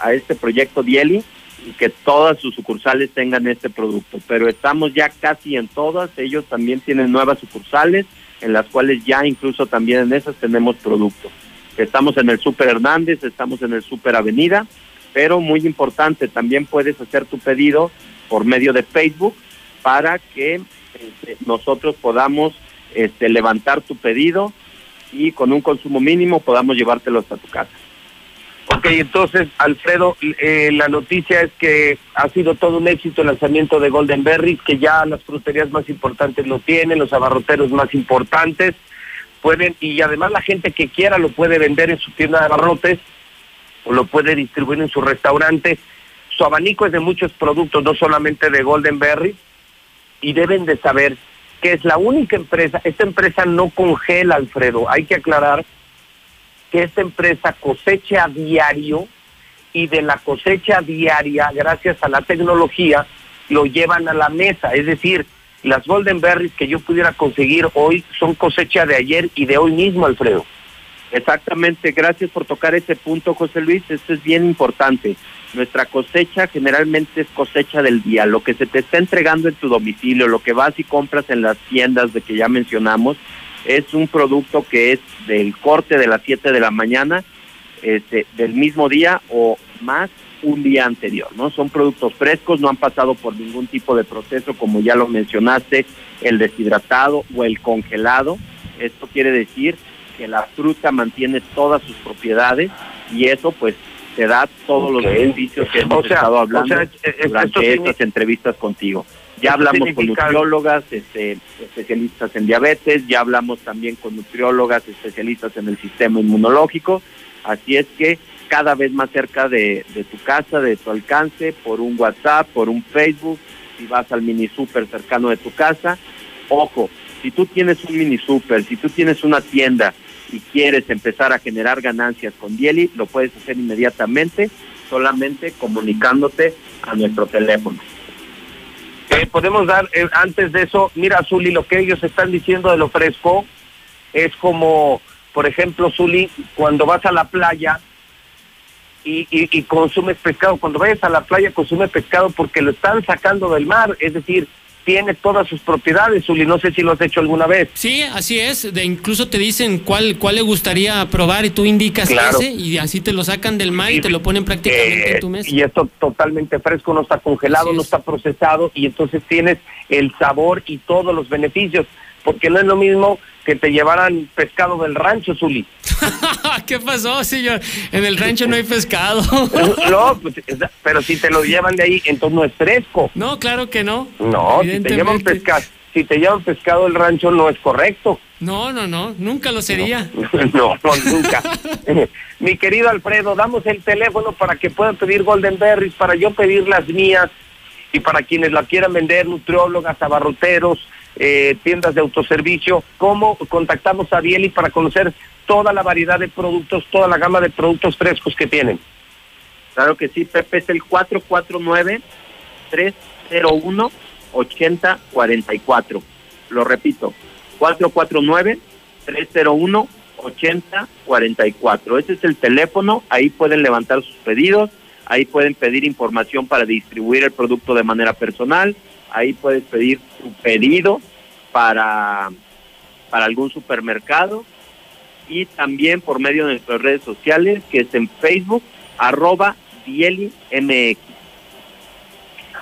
a- a este proyecto Dieli y que todas sus sucursales tengan este producto. Pero estamos ya casi en todas, ellos también tienen nuevas sucursales, en las cuales ya incluso también en esas tenemos producto. Estamos en el Super Hernández, estamos en el Super Avenida, pero muy importante, también puedes hacer tu pedido por medio de Facebook para que este, nosotros podamos este, levantar tu pedido y con un consumo mínimo podamos llevártelo hasta tu casa. Ok, entonces, Alfredo, eh, la noticia es que ha sido todo un éxito el lanzamiento de Golden Berries, que ya las fruterías más importantes lo tienen, los abarroteros más importantes pueden, y además la gente que quiera lo puede vender en su tienda de abarrotes o lo puede distribuir en su restaurante. Su abanico es de muchos productos, no solamente de Golden Berries, y deben de saber que es la única empresa, esta empresa no congela, Alfredo, hay que aclarar que esta empresa cosecha a diario y de la cosecha diaria, gracias a la tecnología, lo llevan a la mesa. Es decir, las Golden Berries que yo pudiera conseguir hoy son cosecha de ayer y de hoy mismo, Alfredo. Exactamente, gracias por tocar ese punto, José Luis. Esto es bien importante. Nuestra cosecha generalmente es cosecha del día. Lo que se te está entregando en tu domicilio, lo que vas y compras en las tiendas de que ya mencionamos, es un producto que es del corte de las 7 de la mañana, este, del mismo día o más un día anterior, ¿no? Son productos frescos, no han pasado por ningún tipo de proceso, como ya lo mencionaste, el deshidratado o el congelado. Esto quiere decir que la fruta mantiene todas sus propiedades y eso pues te da todos los beneficios que hemos O sea, estado o hablando sea, durante estas entrevistas contigo. Ya Esto hablamos con nutriólogas, este, especialistas en diabetes, ya hablamos también con nutriólogas, especialistas en el sistema inmunológico, así es que cada vez más cerca de, de tu casa, de tu alcance, por un WhatsApp, por un Facebook, si vas al mini super cercano de tu casa, ojo, si tú tienes un mini super, si tú tienes una tienda y quieres empezar a generar ganancias con Dieli, lo puedes hacer inmediatamente, solamente comunicándote a nuestro teléfono. Eh, podemos dar, eh, antes de eso, mira, Zuli, lo que ellos están diciendo de lo fresco es como, por ejemplo, Zuli, cuando vas a la playa y, y, consumes pescado, cuando vayas a la playa consume pescado porque lo están sacando del mar, es decir, tiene todas sus propiedades, Zuli, no sé si lo has hecho alguna vez. Sí, así es. De incluso te dicen cuál cuál le gustaría probar y tú indicas Claro. ese y así te lo sacan del mar y te lo ponen prácticamente en tu mesa. Eh, y esto totalmente fresco, no está congelado, no está procesado y entonces tienes el sabor y todos los beneficios, porque no es lo mismo que te llevaran pescado del rancho, Zuli. ¿Qué pasó, señor? En el rancho no hay pescado. No, pues, pero si te lo llevan de ahí, entonces no es fresco. No, claro que no. No, si te llevan pescado, si te llevan pescado del rancho no es correcto. No, no, no, nunca lo sería. No, no, nunca. Mi querido Alfredo, damos el teléfono para que puedan pedir Golden Berries, para yo pedir las mías y para quienes la quieran vender, nutriólogas, abarroteros, eh, tiendas de autoservicio. ¿Cómo contactamos a Bieli para conocer toda la variedad de productos, toda la gama de productos frescos que tienen? Claro que sí, Pepe, es el 449-301-8044. Lo repito, 449-301-8044. Ese es el teléfono, ahí pueden levantar sus pedidos, ahí pueden pedir información para distribuir el producto de manera personal, ahí puedes pedir tu pedido para, para algún supermercado y también por medio de nuestras redes sociales, que es en Facebook, arroba Dieli MX.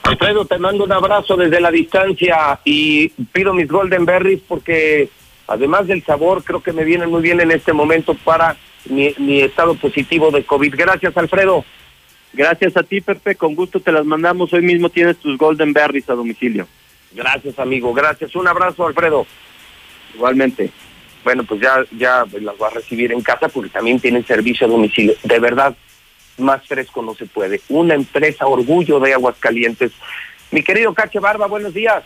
Alfredo, te mando un abrazo desde la distancia y pido mis Golden Berries porque además del sabor, creo que me vienen muy bien en este momento para mi estado positivo de COVID. Gracias, Alfredo. Gracias a ti, Pepe. Con gusto te las mandamos. Hoy mismo tienes tus Golden Berries a domicilio. Gracias, amigo. Gracias. Un abrazo, Alfredo. Igualmente. Bueno, pues ya, ya las va a recibir en casa porque también tienen servicio a domicilio. De verdad, más fresco no se puede. Una empresa orgullo de Aguascalientes. Mi querido Cache Barba, buenos días.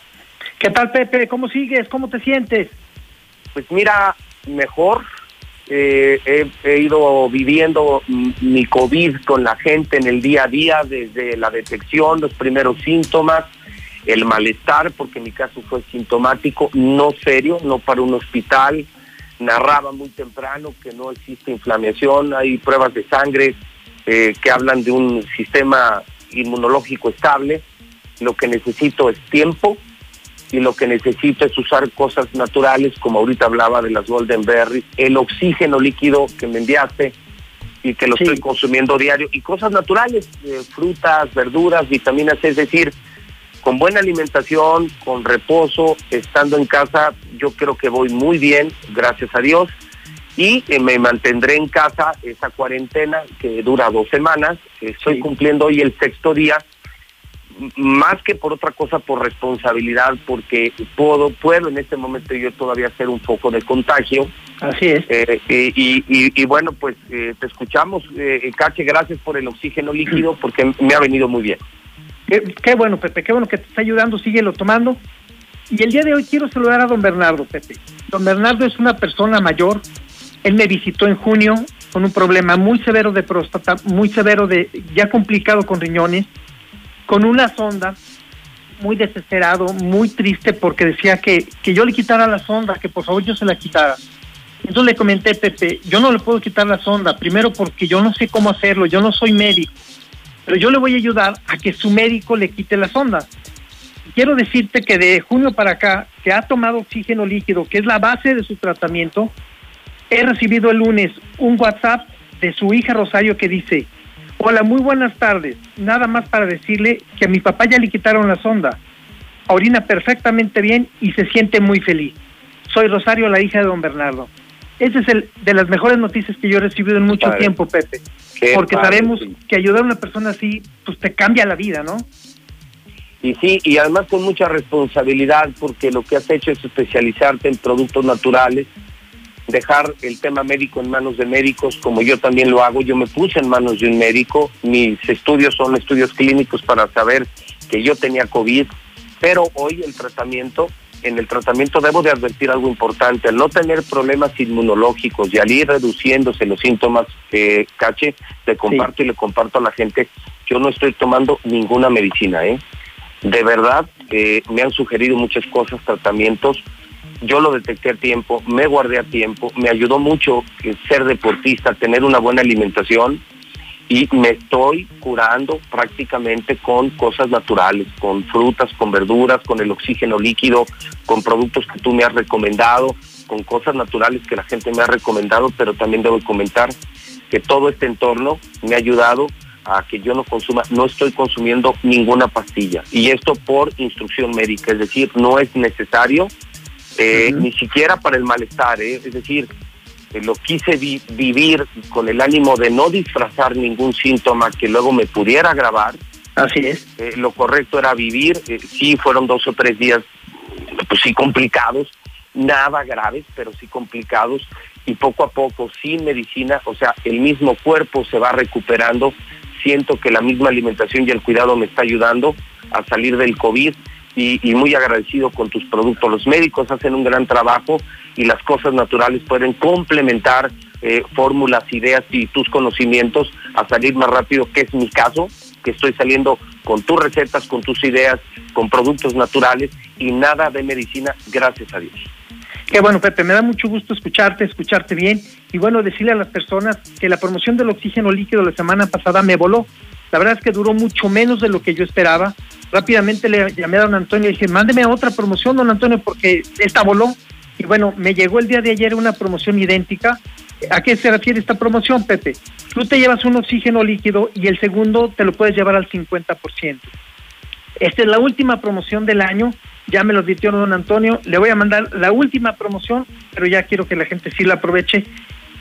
¿Qué tal, Pepe? ¿Cómo sigues? ¿Cómo te sientes? Pues mira, mejor. He, ido viviendo mi COVID con la gente en el día a día, desde la detección, los primeros síntomas, el malestar, porque mi caso fue sintomático, no serio, no para un hospital. Narraba muy temprano que no existe inflamación, hay pruebas de sangre eh, que hablan de un sistema inmunológico estable. Lo que necesito es tiempo, y lo que necesito es usar cosas naturales, como ahorita hablaba de las Golden Berries, el oxígeno líquido que me enviaste y que lo estoy consumiendo diario, y cosas naturales, eh, frutas, verduras, vitaminas, es decir, con buena alimentación, con reposo, estando en casa, yo creo que voy muy bien, gracias a Dios, y eh, me mantendré en casa esa cuarentena que dura dos semanas, estoy cumpliendo hoy el sexto día, más que por otra cosa, por responsabilidad, porque puedo, puedo en este momento yo todavía hacer un foco de contagio. Así es. Eh, eh, y, y- y bueno, pues eh, te escuchamos, eh, Cache, gracias por el oxígeno líquido, porque me ha venido muy bien. Qué, qué bueno, Pepe, qué bueno que te está ayudando, síguelo tomando. Y el día de hoy quiero saludar a don Bernardo, Pepe. Don Bernardo es una persona mayor. Él me visitó en junio con un problema muy severo de próstata, muy severo de, ya complicado con riñones, con una sonda, muy desesperado, muy triste porque decía que, que yo le quitara la sonda, que por favor yo se la quitara. Entonces le comenté, Pepe, yo no le puedo quitar la sonda, primero porque yo no sé cómo hacerlo, yo no soy médico, pero yo le voy a ayudar a que su médico le quite la sonda. Quiero decirte que de junio para acá, que ha tomado oxígeno líquido, que es la base de su tratamiento, he recibido el lunes un WhatsApp de su hija Rosario que dice, hola, muy buenas tardes, nada más para decirle que a mi papá ya le quitaron la sonda, orina perfectamente bien y se siente muy feliz. Soy Rosario, la hija de don Bernardo. Esa es el, de las mejores noticias que yo he recibido en mucho Padre. tiempo, Pepe. Qué Porque padre, sabemos sí. que ayudar a una persona así, pues te cambia la vida, ¿no? Y sí, y además con mucha responsabilidad, porque lo que has hecho es especializarte en productos naturales, dejar el tema médico en manos de médicos, como yo también lo hago. Yo me puse en manos de un médico, mis estudios son estudios clínicos para saber que yo tenía COVID, pero hoy el tratamiento, en el tratamiento debo de advertir algo importante, al no tener problemas inmunológicos y al ir reduciéndose los síntomas, eh, Cache, le comparto y le comparto a la gente, yo no estoy tomando ninguna medicina, ¿eh? De verdad, eh, me han sugerido muchas cosas, tratamientos. Yo lo detecté a tiempo, me guardé a tiempo, me ayudó mucho eh, ser deportista, tener una buena alimentación y me estoy curando prácticamente con cosas naturales, con frutas, con verduras, con el oxígeno líquido, con productos que tú me has recomendado, con cosas naturales que la gente me ha recomendado, pero también debo comentar que todo este entorno me ha ayudado a que yo no consuma, no estoy consumiendo ninguna pastilla. Y esto por instrucción médica, es decir, no es necesario eh, ni siquiera para el malestar, ¿eh? es decir, eh, lo quise vi- vivir con el ánimo de no disfrazar ningún síntoma que luego me pudiera agravar. Así es. Lo correcto era vivir, sí fueron dos o tres días, pues sí complicados, nada graves, pero sí complicados, y poco a poco, sin medicina, o sea, el mismo cuerpo se va recuperando, siento que la misma alimentación y el cuidado me está ayudando a salir del COVID y, muy agradecido con tus productos. Los médicos hacen un gran trabajo y las cosas naturales pueden complementar eh, fórmulas, ideas y tus conocimientos a salir más rápido, que es mi caso, que estoy saliendo con tus recetas, con tus ideas, con productos naturales y nada de medicina, gracias a Dios. Qué bueno, Pepe, me da mucho gusto escucharte, escucharte bien y bueno, decirle a las personas que la promoción del oxígeno líquido la semana pasada me voló. La verdad es que duró mucho menos de lo que yo esperaba. Rápidamente le llamé a don Antonio y dije, mándeme otra promoción, don Antonio, porque esta voló. Y bueno, me llegó el día de ayer una promoción idéntica. ¿A qué se refiere esta promoción, Pepe? Tú te llevas un oxígeno líquido y el segundo te lo puedes llevar al 50%. Esta es la última promoción del año. Ya me lo advirtió don Antonio. Le voy a mandar la última promoción, pero ya quiero que la gente sí la aproveche.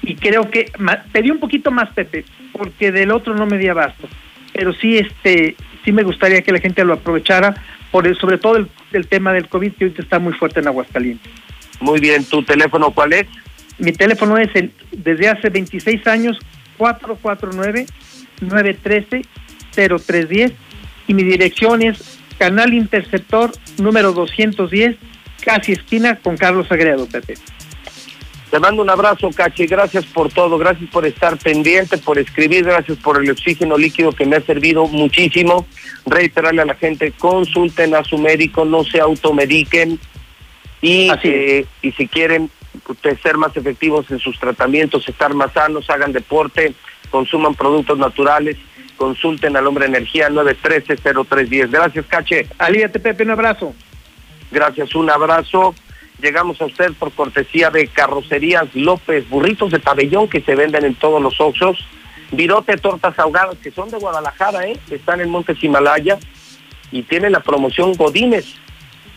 Y creo que pedí un poquito más, Pepe, porque del otro no me di abasto. Pero sí, este, sí me gustaría que la gente lo aprovechara, por el, sobre todo el, el tema del COVID, que ahorita está muy fuerte en Aguascalientes. Muy bien, ¿tu teléfono cuál es? Mi teléfono es el desde hace 26 años 449-913-0310 y mi dirección es Canal Interceptor número 210, casi esquina con Carlos Agredo, Pepe. Te mando un abrazo, Cachi, gracias por todo, gracias por estar pendiente, por escribir, gracias por el oxígeno líquido que me ha servido muchísimo. Reiterarle a la gente, consulten a su médico, no se automediquen y, eh, y si quieren ser más efectivos en sus tratamientos, estar más sanos, hagan deporte, consuman productos naturales, consulten al Hombre Energía 913-0310. Gracias, Cache. Alíate, Pepe, un abrazo. Gracias, un abrazo. Llegamos a usted por cortesía de Carrocerías López, burritos de pabellón que se venden en todos los oxos, virote tortas ahogadas que son de Guadalajara, ¿eh? están en Montes Himalaya y tienen la promoción Godines,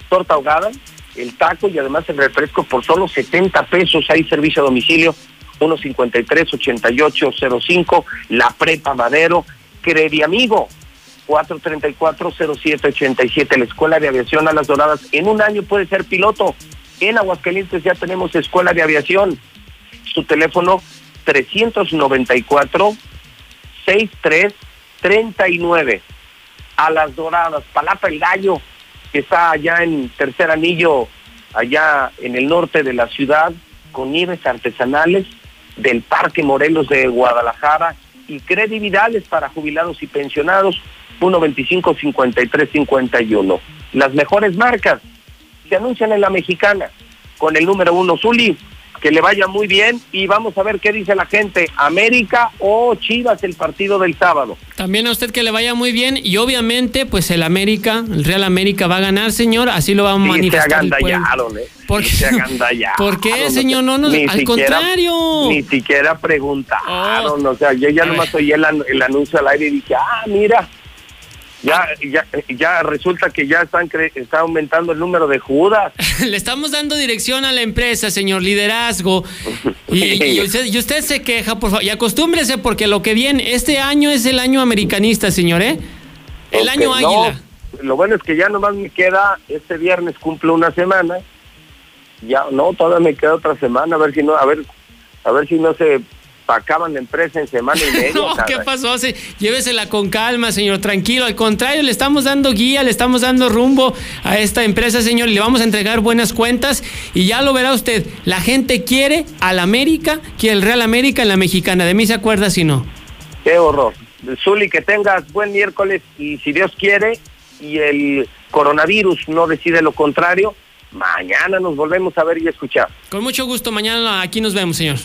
torta ahogada, el taco y además el refresco por solo 70 pesos. Hay servicio a domicilio 153-8805, La Prepa Madero, Credi Amigo 434-0787, la Escuela de Aviación a las Doradas. En un año puede ser piloto. En Aguascalientes ya tenemos Escuela de Aviación. Su teléfono 394 6339 a las Doradas, Palapa el Gallo, que está allá en Tercer Anillo, allá en el norte de la ciudad, con nieves artesanales del Parque Morelos de Guadalajara y credibilidades para jubilados y pensionados, 125-5351. Las mejores marcas se anuncian en la mexicana con el número uno Zuli. que le vaya muy bien y vamos a ver qué dice la gente, América o Chivas el partido del sábado. También a usted que le vaya muy bien y obviamente pues el América, el Real América va a ganar, señor, así lo va a Sí, se manifestar el pueblo. agandallaron, ¿eh? ¿Por Sí, qué? se agandallaron, ¿Por qué, señor? No, no, ni al siquiera- contrario. Oh. Ni siquiera preguntaron, o sea, yo ya nomás oí el, el anuncio al aire y dije, ah, mira, ya, ya, ya resulta que ya están cre- está aumentando el número de Judas. Le estamos dando dirección a la empresa, señor, liderazgo. Y, y usted, y usted se queja, por favor. Y acostúmbrese porque lo que viene, este año es el año americanista, señor, ¿eh? El año no, águila. lo bueno es que ya nomás me queda, este viernes cumplo una semana. Ya, no, todavía me queda otra semana, a ver si no, a ver, a ver si no se acaban la empresa en semana y media. No, ¿qué pasó? Se- llévesela con calma, señor, tranquilo. Al contrario, le estamos dando guía, le estamos dando rumbo a esta empresa, señor, y le vamos a entregar buenas cuentas. Y ya lo verá usted, la gente quiere al América, quiere el Real América en la mexicana. De mí se acuerda si no. Qué horror. Zuli, que tengas buen miércoles y si Dios quiere y el coronavirus no decide lo contrario, mañana nos volvemos a ver y escuchar. Con mucho gusto, mañana aquí nos vemos, señor.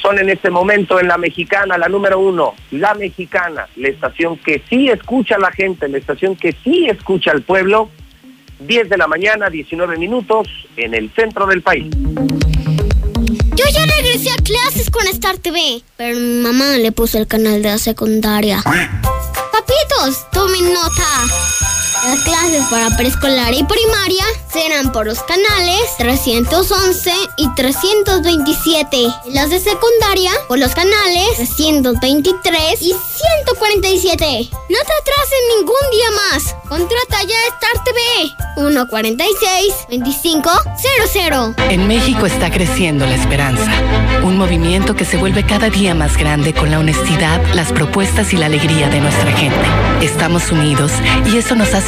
Son en este momento en la mexicana, la número uno, la mexicana, la estación que sí escucha a la gente, la estación que sí escucha al pueblo, 10 de la mañana, 19 minutos, en el centro del país. Yo ya regresé a clases con Star TV, pero mi mamá le puso el canal de la secundaria. Papitos, tomen nota. Las clases para preescolar y primaria serán por los canales 311 y 327. Y las de secundaria por los canales 323 y 147. No te atrases ningún día más. Contrata ya Star TV 146 2500. En México está creciendo la esperanza, un movimiento que se vuelve cada día más grande con la honestidad, las propuestas y la alegría de nuestra gente. Estamos unidos y eso nos hace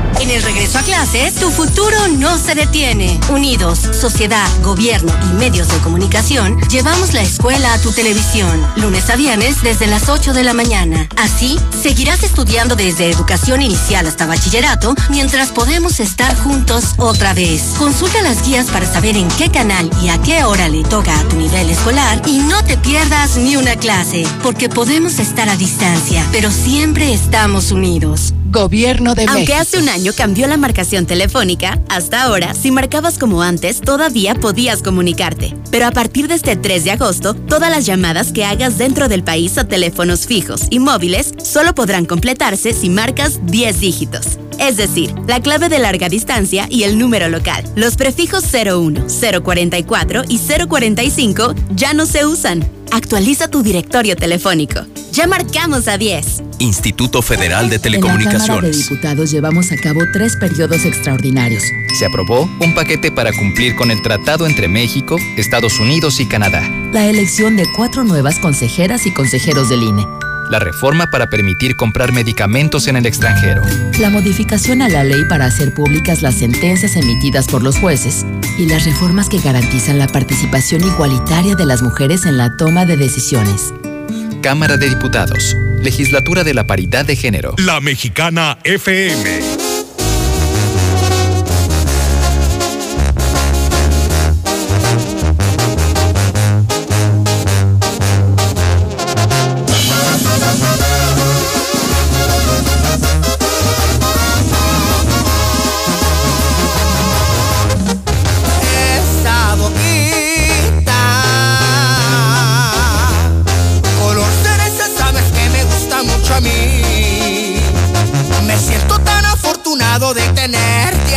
En el regreso a clases, tu futuro no se detiene. Unidos, sociedad, gobierno y medios de comunicación, llevamos la escuela a tu televisión, lunes a viernes desde las 8 de la mañana. Así, seguirás estudiando desde educación inicial hasta bachillerato, mientras podemos estar juntos otra vez. Consulta las guías para saber en qué canal y a qué hora le toca a tu nivel escolar y no te pierdas ni una clase, porque podemos estar a distancia, pero siempre estamos unidos. Gobierno de Aunque México. hace un año cambió la marcación telefónica, hasta ahora, si marcabas como antes, todavía podías comunicarte. Pero a partir de este 3 de agosto, todas las llamadas que hagas dentro del país a teléfonos fijos y móviles solo podrán completarse si marcas 10 dígitos. Es decir, la clave de larga distancia y el número local. Los prefijos 01, 044 y 045 ya no se usan. Actualiza tu directorio telefónico. Ya marcamos a 10. Instituto Federal de En la Cámara de Telecomunicaciones. Diputados llevamos a cabo tres periodos extraordinarios. Se aprobó un paquete para cumplir con el tratado entre México, Estados Unidos y Canadá. La elección de cuatro nuevas consejeras y consejeros del INE. La reforma para permitir comprar medicamentos en el extranjero. La modificación a la ley para hacer públicas las sentencias emitidas por los jueces. Y las reformas que garantizan la participación igualitaria de las mujeres en la toma de decisiones. Cámara de Diputados. Legislatura de la Paridad de Género. La Mexicana FM.